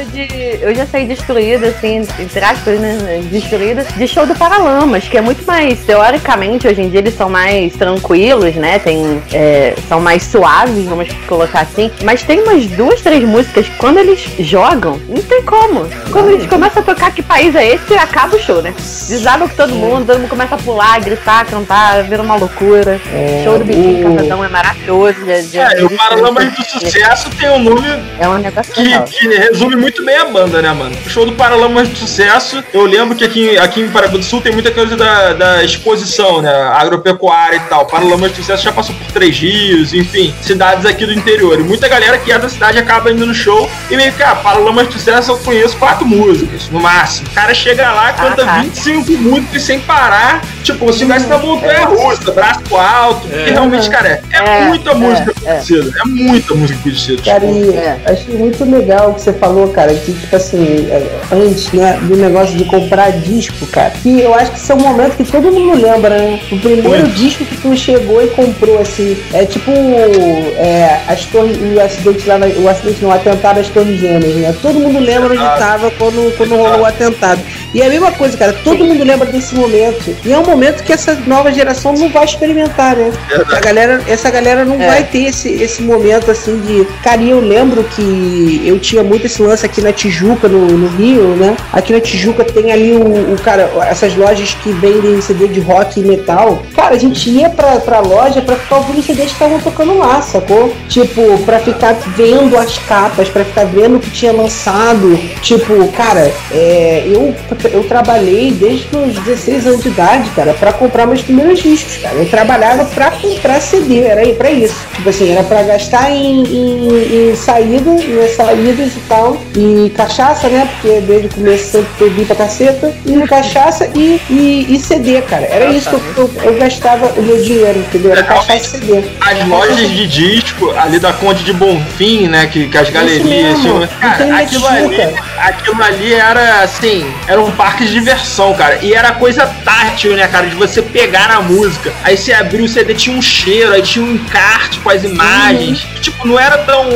de. Eu já saí destruída, assim, entre aspas, né? Destruída de show do Paralamas, que é muito mais. Teoricamente, hoje em dia eles são mais tranquilos, né? Tem, é, são mais suaves, vamos colocar assim. Mas tem umas duas, três músicas que quando eles jogam, não tem como. Quando eles começam a tocar que país é esse, acaba o show, né? Desabam com todo mundo, todo mundo começa a pular, gritar, cantar, vira uma loucura. show do Biquinho o- é maravilhoso. De, de, É, e o Paralamas do Sucesso tem um nome É um negócio que, que resume muito bem a banda, né, mano? O show do Paralamas do Sucesso, eu lembro que aqui, aqui em Paraíba do Sul tem muita coisa da, da exposição, né? Agropecuária e tal. Paralamas do Sucesso já passou por Três Rios, enfim, cidades aqui do interior. E muita galera que é da cidade acaba indo no show e meio que, ah, Paralamas do Sucesso eu conheço quatro músicas, no máximo. O cara chega lá, canta tá. 25 músicas sem parar, tipo, se estivesse na montanha russa, braço alto, porque realmente, cara, é, é É, muita é, música é. conhecida, é muita música conhecida. Cara, e É. achei muito legal o que você falou, cara, que tipo assim, é, antes, né, do negócio de comprar disco, cara, que eu acho que isso é um momento que todo mundo lembra, né? O primeiro disco que tu chegou e comprou, assim, é tipo é, as torres, o acidente lá, na, o acidente não, o atentado às torres gêmeas, né? Todo mundo lembra onde tava quando, quando rolou o atentado. E é a mesma coisa, cara, todo mundo lembra desse momento. E é um momento que essa nova geração não vai experimentar, né? A galera, essa galera não É. vai ter esse, esse momento assim de. Cara, eu lembro que eu tinha muito esse lance aqui na Tijuca, no, no Rio, né? Aqui na Tijuca tem ali o, o cara, essas lojas que vendem CD de rock e metal. Cara, a gente ia pra, pra loja pra ficar ouvindo CDs que estavam tocando lá, sacou? Tipo, pra ficar vendo as capas, pra ficar vendo o que tinha lançado. Tipo, cara, é, eu, eu trabalhei desde os 16 anos de idade, cara, pra comprar meus primeiros discos, cara. Eu trabalhava pra comprar CD, era aí pra isso. Tipo assim, era pra gastar em, em, em saída, em saídas e tal. E cachaça, né? Porque desde o começo sempre bebi pra caceta. E cachaça e, e, e CD, cara. Era isso que eu, eu, eu gastava o meu dinheiro, entendeu? Era cachaça e CD. As lojas de disco ali da Conde de Bonfim, né? Que, que as galerias tinham. Cara, aquilo ali, aquilo ali era assim, era um parque de diversão, cara. E era coisa tátil, né, cara? De você pegar a música. Aí você abriu o CD, tinha um cheiro, aí tinha um encarte com as imagens. Tipo, não era tão.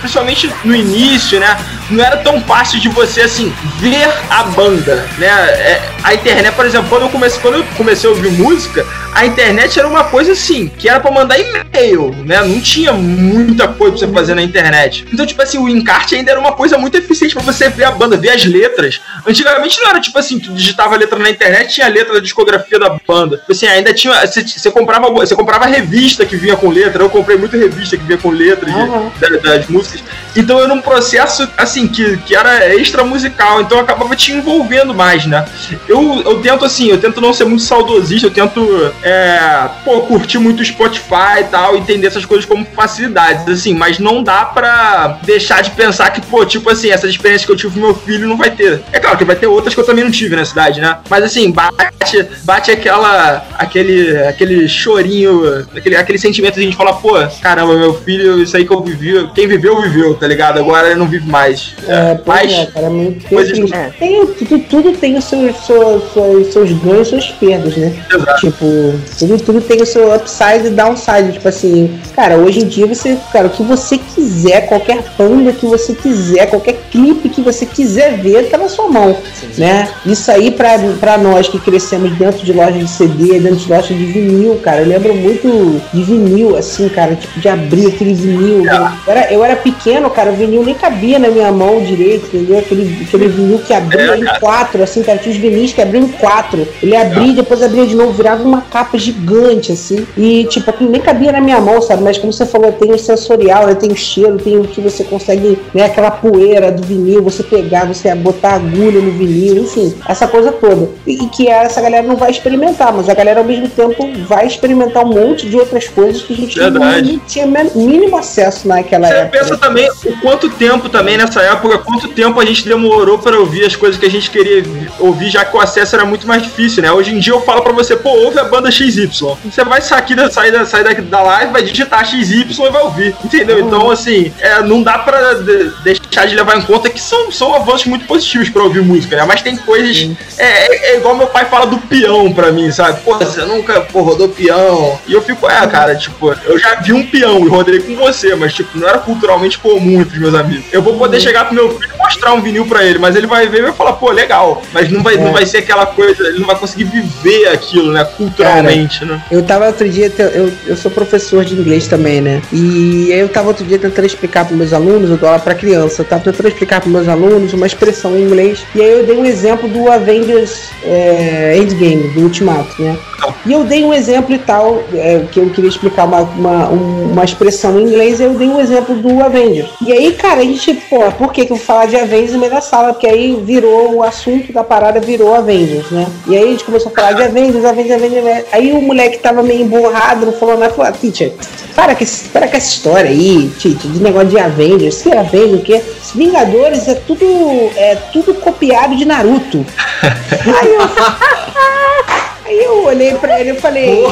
Principalmente no início, né? Não era tão fácil de você, assim, ver a banda, né? É, a internet, por exemplo, quando eu comecei, quando eu comecei a ouvir música, a internet era uma coisa assim, que era pra mandar e-mail, né? Não tinha muita coisa pra você fazer na internet. Então, tipo assim, o encarte ainda era uma coisa muito eficiente pra você ver a banda, ver as letras. Antigamente não era tipo assim, tu digitava a letra na internet, tinha a letra da discografia da banda. Tipo Assim, ainda tinha. Você, comprava, você comprava revista que vinha com letra. Eu comprei muita revista que vinha com letras de- Aham. da- das músicas. Então era um processo, assim, que, que era extra musical, então acabava te envolvendo mais, né? Eu, eu tento, assim, eu tento não ser muito saudosista, eu tento, é, pô, curtir muito o Spotify e tal, entender essas coisas como facilidades, assim, mas não dá pra deixar de pensar que, pô, tipo assim, essa experiência que eu tive com meu filho não vai ter. É claro que vai ter outras que eu também não tive na cidade, né? Mas assim, bate, bate aquela, aquele, aquele chorinho, aquele, aquele sentimento de a gente falar, pô, caramba, meu filho, isso aí que eu vivi, quem viveu, viveu, tá ligado? Agora ele não vive mais. É, pois mas, é, cara, coisas- triste. É. Tem, tudo, tudo tem os seus, seus, seus, seus ganhos e suas perdas, né? Exato. Tipo, tudo, tudo tem o seu upside e downside. Tipo assim, cara, hoje em dia você, cara, o que você quiser, qualquer banda que você quiser, qualquer clipe que você quiser ver, tá na sua mão, né? Isso aí pra nós que crescemos dentro de loja de CD, dentro de loja de vinil, cara, eu lembro muito de vinil, assim, cara, tipo, de abrir aquele vinil. Eu era, eu era pequeno, cara, o vinil nem cabia na minha mão direito, entendeu? Aquele, aquele vinil que abria em quatro, assim, cara, tinha os vinis que abriam em quatro. Ele abria depois abria de novo, virava uma capa gigante, assim. E, tipo, aquilo nem cabia na minha mão, sabe? Mas como você falou, tem o sensorial, né? tem o cheiro, tem o que você consegue, né? Aquela poeira do vinil, você pegar, você botar agulha no vinil, enfim, essa coisa toda. E, que essa galera não vai experimentar. mas a galera ao mesmo tempo vai experimentar um monte de outras coisas que a gente não, Verdade. não tinha mínimo acesso naquela Você época. pensa também o quanto tempo também nessa época, quanto tempo a gente demorou pra ouvir as coisas que a gente queria ouvir, já que o acesso era muito mais difícil, né? Hoje em dia eu falo pra você, pô, ouve a banda XY. Você vai sair, da, sair, da, sair daqui da live, vai digitar XY e vai ouvir, entendeu? Então, assim, é, não dá pra de- deixar de levar em conta que são, são avanços muito positivos pra ouvir música, né? Mas tem coisas. É, é- é igual meu pai fala do peão pra mim, sabe? Pô, você nunca pô, rodou peão. E eu fico, é, cara, tipo, eu já vi um peão e rodei com você, mas, tipo, não era culturalmente comum entre os meus amigos. Eu vou poder chegar pro meu filho mostrar um vinil pra ele, mas ele vai ver e vai falar, pô, legal. Mas não vai, não vai ser aquela coisa, ele não vai conseguir viver aquilo, né? Culturalmente, né? Eu tava outro dia, eu, eu sou professor de inglês também, né? E aí eu tava outro dia tentando explicar para meus alunos, eu dou aula pra criança, eu tava tentando explicar para meus alunos uma expressão em inglês. E aí eu dei um exemplo do Avengers é, Endgame, do Ultimato, né? E eu dei um exemplo e tal, é, que eu queria explicar uma, uma, um- uma expressão em inglês, eu dei um exemplo do Avengers. E aí, cara, a gente, pô, por que, que eu vou falar de Avengers no meio da sala? Porque aí virou, o assunto da parada virou Avengers, né? E aí a gente começou a falar de Avengers, Avengers, Avengers. Avengers. Aí o moleque tava meio emburrado, não falou nada, falou, ah, teacher, para com, esse, para com essa história aí, teacher, de negócio de Avengers, que Avengers, o quê? Vingadores é tudo, é tudo copiado de Naruto. aí eu... Aí eu olhei pra ele e falei,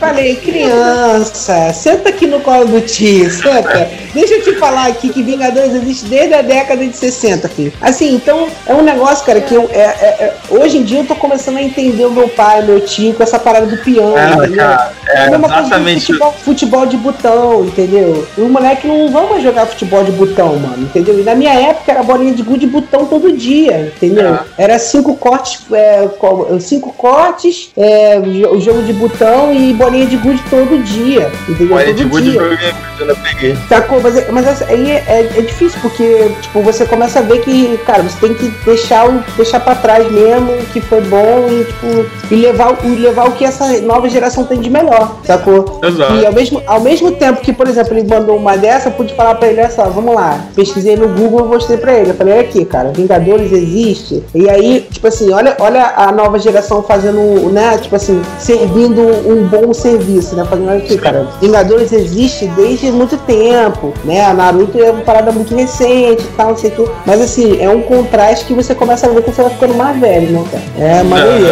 falei, criança, senta aqui no colo do tio, senta. Deixa eu te falar aqui que Vingadores existe desde a década de 60, filho. Assim, então é um negócio, cara, que eu, é, é- é- hoje em dia eu tô começando a entender o meu pai, meu tio, com essa parada do peão, É, entendeu? cara, é do exatamente. futebol, futebol de botão, entendeu? E o moleque não vão mais jogar futebol de botão, mano, entendeu? E na minha época era bolinha de gude de botão todo dia, entendeu? É. Era cinco cortes, é, co- cinco cortes, é, o jogo de botão e bolinha de gude todo dia, entendeu? Olha, todo de good dia. eu peguei. Sacou? Mas, é- mas aí é, é- é difícil, porque tipo, você começa a ver que, cara, você tem que deixar, o, deixar pra trás mesmo o que foi bom e, tipo, e, levar, o- e levar o que essa nova geração tem de melhor, sacou? Exato. E ao mesmo, ao mesmo tempo que, por exemplo, ele mandou uma dessa, eu pude falar pra ele, olha só, vamos lá. Pesquisei no Google e mostrei pra ele. Eu falei, olha aqui, cara, Vingadores existe. E aí, tipo assim, olha, olha a nova geração fazendo, né, tipo assim, servindo um bom serviço, né? Fazendo aqui, cara. Vingadores existe desde muito tempo, né? A Naruto é uma parada muito recente e tal, não sei o quê. Mas assim, é um contraste que você começa a ver que você vai ficando mais velho, né, cara? É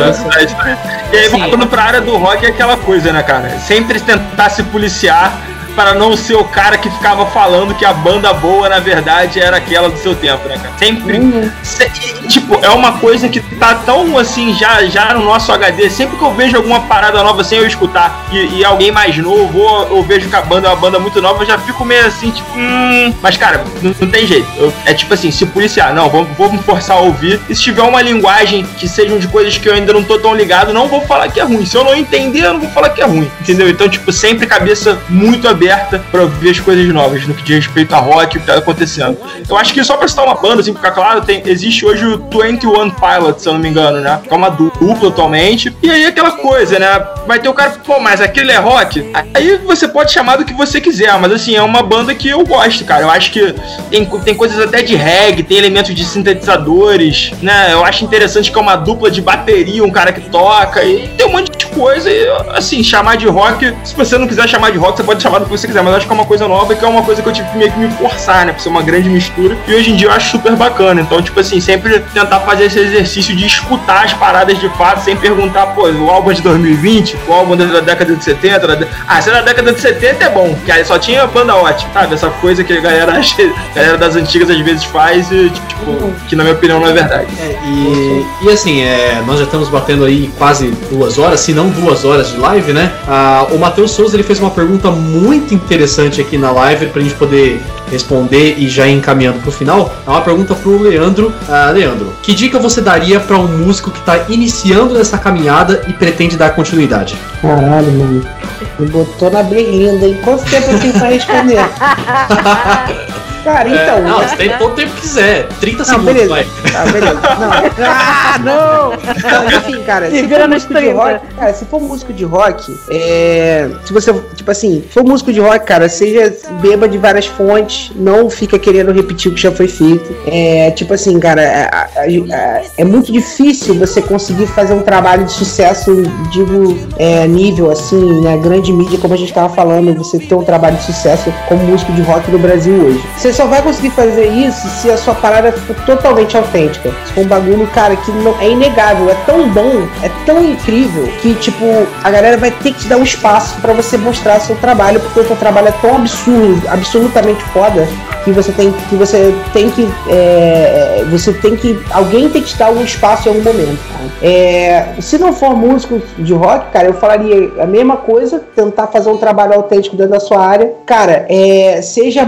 assim. É, é, é. E aí, voltando pra área do rock, é aquela coisa, né, cara? Sempre tentar se policiar para não ser o cara que ficava falando que a banda boa, na verdade, era aquela do seu tempo, né, cara? Sempre. Uhum. se- tipo, é uma coisa que tá tão assim, já, já no nosso HD. Sempre que eu vejo alguma parada nova sem eu escutar e, e alguém mais novo, ou eu vejo que a banda é uma banda muito nova, eu já fico meio assim, tipo, hum. Mas, cara, não, não tem jeito. Eu- é tipo assim, se policiar, não, vou, vou me forçar a ouvir. E se tiver uma linguagem que sejam de coisas que eu ainda não tô tão ligado, não vou falar que é ruim. Se eu não entender, eu não vou falar que é ruim. Entendeu? Então, tipo, sempre cabeça muito aberta pra ouvir as coisas novas no que diz respeito a rock o que tá acontecendo. Eu acho que só pra citar uma banda, assim, ficar claro, tem, existe hoje o 21 Pilots, se eu não me engano, né? Que é uma dupla atualmente. E aí aquela coisa, né? Vai ter o cara, pô, mas aquele é rock? Aí você pode chamar do que você quiser, mas assim, é uma banda que eu gosto, cara. Eu acho que tem, tem coisas até de reggae, tem elementos de sintetizadores, né? Eu acho interessante que é uma dupla de bateria, um cara que toca, e tem um monte de coisa. E, assim, chamar de rock, se você não quiser chamar de rock, você pode chamar do que você quiser, mas acho que é uma coisa nova que é uma coisa que eu tive que meio que me forçar, né? Pra ser uma grande mistura. E hoje em dia eu acho super bacana. Então, tipo assim, sempre tentar fazer esse exercício de escutar as paradas de fato, sem perguntar, pô, o álbum é de 2020, o álbum é da década de 70, da ah, se é da década de 70 é bom, que aí só tinha banda ótima, sabe? Essa coisa que a galera, a galera das antigas às vezes faz e, tipo, que na minha opinião não é verdade. É, e, e assim, é, nós já estamos batendo aí quase duas horas, se não duas horas de live, né? Ah, o Matheus Souza ele fez uma pergunta muito interessante aqui na live pra gente poder responder e já ir encaminhando pro final. É uma pergunta pro Leandro. Ah, Leandro, que dica você daria pra um músico que tá iniciando nessa caminhada e pretende dar continuidade? Caralho, mano. Me botou na berlinda, hein? Quanto tempo eu tenho pra responder? Cara, É, então. não, você tem todo o tempo que quiser. 30 Não, segundos, beleza. vai. Tá, beleza. Não. Ah, não! Não, enfim, cara, Se for músico de 30. rock, cara, se for músico de rock, é. Se você, tipo assim, for músico de rock, cara, seja beba de várias fontes, não fica querendo repetir o que já foi feito. É, tipo assim, cara, é, é- é- é muito difícil você conseguir fazer um trabalho de sucesso, digo, é, nível, assim, na grande mídia, como a gente tava falando, você ter um trabalho de sucesso como músico de rock no Brasil hoje. Você só vai conseguir fazer isso se a sua parada for totalmente autêntica. Se for um bagulho, cara, que não é inegável, é tão bom, é tão incrível que, tipo, a galera vai ter que te dar um espaço pra você mostrar seu trabalho, porque o seu trabalho é tão absurdo, absolutamente foda, que você tem que você tem que é, você tem que alguém tem que te dar um espaço em algum momento. É, se não for músico de rock cara eu falaria a mesma coisa tentar fazer um trabalho autêntico dentro da sua área cara é, seja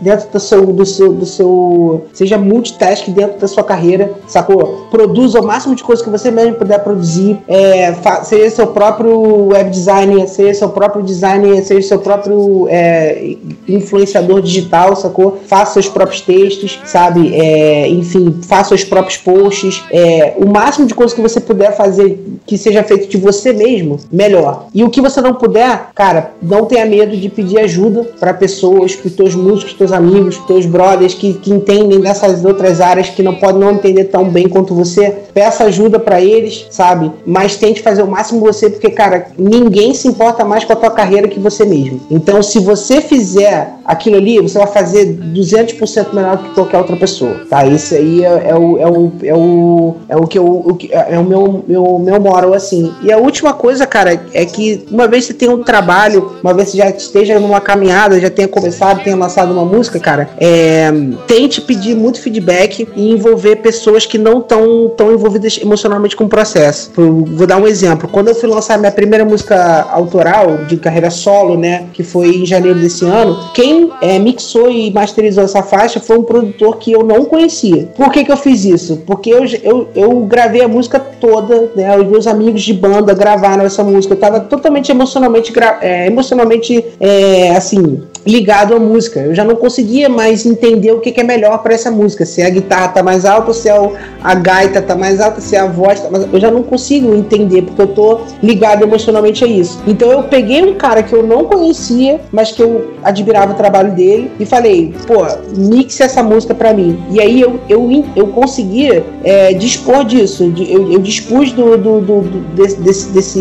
dentro do seu do seu do seu seja multitask dentro da sua carreira sacou produza o máximo de coisas que você mesmo puder produzir é, seja seu próprio web designer seja seu próprio designer seja seu próprio é, influenciador digital, sacou? Faça seus próprios textos, sabe? É, enfim, faça seus próprios posts. É, o máximo de coisas que você puder fazer que seja feito de você mesmo, melhor. E o que você não puder, cara, não tenha medo de pedir ajuda para pessoas, teus músicos, teus amigos, teus brothers que, que entendem dessas outras áreas que não podem não entender tão bem quanto você. Peça ajuda para eles, sabe? Mas tente fazer o máximo você, porque, cara, ninguém se importa mais com a tua carreira que você mesmo. Então, se você fizer aquilo ali, você vai fazer 200% melhor que qualquer outra pessoa, tá? Isso aí é, é o, é, o, é, o, é o que eu, o que- é o meu, meu, meu moral, assim. E a última coisa, cara, é que uma vez você tem um trabalho, uma vez você já esteja numa caminhada, já tenha começado, tenha lançado uma música, cara, é, tente pedir muito feedback e envolver pessoas que não estão tão envolvidas emocionalmente com o processo. Eu vou dar um exemplo. Quando eu fui lançar minha primeira música autoral de carreira solo, né, que foi em janeiro desse ano, quem é, mixou e masterizou essa faixa foi um produtor que eu não conhecia. Por que, que eu fiz isso? Porque eu, eu, eu gravei a música toda, né? Os meus amigos de banda gravaram essa música. Eu tava totalmente emocionalmente, é, emocionalmente é, assim, ligado à música. Eu já não conseguia mais entender o que, que é melhor para essa música. Se a guitarra tá mais alta, se a, a gaita tá mais alta, se a voz tá mais Eu já não consigo entender, porque eu tô ligado emocionalmente a isso. Então eu peguei um cara que eu não conhecia, mas que eu admirava o trabalho dele, e falei, pô, mixe essa música para mim. E aí eu, eu, eu conseguia é, dispor disso. Eu, eu dispus do, do, do- do- desse, desse, desse,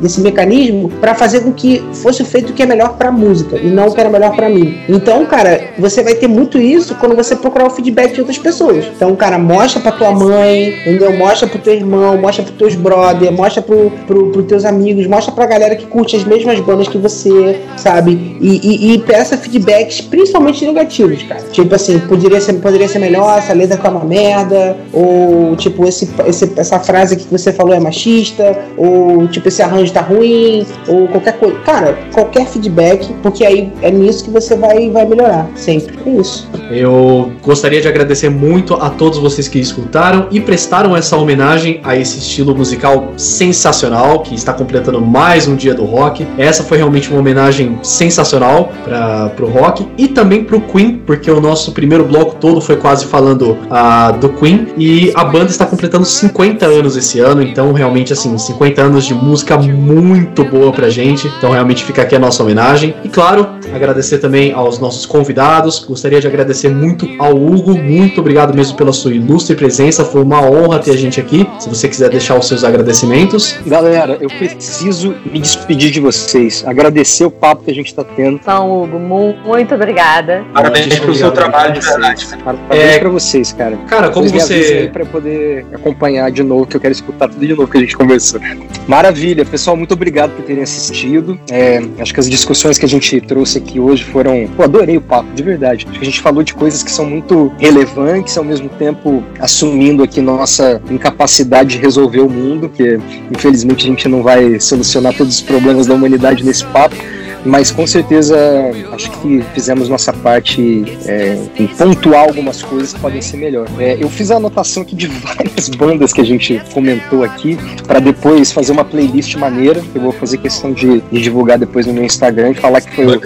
desse mecanismo para fazer com que fosse feito o que é melhor pra música e não o que era melhor pra mim. Então, cara, você vai ter muito isso quando você procurar o feedback de outras pessoas. Então, cara, mostra pra tua mãe, entendeu? Mostra pro teu irmão, mostra pros teus brother, mostra pro, pro, pros teus amigos, mostra pra galera que curte as mesmas bandas que você, sabe? E, e, e peça feedbacks, principalmente negativos, cara. Tipo assim, poderia ser, poderia ser melhor, essa letra tá uma merda, ou tipo, esse, esse, essa frase que você falou é machista, ou tipo, esse arranjo tá ruim, ou qualquer coisa. Cara, qualquer feedback, porque aí é nisso que você vai, vai melhorar, sempre. É isso. Eu gostaria de agradecer muito a todos vocês que escutaram e prestaram essa homenagem a esse estilo musical sensacional que está completando mais um dia do rock. Essa foi realmente uma homenagem sensacional para pro rock e também pro Queen, porque o nosso primeiro bloco todo foi quase falando ah, do Queen e a banda está completando 50 anos esse ano, então realmente assim, 50 anos de música muito boa pra gente. Então realmente fica aqui a nossa homenagem. E claro, agradecer também aos nossos convidados. Gostaria de agradecer muito ao Hugo, muito obrigado mesmo pela sua ilustre presença. Foi uma honra ter a gente aqui. Se você quiser deixar os seus agradecimentos. Galera, eu preciso me despedir de vocês, agradecer o papo que a gente tá tendo. Então, Hugo, mu- muito obrigada. Parabéns pelo seu trabalho, de verdade. Parabéns É- pra vocês, cara. Cara, como Vocês você. eu poder acompanhar de novo, que eu quero escutar tudo de novo que a gente conversou. Maravilha, pessoal, muito obrigado por terem assistido. É, acho que as discussões que a gente trouxe aqui hoje foram. Pô, adorei o papo, de verdade. Acho que a gente falou de coisas que são muito relevantes, ao mesmo tempo assumindo aqui nossa incapacidade de resolver o mundo, que infelizmente a gente não vai solucionar todos os problemas da humanidade nesse papo. Mas com certeza acho que fizemos nossa parte é, em pontuar algumas coisas que podem ser melhor. É, eu fiz a anotação aqui de várias bandas que a gente comentou aqui, para depois fazer uma playlist maneira, que eu vou fazer questão de, de divulgar depois no meu Instagram e falar que foi o,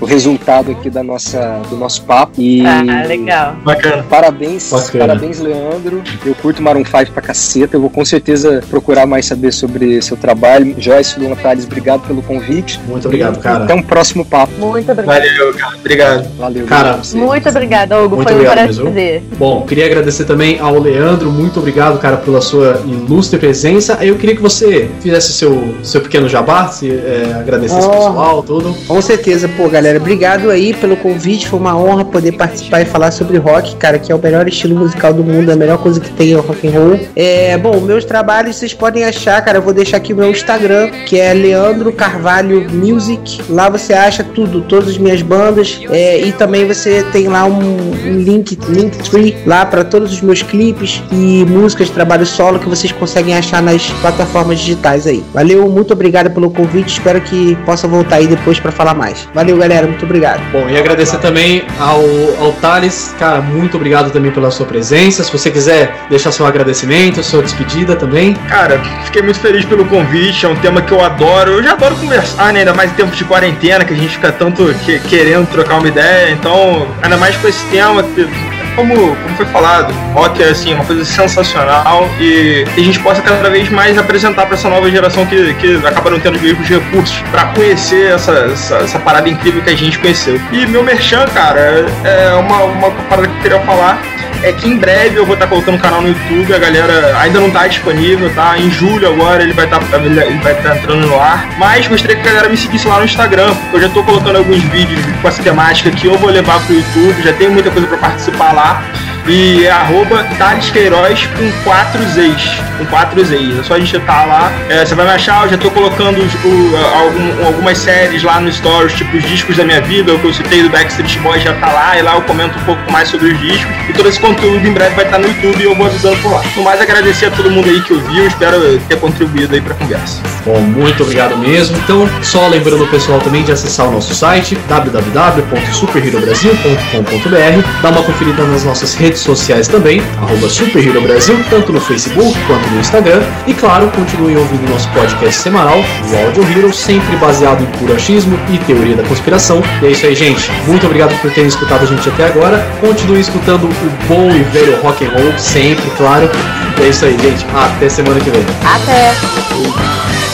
o resultado aqui da nossa, do nosso papo. E Ah, legal. Bacana. Parabéns, Bacana. parabéns, Leandro. Eu curto Maroon 5 pra caceta. Eu vou com certeza procurar mais saber sobre seu trabalho. Joyce, Luan Tales, obrigado pelo convite. Muito obrigado, cara. Até um próximo papo. Muito obrigada. Valeu, cara. Obrigado. Valeu. Cara, obrigado. Muito obrigada, Hugo. Muito Foi um obrigado mesmo. prazer. Bom, queria agradecer também ao Leandro, muito obrigado, cara, pela sua ilustre presença. Eu queria que você fizesse seu, seu pequeno jabá, se é, agradecesse Oh. pessoal, tudo. Com certeza, pô, galera, obrigado aí pelo convite. Foi uma honra poder participar e falar sobre rock, cara, que é o melhor estilo musical do mundo, a melhor coisa que tem é o rock and roll. É, bom, meus trabalhos vocês podem achar, cara, eu vou deixar aqui o meu Instagram, que é Leandro Carvalho Music. Lá você acha tudo, todas as minhas bandas, é, e também você tem lá um, um link, Linktree lá para todos os meus clipes e músicas de trabalho solo que vocês conseguem achar nas plataformas digitais aí. Valeu, muito obrigado pelo convite. Espero que possa voltar aí depois para falar mais. Valeu, galera, muito obrigado. Bom, e agradecer também ao, ao Thales, cara, muito obrigado também pela sua presença. Se você quiser deixar seu agradecimento, sua despedida também. Cara, fiquei muito feliz pelo convite, é um tema que eu adoro. Eu já adoro conversar, né? Ainda mais em tempos de quarentena, que a gente fica tanto que- querendo trocar uma ideia. Então, ainda mais com esse tema, que, como, como foi falado, rock é assim, uma coisa sensacional e que a gente possa cada vez mais apresentar para essa nova geração que, que acaba não tendo os mesmos recursos para conhecer essa, essa, essa parada incrível que a gente conheceu. E meu merchan, cara, é uma, uma parada que eu queria falar é que em breve eu vou estar colocando o canal no YouTube, a galera ainda não tá disponível, tá? Em julho agora ele vai estar ele vai estar entrando no ar. Mas gostaria que a galera me seguisse lá no Instagram, porque eu já tô colocando alguns vídeos com essa temática que eu vou levar pro YouTube, já tem muita coisa para participar lá lá. E é arroba Thales Queiroz com 4 Z's. Com 4 Z's. É só digitar lá. É, você vai me achar, eu já tô colocando o- algum- algumas séries lá no Stories, tipo os discos da minha vida, o que eu citei do Backstreet Boys já tá lá, e lá eu comento um pouco mais sobre os discos. E todo esse conteúdo em breve vai estar no YouTube e eu vou avisando por lá. No mais, agradecer a todo mundo aí que ouviu, espero ter contribuído aí pra conversa. Bom, muito obrigado mesmo. Então, só lembrando o pessoal também de acessar o nosso site www.superherobrasil.com.br, dar uma conferida nas nossas redes sociais também, arroba Super Hero Brasil, tanto no Facebook quanto no Instagram. E claro, continuem ouvindo nosso podcast semanal, o Audio Hero, sempre baseado em puro achismo e teoria da conspiração. E é isso aí, gente. Muito obrigado por terem escutado a gente até agora. Continuem escutando o bom e velho rock and roll, sempre, claro. E é isso aí, gente. Até semana que vem. Até!